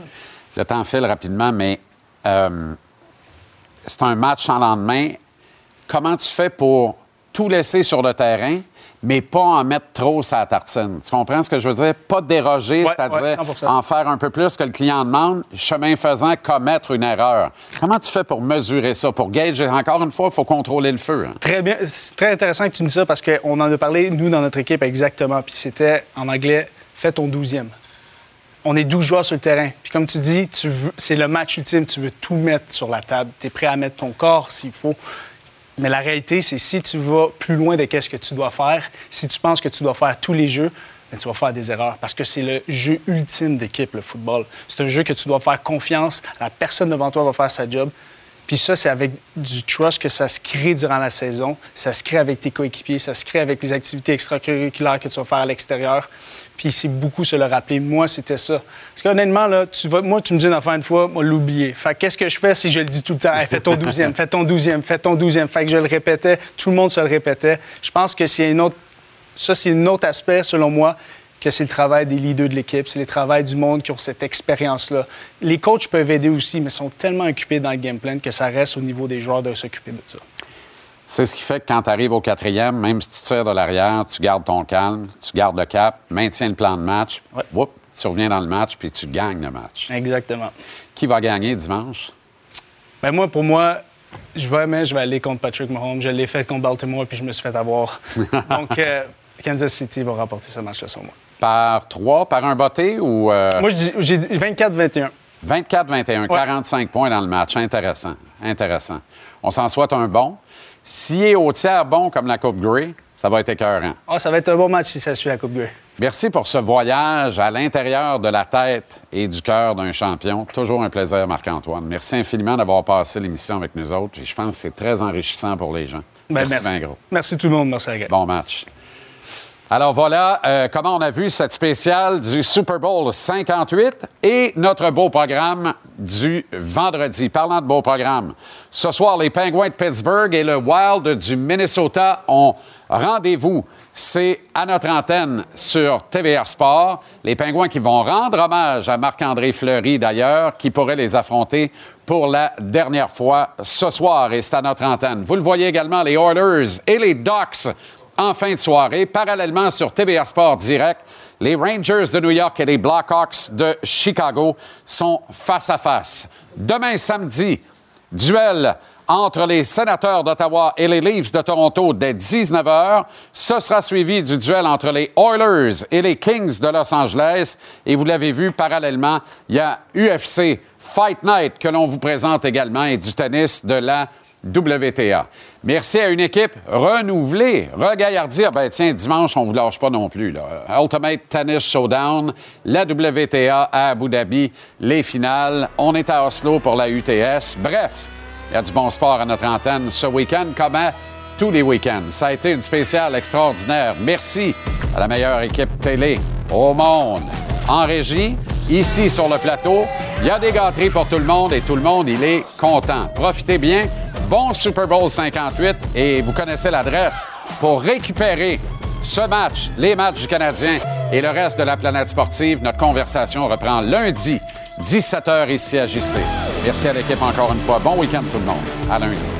Le temps file rapidement, mais euh, c'est un match en lendemain. Comment tu fais pour tout laisser sur le terrain, mais pas en mettre trop sa tartine? Tu comprends ce que je veux dire? Pas déroger, Ouais, c'est-à-dire ouais, 100%. en faire un peu plus que le client demande, chemin faisant, commettre une erreur. Comment tu fais pour mesurer ça, pour gager? Encore une fois, il faut contrôler le feu. hein. Très bien. C'est très intéressant que tu dis ça parce qu'on en a parlé, nous, dans notre équipe, exactement. Puis c'était, en anglais, fais ton douzième. On est 12 joueurs sur le terrain. Puis comme tu dis, tu c'est le match ultime. Tu veux tout mettre sur la table. Tu es prêt à mettre ton corps s'il faut. Mais la réalité, c'est si tu vas plus loin de ce que tu dois faire, si tu penses que tu dois faire tous les jeux, ben, tu vas faire des erreurs parce que c'est le jeu ultime d'équipe, le football. C'est un jeu que tu dois faire confiance. La personne devant toi va faire sa job. Puis ça, c'est avec du trust que ça se crée durant la saison. Ça se crée avec tes coéquipiers, ça se crée avec les activités extracurriculaires que tu vas faire à l'extérieur. Puis c'est beaucoup se le rappeler. Moi, c'était ça. Parce qu'honnêtement, là, tu vas, moi, tu me dis faire une fois, moi, l'oublier. Fait que qu'est-ce que je fais si je le dis tout le temps? Hey, fais ton douzième, fais ton douzième, fais ton douzième. Fait que je le répétais, tout le monde se le répétait. Je pense que c'est un autre... Ça, c'est un autre aspect, selon moi, que c'est le travail des leaders de l'équipe, c'est le travail du monde qui ont cette expérience-là. Les coachs peuvent aider aussi, mais sont tellement occupés dans le game plan que ça reste au niveau des joueurs de s'occuper de ça. C'est ce qui fait que quand tu arrives au quatrième, même si tu tires de l'arrière, tu gardes ton calme, tu gardes le cap, maintiens le plan de match, whoop, tu reviens dans le match, puis tu gagnes le match. Exactement. Qui va gagner dimanche? Ben moi, pour moi, je vais, mais je vais aller contre Patrick Mahomes. Je l'ai fait contre Baltimore, puis je me suis fait avoir. Donc, euh, Kansas City va remporter ce match-là sur moi. Par trois, par un botté ou... euh, Moi, j'ai dit 24-21. 24-21, 45 points dans le match. Intéressant. Intéressant. On s'en souhaite un bon. S'il est au tiers bon comme la Coupe Grey, ça va être écœurant. Ah, ça va être un bon match si ça suit la Coupe Grey. Merci pour ce voyage à l'intérieur de la tête et du cœur d'un champion. Toujours un plaisir, Marc-Antoine. Merci infiniment d'avoir passé l'émission avec nous autres. Et je pense que c'est très enrichissant pour les gens. Ben, merci, merci. bien gros. Merci tout le monde. Merci, gang. Bon match. Alors voilà euh, comment on a vu cette spéciale du Super Bowl 58 et notre beau programme du vendredi. Parlant de beau programme, ce soir, les Penguins de Pittsburgh et le Wild du Minnesota ont rendez-vous. C'est à notre antenne sur TVR Sport. Les Penguins qui vont rendre hommage à Marc-André Fleury, d'ailleurs, qui pourrait les affronter pour la dernière fois ce soir. Et c'est à notre antenne. Vous le voyez également, les Oilers et les Ducks en fin de soirée. Parallèlement sur TVR Sport Direct, les Rangers de New York et les Blackhawks de Chicago sont face à face. Demain samedi, duel entre les sénateurs d'Ottawa et les Leafs de Toronto dès 19h. Ce sera suivi du duel entre les Oilers et les Kings de Los Angeles. Et vous l'avez vu, parallèlement, il y a UFC Fight Night que l'on vous présente également et du tennis de la WTA. Merci à une équipe renouvelée, regaillardie. Ben tiens, dimanche, on ne vous lâche pas non plus. Là. Ultimate Tennis Showdown, la WTA à Abu Dhabi, les finales. On est à Oslo pour la UTS. Bref, il y a du bon sport à notre antenne ce week-end, comme à tous les week-ends. Ça a été une spéciale extraordinaire. Merci à la meilleure équipe télé au monde. En régie, ici sur le plateau, il y a des gâteries pour tout le monde et tout le monde, est content. Profitez bien. Bon Super Bowl 58 et vous connaissez l'adresse pour récupérer ce match, les matchs du Canadien et le reste de la planète sportive. Notre conversation reprend lundi, 17h ici à JC. Merci à l'équipe encore une fois. Bon week-end tout le monde. À lundi.